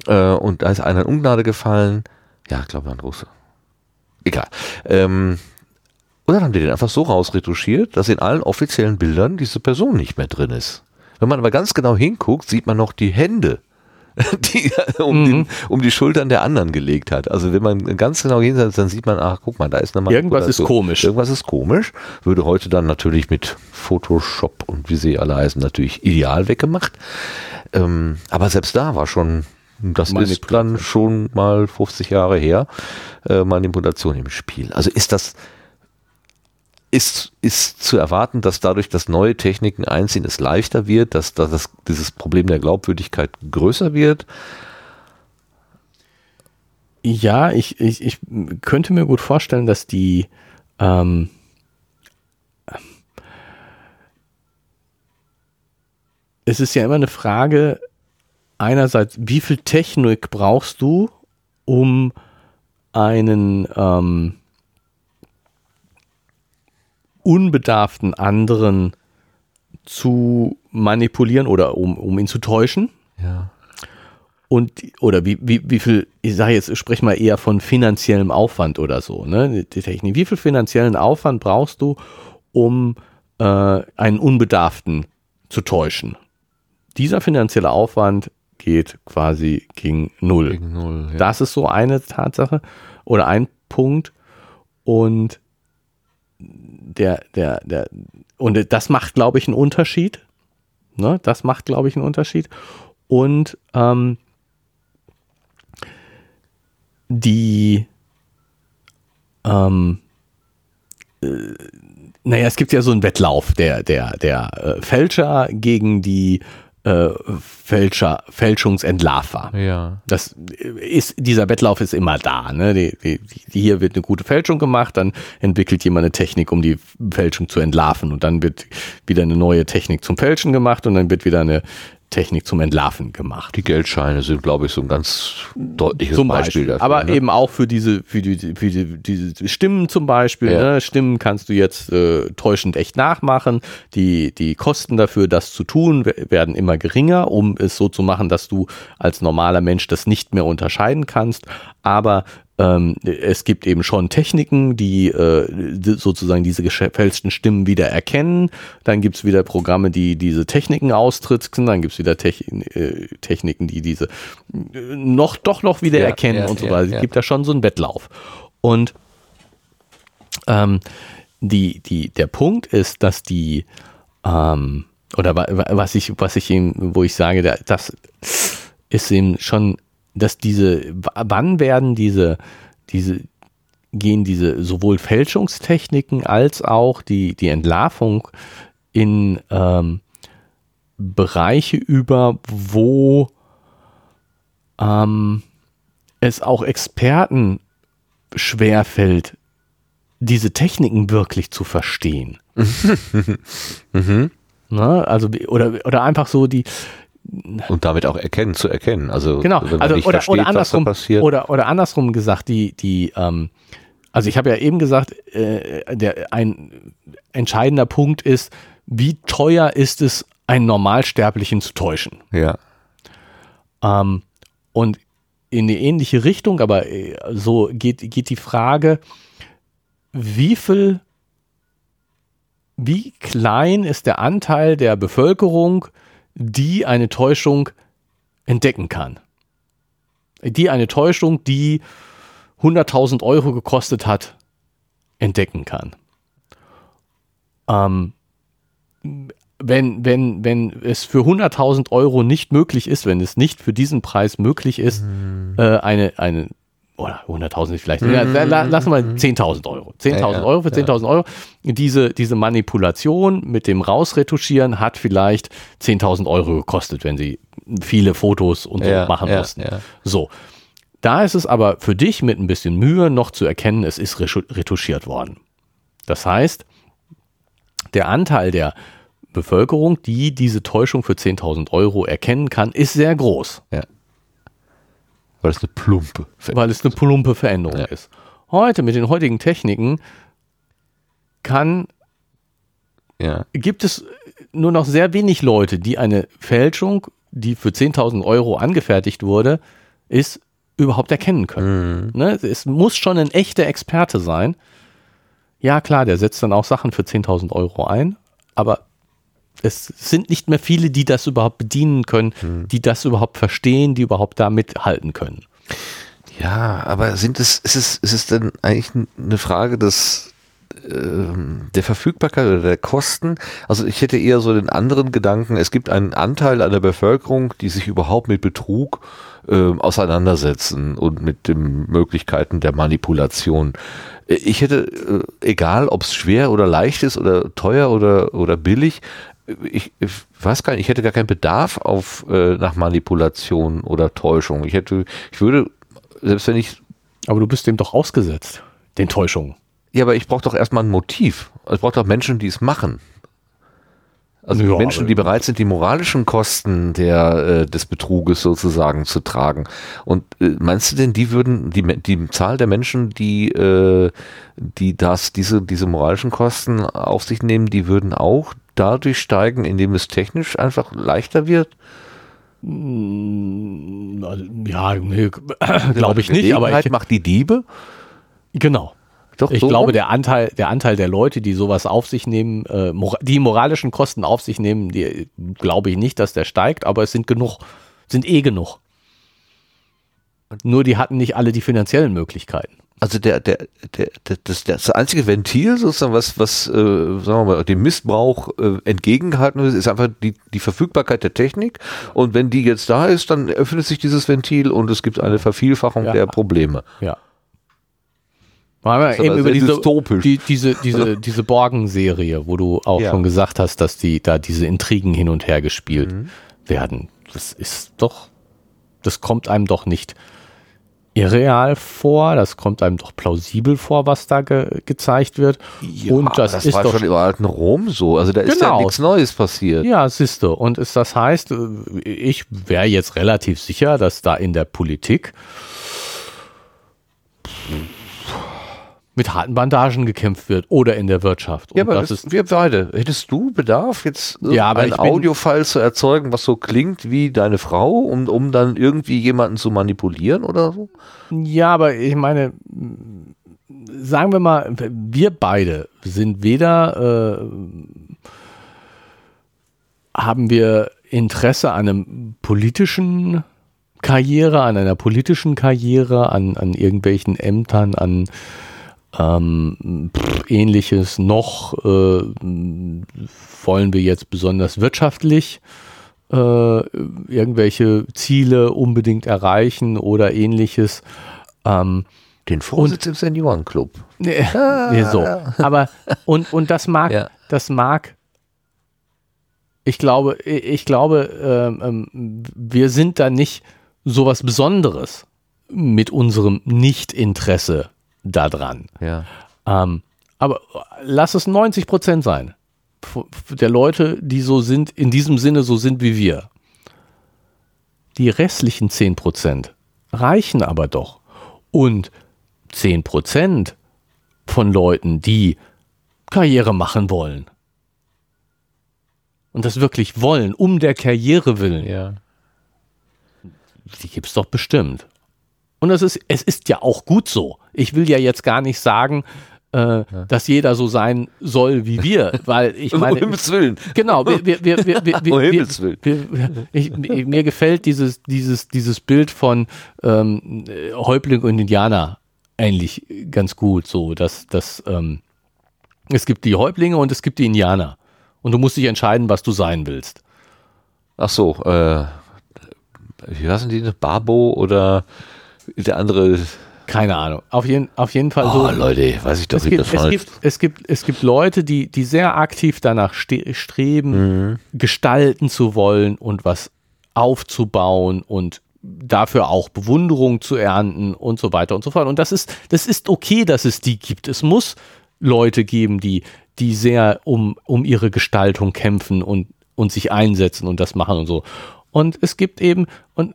Äh, und da ist einer in Ungnade gefallen. Ja, ich glaube, ein Russe. Egal. Ähm, und dann haben die den einfach so rausretuschiert, dass in allen offiziellen Bildern diese Person nicht mehr drin ist. Wenn man aber ganz genau hinguckt, sieht man noch die Hände, (laughs) die um, mhm. den, um die Schultern der anderen gelegt hat. Also wenn man ganz genau hinsetzt, dann sieht man, ach guck mal, da ist eine Irgendwas ist so. komisch. Irgendwas ist komisch. Würde heute dann natürlich mit Photoshop und wie sie alle heißen, natürlich ideal weggemacht. Ähm, aber selbst da war schon, das ist dann schon mal 50 Jahre her, äh, Manipulation im Spiel. Also ist das ist, ist zu erwarten, dass dadurch, dass neue Techniken einziehen, es leichter wird, dass, dass das, dieses Problem der Glaubwürdigkeit größer wird? Ja, ich, ich, ich könnte mir gut vorstellen, dass die ähm, es ist ja immer eine Frage, einerseits, wie viel Technik brauchst du, um einen ähm, unbedarften anderen zu manipulieren oder um, um ihn zu täuschen. Ja. Und, oder wie, wie, wie viel, ich sage jetzt, ich spreche mal eher von finanziellem Aufwand oder so, ne, die Technik. Wie viel finanziellen Aufwand brauchst du, um äh, einen Unbedarften zu täuschen? Dieser finanzielle Aufwand geht quasi gegen Null. Gegen Null ja. Das ist so eine Tatsache oder ein Punkt. Und der, der, der, und das macht, glaube ich, einen Unterschied. Ne? Das macht, glaube ich, einen Unterschied. Und ähm, die, ähm, äh, naja, es gibt ja so einen Wettlauf der, der, der äh, Fälscher gegen die äh, Fälscher, Fälschungsentlarver. Ja. Das ist, dieser Wettlauf ist immer da. Ne? Die, die, die, hier wird eine gute Fälschung gemacht, dann entwickelt jemand eine Technik, um die Fälschung zu entlarven und dann wird wieder eine neue Technik zum Fälschen gemacht und dann wird wieder eine, Technik zum Entlarven gemacht. Die Geldscheine sind, glaube ich, so ein ganz deutliches Zum Beispiel, Beispiel. dafür. Aber ne? eben auch für diese, für die, für die, diese Stimmen zum Beispiel. Ja. Ne? Stimmen kannst du jetzt äh, täuschend echt nachmachen. Die, die Kosten dafür, das zu tun, we- werden immer geringer, um es so zu machen, dass du als normaler Mensch das nicht mehr unterscheiden kannst. Aber ähm, es gibt eben schon Techniken, die äh, sozusagen diese gefälschten Stimmen wieder erkennen. Dann gibt es wieder Programme, die diese Techniken austricksen. Dann gibt es wieder Tech äh, Techniken, die diese äh, noch doch noch wieder Ja, erkennen ja, und so ja, weiter. Es ja. gibt da schon so einen Wettlauf. Und ähm, die, die, der Punkt ist, dass die ähm, oder wa- wa- was ich, was ich ihm, wo ich sage, da- das ist eben schon, dass diese, wann werden diese, diese, gehen diese sowohl Fälschungstechniken als auch die, die Entlarvung in ähm, Bereiche über, wo ähm, es auch Experten schwerfällt, diese Techniken wirklich zu verstehen. (laughs) Ne? Also, oder, oder einfach so die, und damit auch erkennen, zu erkennen. Also, Genau, also oder, versteht, oder was da andersrum passiert. oder oder andersrum gesagt, die die ähm, also ich habe ja eben gesagt, äh, der ein entscheidender Punkt ist, wie teuer ist es, einen Normalsterblichen zu täuschen? ja. Ähm, und in eine ähnliche Richtung, aber äh, so geht, geht die Frage, wie viel, wie klein ist der Anteil der Bevölkerung, die eine Täuschung entdecken kann? Die eine Täuschung, die 100.000 Euro gekostet hat, entdecken kann. Ähm, wenn, wenn, wenn es für 100.000 Euro nicht möglich ist, wenn es nicht für diesen Preis möglich ist, äh, eine, eine, oder 100.000 ist vielleicht, ja, la- lassen wir 10.000 Euro. 10.000 Ja, ja, Euro für 10.000 Euro. Diese, diese Manipulation mit dem Rausretuschieren hat vielleicht 10.000 Euro gekostet, wenn sie viele Fotos und so Ja, machen ja, mussten. ja. So. Da ist es aber für dich mit ein bisschen Mühe noch zu erkennen, es ist retu- retuschiert worden. Das heißt, der Anteil der Bevölkerung, die diese Täuschung für 10.000 Euro erkennen kann, ist sehr groß, Weil es eine plumpe Ver- weil es eine plumpe Veränderung Ja. ist. Heute mit den heutigen Techniken kann, ja. gibt es nur noch sehr wenig Leute, die eine Fälschung, die für 10.000 Euro angefertigt wurde, ist, überhaupt erkennen können. Ne? Es muss schon ein echter Experte sein. Ja, klar, der setzt dann auch Sachen für 10.000 Euro ein, aber es sind nicht mehr viele, die das überhaupt bedienen können, die das überhaupt verstehen, die überhaupt da mithalten können. Ja, aber sind es, ist es, ist es denn eigentlich eine Frage des, ähm, der Verfügbarkeit oder der Kosten? Also ich hätte eher so den anderen Gedanken, es gibt einen Anteil an der Bevölkerung, die sich überhaupt mit Betrug ähm, auseinandersetzen und mit den Möglichkeiten der Manipulation. Äh, Ich hätte, äh, egal ob es schwer oder leicht ist oder teuer oder, oder billig, äh, ich, ich weiß gar nicht, ich hätte gar keinen Bedarf auf äh, nach Manipulation oder Täuschung. Ich hätte, ich würde, selbst wenn ich, Aber du bist dem doch ausgesetzt, den Täuschungen. ja, aber ich brauche doch erstmal ein Motiv. Ich brauche doch Menschen, die es machen. Also Ja, Menschen, die bereit sind, die moralischen Kosten der, äh, des Betruges sozusagen zu tragen. Und äh, meinst du denn, die würden, die, die Zahl der Menschen, die, äh, die das, diese, diese moralischen Kosten auf sich nehmen, die würden auch dadurch steigen, indem es technisch einfach leichter wird? Also, Ja, nee, glaube ich nicht, aber ich, macht die Diebe? genau. Doch, Ich so glaube, der Anteil, der Anteil der Leute, die sowas auf sich nehmen, äh, die moralischen Kosten auf sich nehmen, die glaube ich nicht, dass der steigt, aber es sind genug, sind eh genug. Nur die hatten nicht alle die finanziellen Möglichkeiten. Also der, der, der, der das, das einzige Ventil sozusagen, was, was äh, sagen wir mal, dem Missbrauch äh, entgegengehalten wird, ist einfach die, die Verfügbarkeit der Technik. Und wenn die jetzt da ist, dann öffnet sich dieses Ventil und es gibt eine Vervielfachung Ja. der Probleme. Ja. Haben wir eben über diese, die, diese, diese, (laughs) diese Borgen-Serie, wo du auch Ja. schon gesagt hast, dass die da diese Intrigen hin und her gespielt Mhm. werden. Das ist doch, das kommt einem doch nicht irreal vor, das kommt einem doch plausibel vor, was da ge gezeigt wird. Ja, und das, das ist war doch schon im alten Rom so. Also da ist genau. ja nichts Neues passiert. Ja, siehst du. Und ist, das heißt, äh, ich wäre jetzt relativ sicher, dass da in der Politik mit harten Bandagen gekämpft wird oder in der Wirtschaft. Und ja, aber das ist, wir beide. Hättest du Bedarf, jetzt ja, ein Audiofile zu erzeugen, was so klingt wie deine Frau, um, um dann irgendwie jemanden zu manipulieren oder so? Ja, aber ich meine, sagen wir mal, wir beide sind weder äh, haben wir Interesse an einem politischen Karriere, an einer politischen Karriere, an, an irgendwelchen Ämtern, an ähm, pff, ähnliches noch äh, wollen wir jetzt besonders wirtschaftlich äh, irgendwelche Ziele unbedingt erreichen oder ähnliches. Ähm, Den Vorsitz und, im Seniorenclub. Nee, (laughs) nee, so. Aber und, und das mag, ja. das mag ich glaube, ich glaube, ähm, ähm, wir sind da nicht so was Besonderes mit unserem Nichtinteresse daran. Ja. Ähm, aber lass es 90 Prozent sein der Leute, die so sind, in diesem Sinne so sind wie wir. Die restlichen 10 Prozent reichen aber doch. Und 10 Prozent von Leuten, die Karriere machen wollen. Und das wirklich wollen, um der Karriere willen. Ja. Die gibt es doch bestimmt. Und es ist, es ist ja auch gut so. Ich will ja jetzt gar nicht sagen, äh, ja. dass jeder so sein soll wie wir, (laughs) weil ich meine, um Himmels Willen. genau, wir, wir, wir, wir, wir, wir, wir, ich, mir gefällt dieses, dieses, dieses Bild von ähm, Häuptling und Indianer eigentlich ganz gut, so, dass, dass ähm, es gibt die Häuptlinge und es gibt die Indianer und du musst dich entscheiden, was du sein willst. Ach so, äh, wie heißen die? Barbo oder der andere. Keine Ahnung. Auf jeden, auf jeden Fall oh, so. Leute, weiß ich doch es gibt, es gibt, es gibt, es gibt Leute, die, die sehr aktiv danach streben, mhm. gestalten zu wollen und was aufzubauen und dafür auch Bewunderung zu ernten und so weiter und so fort. Und das ist, das ist okay, dass es die gibt. Es muss Leute geben, die, die sehr um, um ihre Gestaltung kämpfen und, und sich einsetzen und das machen und so. Und es gibt eben, und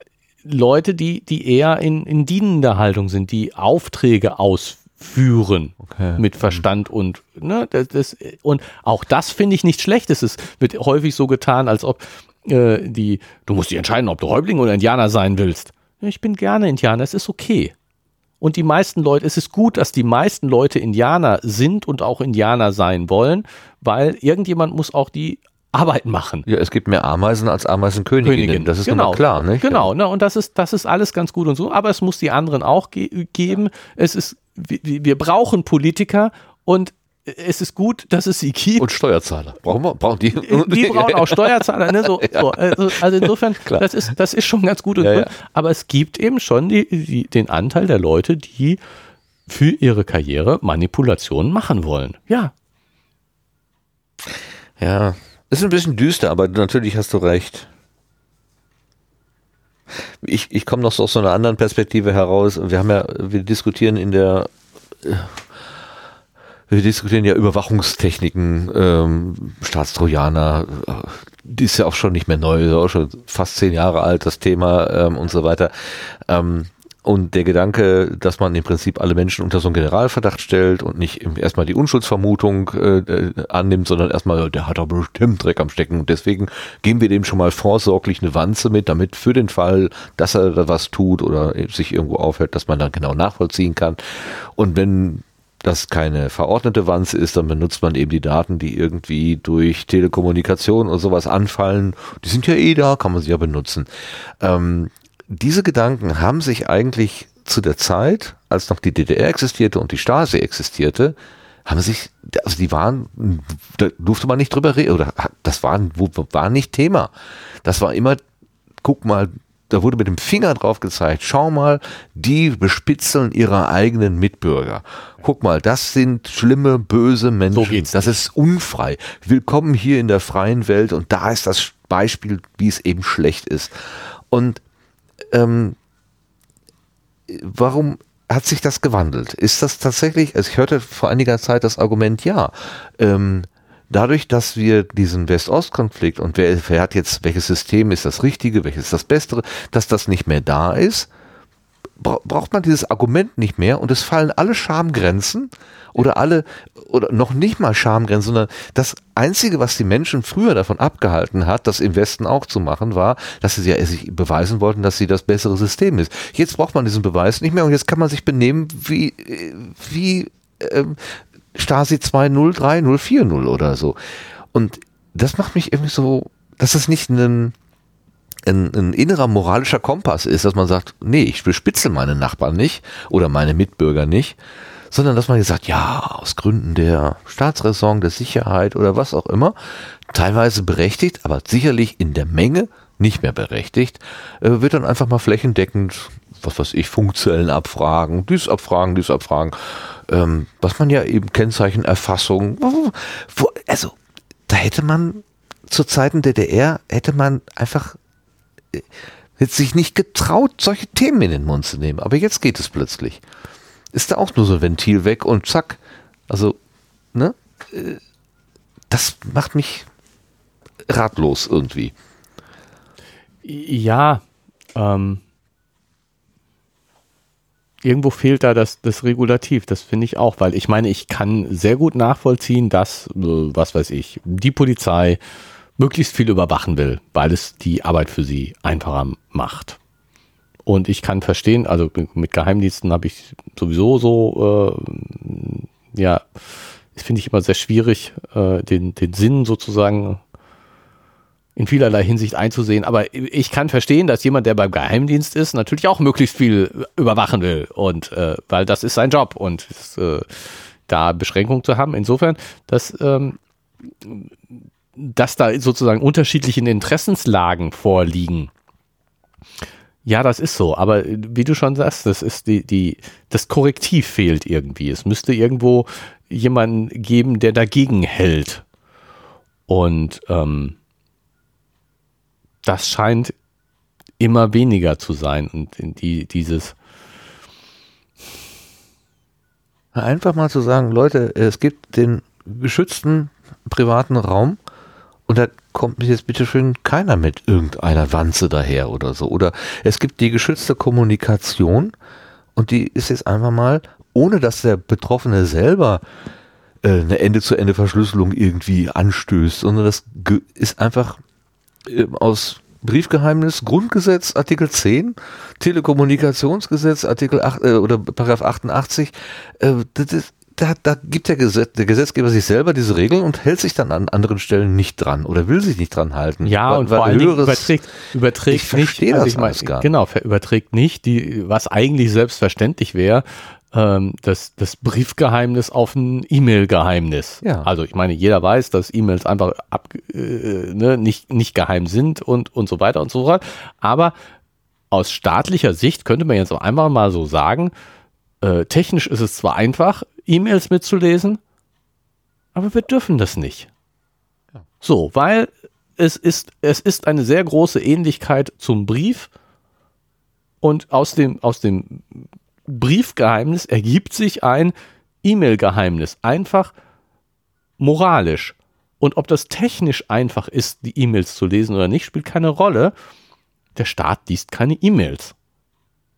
Leute, die, die eher in, in dienender Haltung sind, die Aufträge ausführen okay. mit Verstand und ne, das, das, und auch das finde ich nicht schlecht. Es ist, wird häufig so getan, als ob äh, die, du musst dich entscheiden, ob du Häuptling oder Indianer sein willst. Ich bin gerne Indianer, es ist okay. Und die meisten Leute, es ist gut, dass die meisten Leute Indianer sind und auch Indianer sein wollen, weil irgendjemand muss auch die Arbeit machen. Ja, es gibt mehr Ameisen als Ameisenköniginnen. Königin. Das ist genau klar, nicht? Genau, ne? und das ist, das ist alles ganz gut und so, aber es muss die anderen auch ge geben. Es ist, wir, wir brauchen Politiker und es ist gut, dass es sie gibt. Und Steuerzahler. Brauchen wir, brauchen die? Die brauchen auch Steuerzahler. Ne? So, (laughs) ja. so. Also, also, insofern, (laughs) das ist, das ist schon ganz gut und ja, gut. Ja. Aber es gibt eben schon die, die, den Anteil der Leute, die für ihre Karriere Manipulationen machen wollen. Ja. Ja, ist ein bisschen düster, aber natürlich hast du recht. Ich, ich komme noch so aus so einer anderen Perspektive heraus. Wir haben ja, wir diskutieren in der, wir diskutieren ja Überwachungstechniken, ähm, Staatstrojaner, die ist ja auch schon nicht mehr neu, ist auch schon fast zehn Jahre alt, das Thema ähm, und so weiter. Ähm, und der Gedanke, dass man im Prinzip alle Menschen unter so einen Generalverdacht stellt und nicht erstmal die Unschuldsvermutung äh, annimmt, sondern erstmal, der hat aber bestimmt Dreck am Stecken. Und deswegen geben wir dem schon mal vorsorglich eine Wanze mit, damit für den Fall, dass er da was tut oder sich irgendwo aufhält, dass man dann genau nachvollziehen kann. Und wenn das keine verordnete Wanze ist, dann benutzt man eben die Daten, die irgendwie durch Telekommunikation und sowas anfallen. Die sind ja eh da, kann man sie ja benutzen. Ähm, diese Gedanken haben sich eigentlich zu der Zeit, als noch die DDR existierte und die Stasi existierte, haben sich, also die waren, da durfte man nicht drüber reden, oder das war, war nicht Thema. Das war immer, guck mal, da wurde mit dem Finger drauf gezeigt, schau mal, die bespitzeln ihre eigenen Mitbürger. Guck mal, das sind schlimme, böse Menschen. So geht's. Das ist unfrei. Willkommen hier in der freien Welt und da ist das Beispiel, wie es eben schlecht ist. Und ähm, warum hat sich das gewandelt? Ist das tatsächlich, also ich hörte vor einiger Zeit das Argument, ja, ähm, dadurch, dass wir diesen West-Ost-Konflikt und wer, wer hat jetzt, welches System ist das Richtige, welches ist das Bessere, dass das nicht mehr da ist, braucht man dieses Argument nicht mehr und es fallen alle Schamgrenzen oder alle, oder noch nicht mal Schamgrenzen, sondern das Einzige, was die Menschen früher davon abgehalten hat, das im Westen auch zu machen, war, dass sie sich beweisen wollten, dass sie das bessere System ist. Jetzt braucht man diesen Beweis nicht mehr und jetzt kann man sich benehmen wie, wie ähm, Stasi 203040 oder so. Und das macht mich irgendwie so, dass es nicht ein, ein, ein, innerer moralischer Kompass ist, dass man sagt, nee, ich bespitzel meine Nachbarn nicht oder meine Mitbürger nicht, sondern dass man jetzt sagt, ja, aus Gründen der Staatsräson, der Sicherheit oder was auch immer, teilweise berechtigt, aber sicherlich in der Menge nicht mehr berechtigt, äh, wird dann einfach mal flächendeckend, was weiß ich, Funkzellen abfragen, dies abfragen, dies abfragen ähm, was man ja eben Kennzeichenerfassung, wo, also da hätte man zu Zeiten der DDR hätte man einfach jetzt sich nicht getraut, solche Themen in den Mund zu nehmen. Aber jetzt geht es plötzlich. Ist da auch nur so ein Ventil weg und zack. Also, ne? Äh, das macht mich ratlos irgendwie. Ja, ähm, irgendwo fehlt da das, das Regulativ, das finde ich auch, weil ich meine, ich kann sehr gut nachvollziehen, dass, äh, was weiß ich, die Polizei möglichst viel überwachen will, weil es die Arbeit für sie einfacher macht. Und ich kann verstehen, also mit Geheimdiensten habe ich sowieso so, äh, ja, das finde ich immer sehr schwierig, äh, den, den Sinn sozusagen in vielerlei Hinsicht einzusehen. Aber ich kann verstehen, dass jemand, der beim Geheimdienst ist, natürlich auch möglichst viel überwachen will. Und äh, weil das ist sein Job und äh, da Beschränkungen zu haben. Insofern, dass, ähm, dass da sozusagen unterschiedliche Interessenslagen vorliegen. Ja, das ist so. Aber wie du schon sagst, das ist die, die, das Korrektiv fehlt irgendwie. Es müsste irgendwo jemanden geben, der dagegen hält. Und ähm, das scheint immer weniger zu sein und die, dieses einfach mal zu sagen, Leute, es gibt den geschützten privaten Raum und da kommt jetzt bitte schön keiner mit irgendeiner Wanze daher oder so. Oder es gibt die geschützte Kommunikation und die ist jetzt einfach mal, ohne dass der Betroffene selber äh, eine Ende-zu-Ende-Verschlüsselung irgendwie anstößt, sondern das ist einfach äh, aus Briefgeheimnis, Grundgesetz, Artikel 10, Telekommunikationsgesetz, Artikel 8 äh, oder Paragraph 88, äh, das, da, da gibt der, Gesetz, der Gesetzgeber sich selber diese Regeln und hält sich dann an anderen Stellen nicht dran oder will sich nicht dran halten. Ja, weil, und vor allem überträgt, überträgt nicht, also ich mein, genau, überträgt nicht, die, was eigentlich selbstverständlich wäre, ähm, das, das Briefgeheimnis auf ein E-Mail-Geheimnis. Ja. Also ich meine, jeder weiß, dass E-Mails einfach ab, äh, ne, nicht, nicht geheim sind und, und so weiter und so fort. Aber aus staatlicher Sicht könnte man jetzt auch einfach mal so sagen, äh, technisch ist es zwar einfach, E-Mails mitzulesen, aber wir dürfen das nicht. Ja. So, weil es ist, es ist eine sehr große Ähnlichkeit zum Brief und aus dem, aus dem Briefgeheimnis ergibt sich ein E-Mail-Geheimnis. Einfach moralisch. Und ob das technisch einfach ist, die E-Mails zu lesen oder nicht, spielt keine Rolle. Der Staat liest keine E-Mails.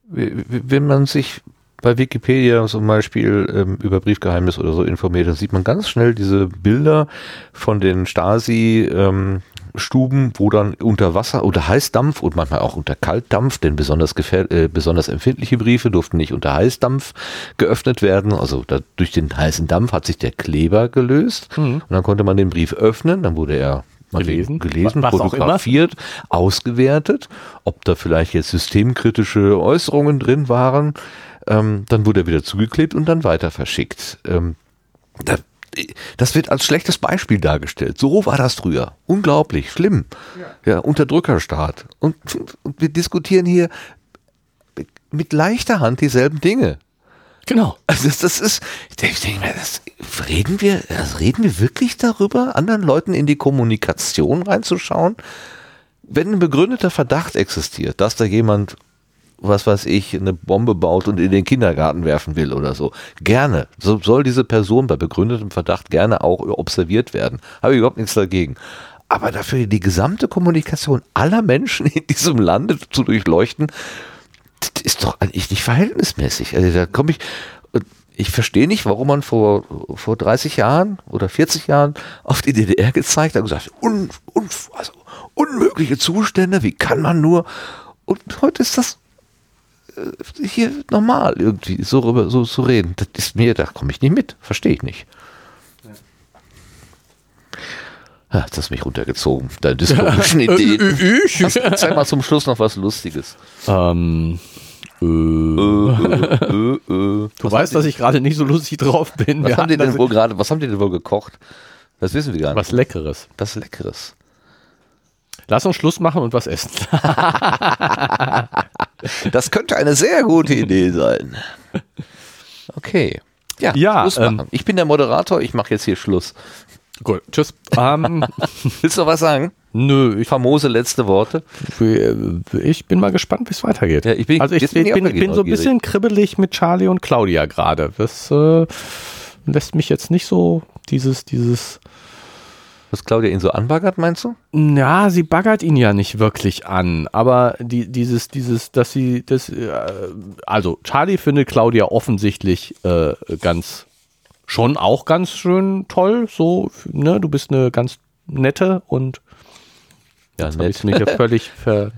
Wenn man sich bei Wikipedia zum Beispiel ähm, über Briefgeheimnis oder so informiert, dann sieht man ganz schnell diese Bilder von den Stasi ähm, Stuben, wo dann unter Wasser, unter Heißdampf und manchmal auch unter Kaltdampf, denn besonders, äh, besonders empfindliche Briefe durften nicht unter Heißdampf geöffnet werden. Also da, durch den heißen Dampf hat sich der Kleber gelöst mhm. und dann konnte man den Brief öffnen, dann wurde er gelesen, gelesen was fotografiert, ausgewertet, ob da vielleicht jetzt systemkritische Äußerungen drin waren. Ähm, dann wurde er wieder zugeklebt und dann weiter verschickt. Ähm, da das wird als schlechtes Beispiel dargestellt. So war das früher. Unglaublich, schlimm. Ja, ja Unterdrückerstaat. Und, und wir diskutieren hier mit leichter Hand dieselben Dinge. Genau. Also das, das ist, ich denke mir, das, reden wir, das reden wir wirklich darüber, anderen Leuten in die Kommunikation reinzuschauen? Wenn ein begründeter Verdacht existiert, dass da jemand was weiß ich, eine Bombe baut und in den Kindergarten werfen will oder so. Gerne. So soll diese Person bei begründetem Verdacht gerne auch observiert werden. Habe ich überhaupt nichts dagegen. Aber dafür die gesamte Kommunikation aller Menschen in diesem Lande zu durchleuchten, das ist doch eigentlich nicht verhältnismäßig. Also da komme ich, ich verstehe nicht, warum man vor, vor 30 Jahren oder 40 Jahren auf die DDR gezeigt hat und gesagt, un, un, also unmögliche Zustände, wie kann man nur? Und heute ist das hier normal, irgendwie so rüber so zu reden. Das ist mir, da komme ich nicht mit, verstehe ich nicht. Ja, das hat mich runtergezogen. Deine dystopischen (laughs) Ideen. Ich? Zeig mal zum Schluss noch was Lustiges. Ähm, äh, Äh, äh, äh, du was weißt, dass ich gerade nicht so lustig drauf bin. was Wir haben die denn wohl gerade, was haben die denn wohl gekocht? Das wissen wir gar nicht. was Leckeres. Was Leckeres. Lass uns Schluss machen und was essen. (laughs) Das könnte eine sehr gute Idee sein. Okay. Ja, Ja, Schluss ähm, machen. ich bin der Moderator, ich mache jetzt hier Schluss. Gut, tschüss. Ähm, (laughs) Willst du noch was sagen? nö, ich, Famose letzte Worte. ich bin mal gespannt, wie es weitergeht. Ja, ich bin- also ich, jetzt bin, bin ich bin, so ein bisschen kribbelig mit Charlie und Claudia gerade. Das äh, lässt mich jetzt nicht so dieses, dieses Was Claudia ihn so anbaggert, meinst du? Ja, sie baggert ihn ja nicht wirklich an, aber die, dieses, dieses, dass sie, das, äh, also Charlie findet Claudia offensichtlich äh, ganz, schon auch ganz schön toll, so, ne, du bist eine ganz nette und Ja, jetzt habe ich mich ja völlig (laughs) ver,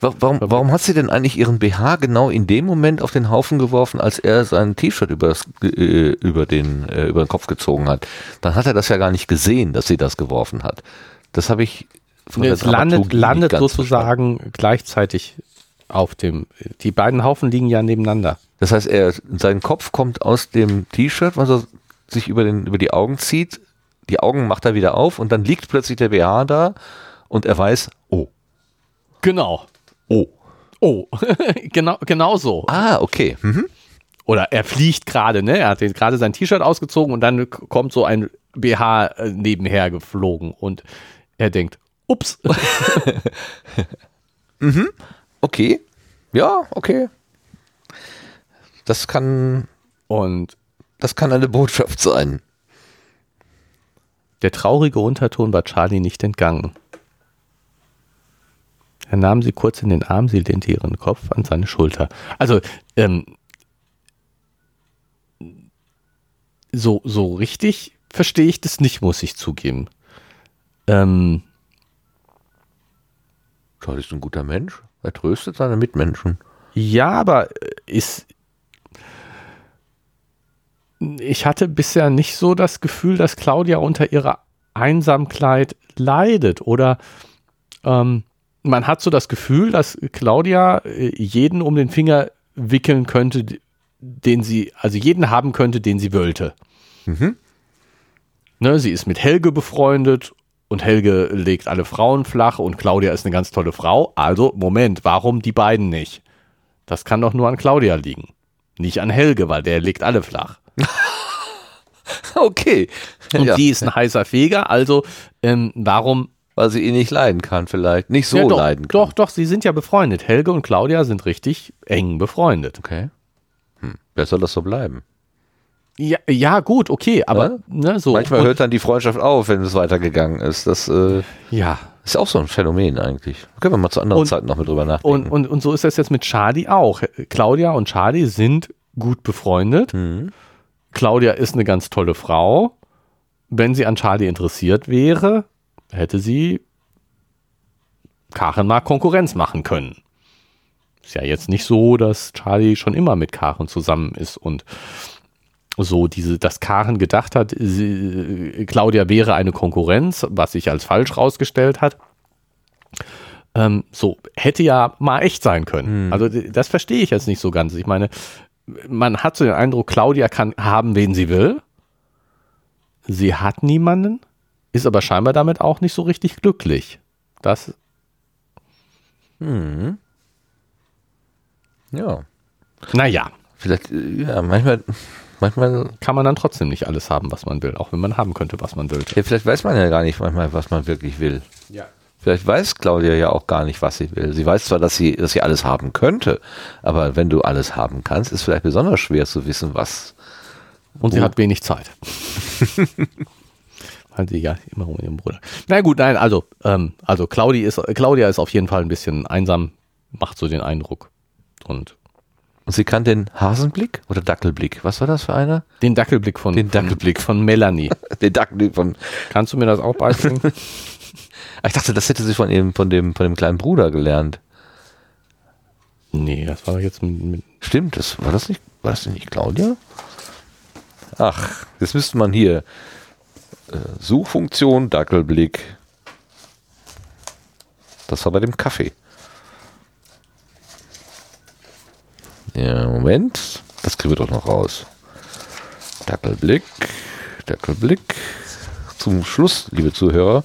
Warum, warum hat sie denn eigentlich ihren BH genau in dem Moment auf den Haufen geworfen, als er sein T-Shirt äh, über, den, äh, über den Kopf gezogen hat? Dann hat er das ja gar nicht gesehen, dass sie das geworfen hat. Das habe ich von ne, der es landet, landet sozusagen gleichzeitig auf dem, die beiden Haufen liegen ja nebeneinander. Das heißt, er, sein Kopf kommt aus dem T-Shirt, was er sich über, den, über die Augen zieht. Die Augen macht er wieder auf und dann liegt plötzlich der BH da und er weiß, Genau. oh. Oh, (laughs) genau, genau so. Ah, okay. Mhm. Oder er fliegt gerade, ne? Er hat gerade sein T-Shirt ausgezogen und dann kommt so ein BH äh, nebenher geflogen und er denkt, ups. (laughs) (laughs) Okay. Ja, okay. Das kann, Und das kann eine Botschaft sein. der traurige Unterton war Charlie nicht entgangen. Er nahm sie kurz in den Arm, sie lehnte ihren Kopf an seine Schulter. Also, ähm, so, so richtig verstehe ich das nicht, muss ich zugeben. Ähm, Charlie ist ein guter Mensch. Er tröstet seine Mitmenschen. Ja, aber äh, ist. Ich hatte bisher nicht so das Gefühl, dass Claudia unter ihrer Einsamkeit leidet. Oder ähm, man hat so das Gefühl, dass Claudia äh, jeden um den Finger wickeln könnte, den sie, also jeden haben könnte, den sie wollte. Mhm. Ne, sie ist mit Helge befreundet und Helge legt alle Frauen flach und Claudia ist eine ganz tolle Frau. Also, Moment, warum die beiden nicht? Das kann doch nur an Claudia liegen. Nicht an Helge, weil der legt alle flach. (laughs) (laughs) Okay. Und ja, sie ist ein heißer Feger, also ähm, warum? Weil sie ihn nicht leiden kann, vielleicht. Nicht so ja, doch, leiden kann. doch, doch, sie sind ja befreundet. Helge und Claudia sind richtig eng befreundet. Okay. Hm. Wer soll das so bleiben? Ja, ja gut, okay, aber Ja? ne, so. Manchmal hört dann die Freundschaft auf, wenn es weitergegangen ist. Das äh, ja, ist auch so ein Phänomen eigentlich. Können wir mal zu anderen Und- Zeiten noch mal drüber nachdenken. und, und, und so ist das jetzt mit Charlie auch. Claudia und Charlie sind gut befreundet. Mhm. Claudia ist eine ganz tolle Frau. Wenn sie an Charlie interessiert wäre, hätte sie Karen mal Konkurrenz machen können. Ist ja jetzt nicht so, dass Charlie schon immer mit Karen zusammen ist und so diese, dass Karen gedacht hat, sie, Claudia wäre eine Konkurrenz, was sich als falsch rausgestellt hat. Ähm, so, hätte ja mal echt sein können. Also d- das verstehe ich jetzt nicht so ganz. Ich meine, man hat so den Eindruck, Claudia kann haben, wen sie will. Sie hat niemanden, ist aber scheinbar damit auch nicht so richtig glücklich. Das, Mhm. Ja. naja, Vielleicht, äh, ja, manchmal, manchmal, kann man dann trotzdem nicht alles haben, was man will, auch wenn man haben könnte, was man will. ja, vielleicht weiß man ja gar nicht manchmal, was man wirklich will. Ja. Vielleicht weiß Claudia ja auch gar nicht, was sie will. Sie weiß zwar, dass sie, dass sie alles haben könnte, aber wenn du alles haben kannst, ist vielleicht besonders schwer zu wissen, was. Und sie hat wenig Zeit. (laughs) Weil sie ja immer um ihren Bruder. Na gut, nein, also, ähm, also Claudia ist, Claudia ist auf jeden Fall ein bisschen einsam, macht so den Eindruck. Und Und sie kann den Hasenblick oder Dackelblick. Was war das für einer? den Dackelblick von, Den Dackelblick. von, von Melanie. (laughs) Den Dackelblick von. Kannst du mir das auch beibringen? (laughs) Ich dachte, das hätte sie von ihm, von dem, von dem kleinen Bruder gelernt. nee, das war jetzt mit, mit Stimmt, das war das nicht, war das nicht Claudia? Ach, jetzt müsste man hier Suchfunktion, Dackelblick. Das war bei dem Kaffee. Ja, Moment. Das kriegen wir doch noch raus. Dackelblick, Dackelblick. Zum Schluss, liebe Zuhörer,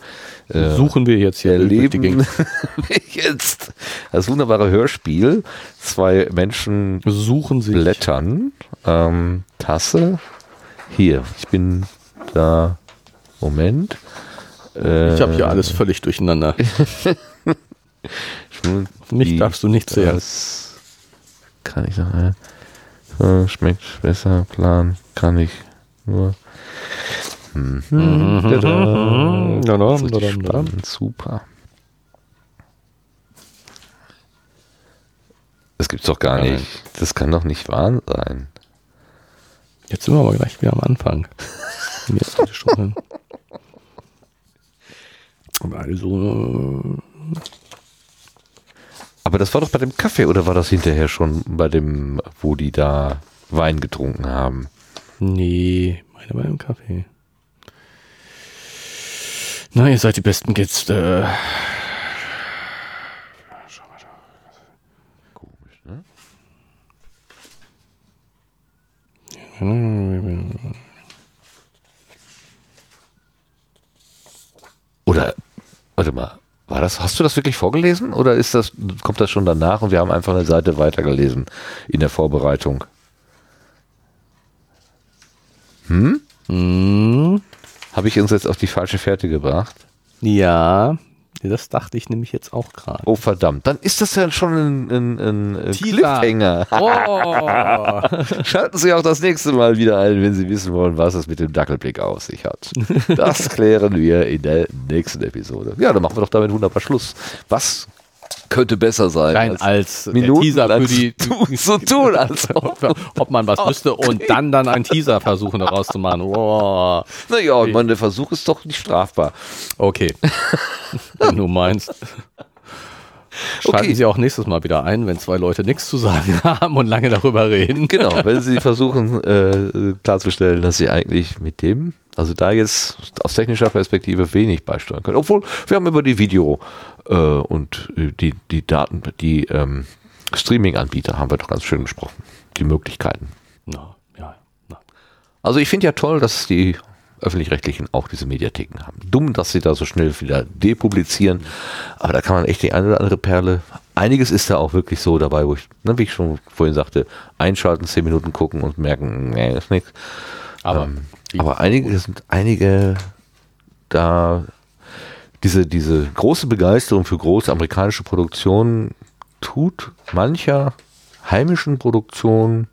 äh, suchen wir jetzt hier erleben (laughs) jetzt das wunderbare Hörspiel. Zwei Menschen Suchen sie. blättern. Ähm, Tasse. Hier, ich bin da. Moment. Äh, Ich habe hier alles völlig durcheinander. (laughs) Mich darfst du nicht sehen. Das kann ich noch. Äh, äh, schmeckt besser, Plan kann ich nur. Mhm. Tada. Dadam. spannend, super. Das gibt's doch gar Nein. nicht. Das kann doch nicht wahr sein. Jetzt sind wir aber gleich wieder am Anfang. (laughs) Jetzt schon. Also, Aber das war doch bei dem Kaffee oder war das hinterher schon bei dem, wo die da Wein getrunken haben? nee, meine bei dem Kaffee. Na, ihr seid die besten Kids. Äh, Komisch, ne? Oder, warte mal, war das, hast du das wirklich vorgelesen oder ist das, kommt das schon danach und wir haben einfach eine Seite weitergelesen in der Vorbereitung? Hm? hm, Habe ich uns jetzt auf die falsche Fährte gebracht? ja, das dachte ich nämlich jetzt auch gerade. Oh verdammt, dann ist das ja schon ein, ein, ein. Cliffhanger. Oh. (laughs) Schalten Sie auch das nächste Mal wieder ein, wenn Sie wissen wollen, was es mit dem Dackelblick auf sich hat. Das klären wir in der nächsten Episode. Ja, dann machen wir doch damit wunderbar Schluss. Was könnte besser sein? Rein als der Minuten Teaser für die, (laughs) so, so tun, (laughs) als ob. ob man was wüsste und dann dann einen Teaser versuchen daraus zu machen. (laughs) Wow. Naja, und man, der Versuch ist doch nicht strafbar. Okay. Wenn du meinst. Schalten Okay. Sie auch nächstes Mal wieder ein, wenn zwei Leute nichts zu sagen haben und lange darüber reden. Genau, wenn Sie versuchen äh, klarzustellen, dass Sie eigentlich mit dem, also da jetzt aus technischer Perspektive wenig beisteuern können. Obwohl, wir haben über die Video äh, und äh, die, die Daten, die ähm, Streaming-Anbieter haben wir doch ganz schön gesprochen. Die Möglichkeiten. Na, ja, na. Also ich finde ja toll, dass die öffentlich-rechtlichen auch diese Mediatheken haben. Dumm, dass sie da so schnell wieder depublizieren, aber da kann man echt die eine oder andere Perle. Einiges ist da auch wirklich so dabei, wo ich, ne, wie ich schon vorhin sagte, einschalten, zehn Minuten gucken und merken, nee, ist nichts. Aber, Ähm, aber einige sind einige da diese, diese große Begeisterung für große amerikanische Produktionen tut mancher heimischen Produktion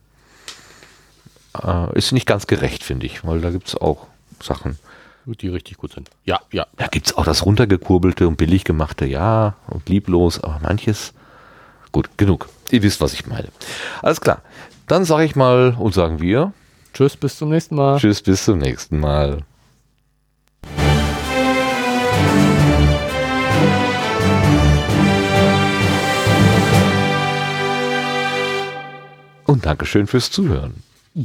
äh, ist nicht ganz gerecht, finde ich, weil da gibt es auch Sachen. die richtig gut sind. Ja, ja. Da gibt es auch das runtergekurbelte und billig gemachte, ja, und lieblos, aber manches. Gut, genug. Ihr wisst, was ich meine. Alles klar. Dann sage ich mal und sagen wir Tschüss, bis zum nächsten Mal. Tschüss, bis zum nächsten Mal. Und Dankeschön fürs Zuhören. (laughs)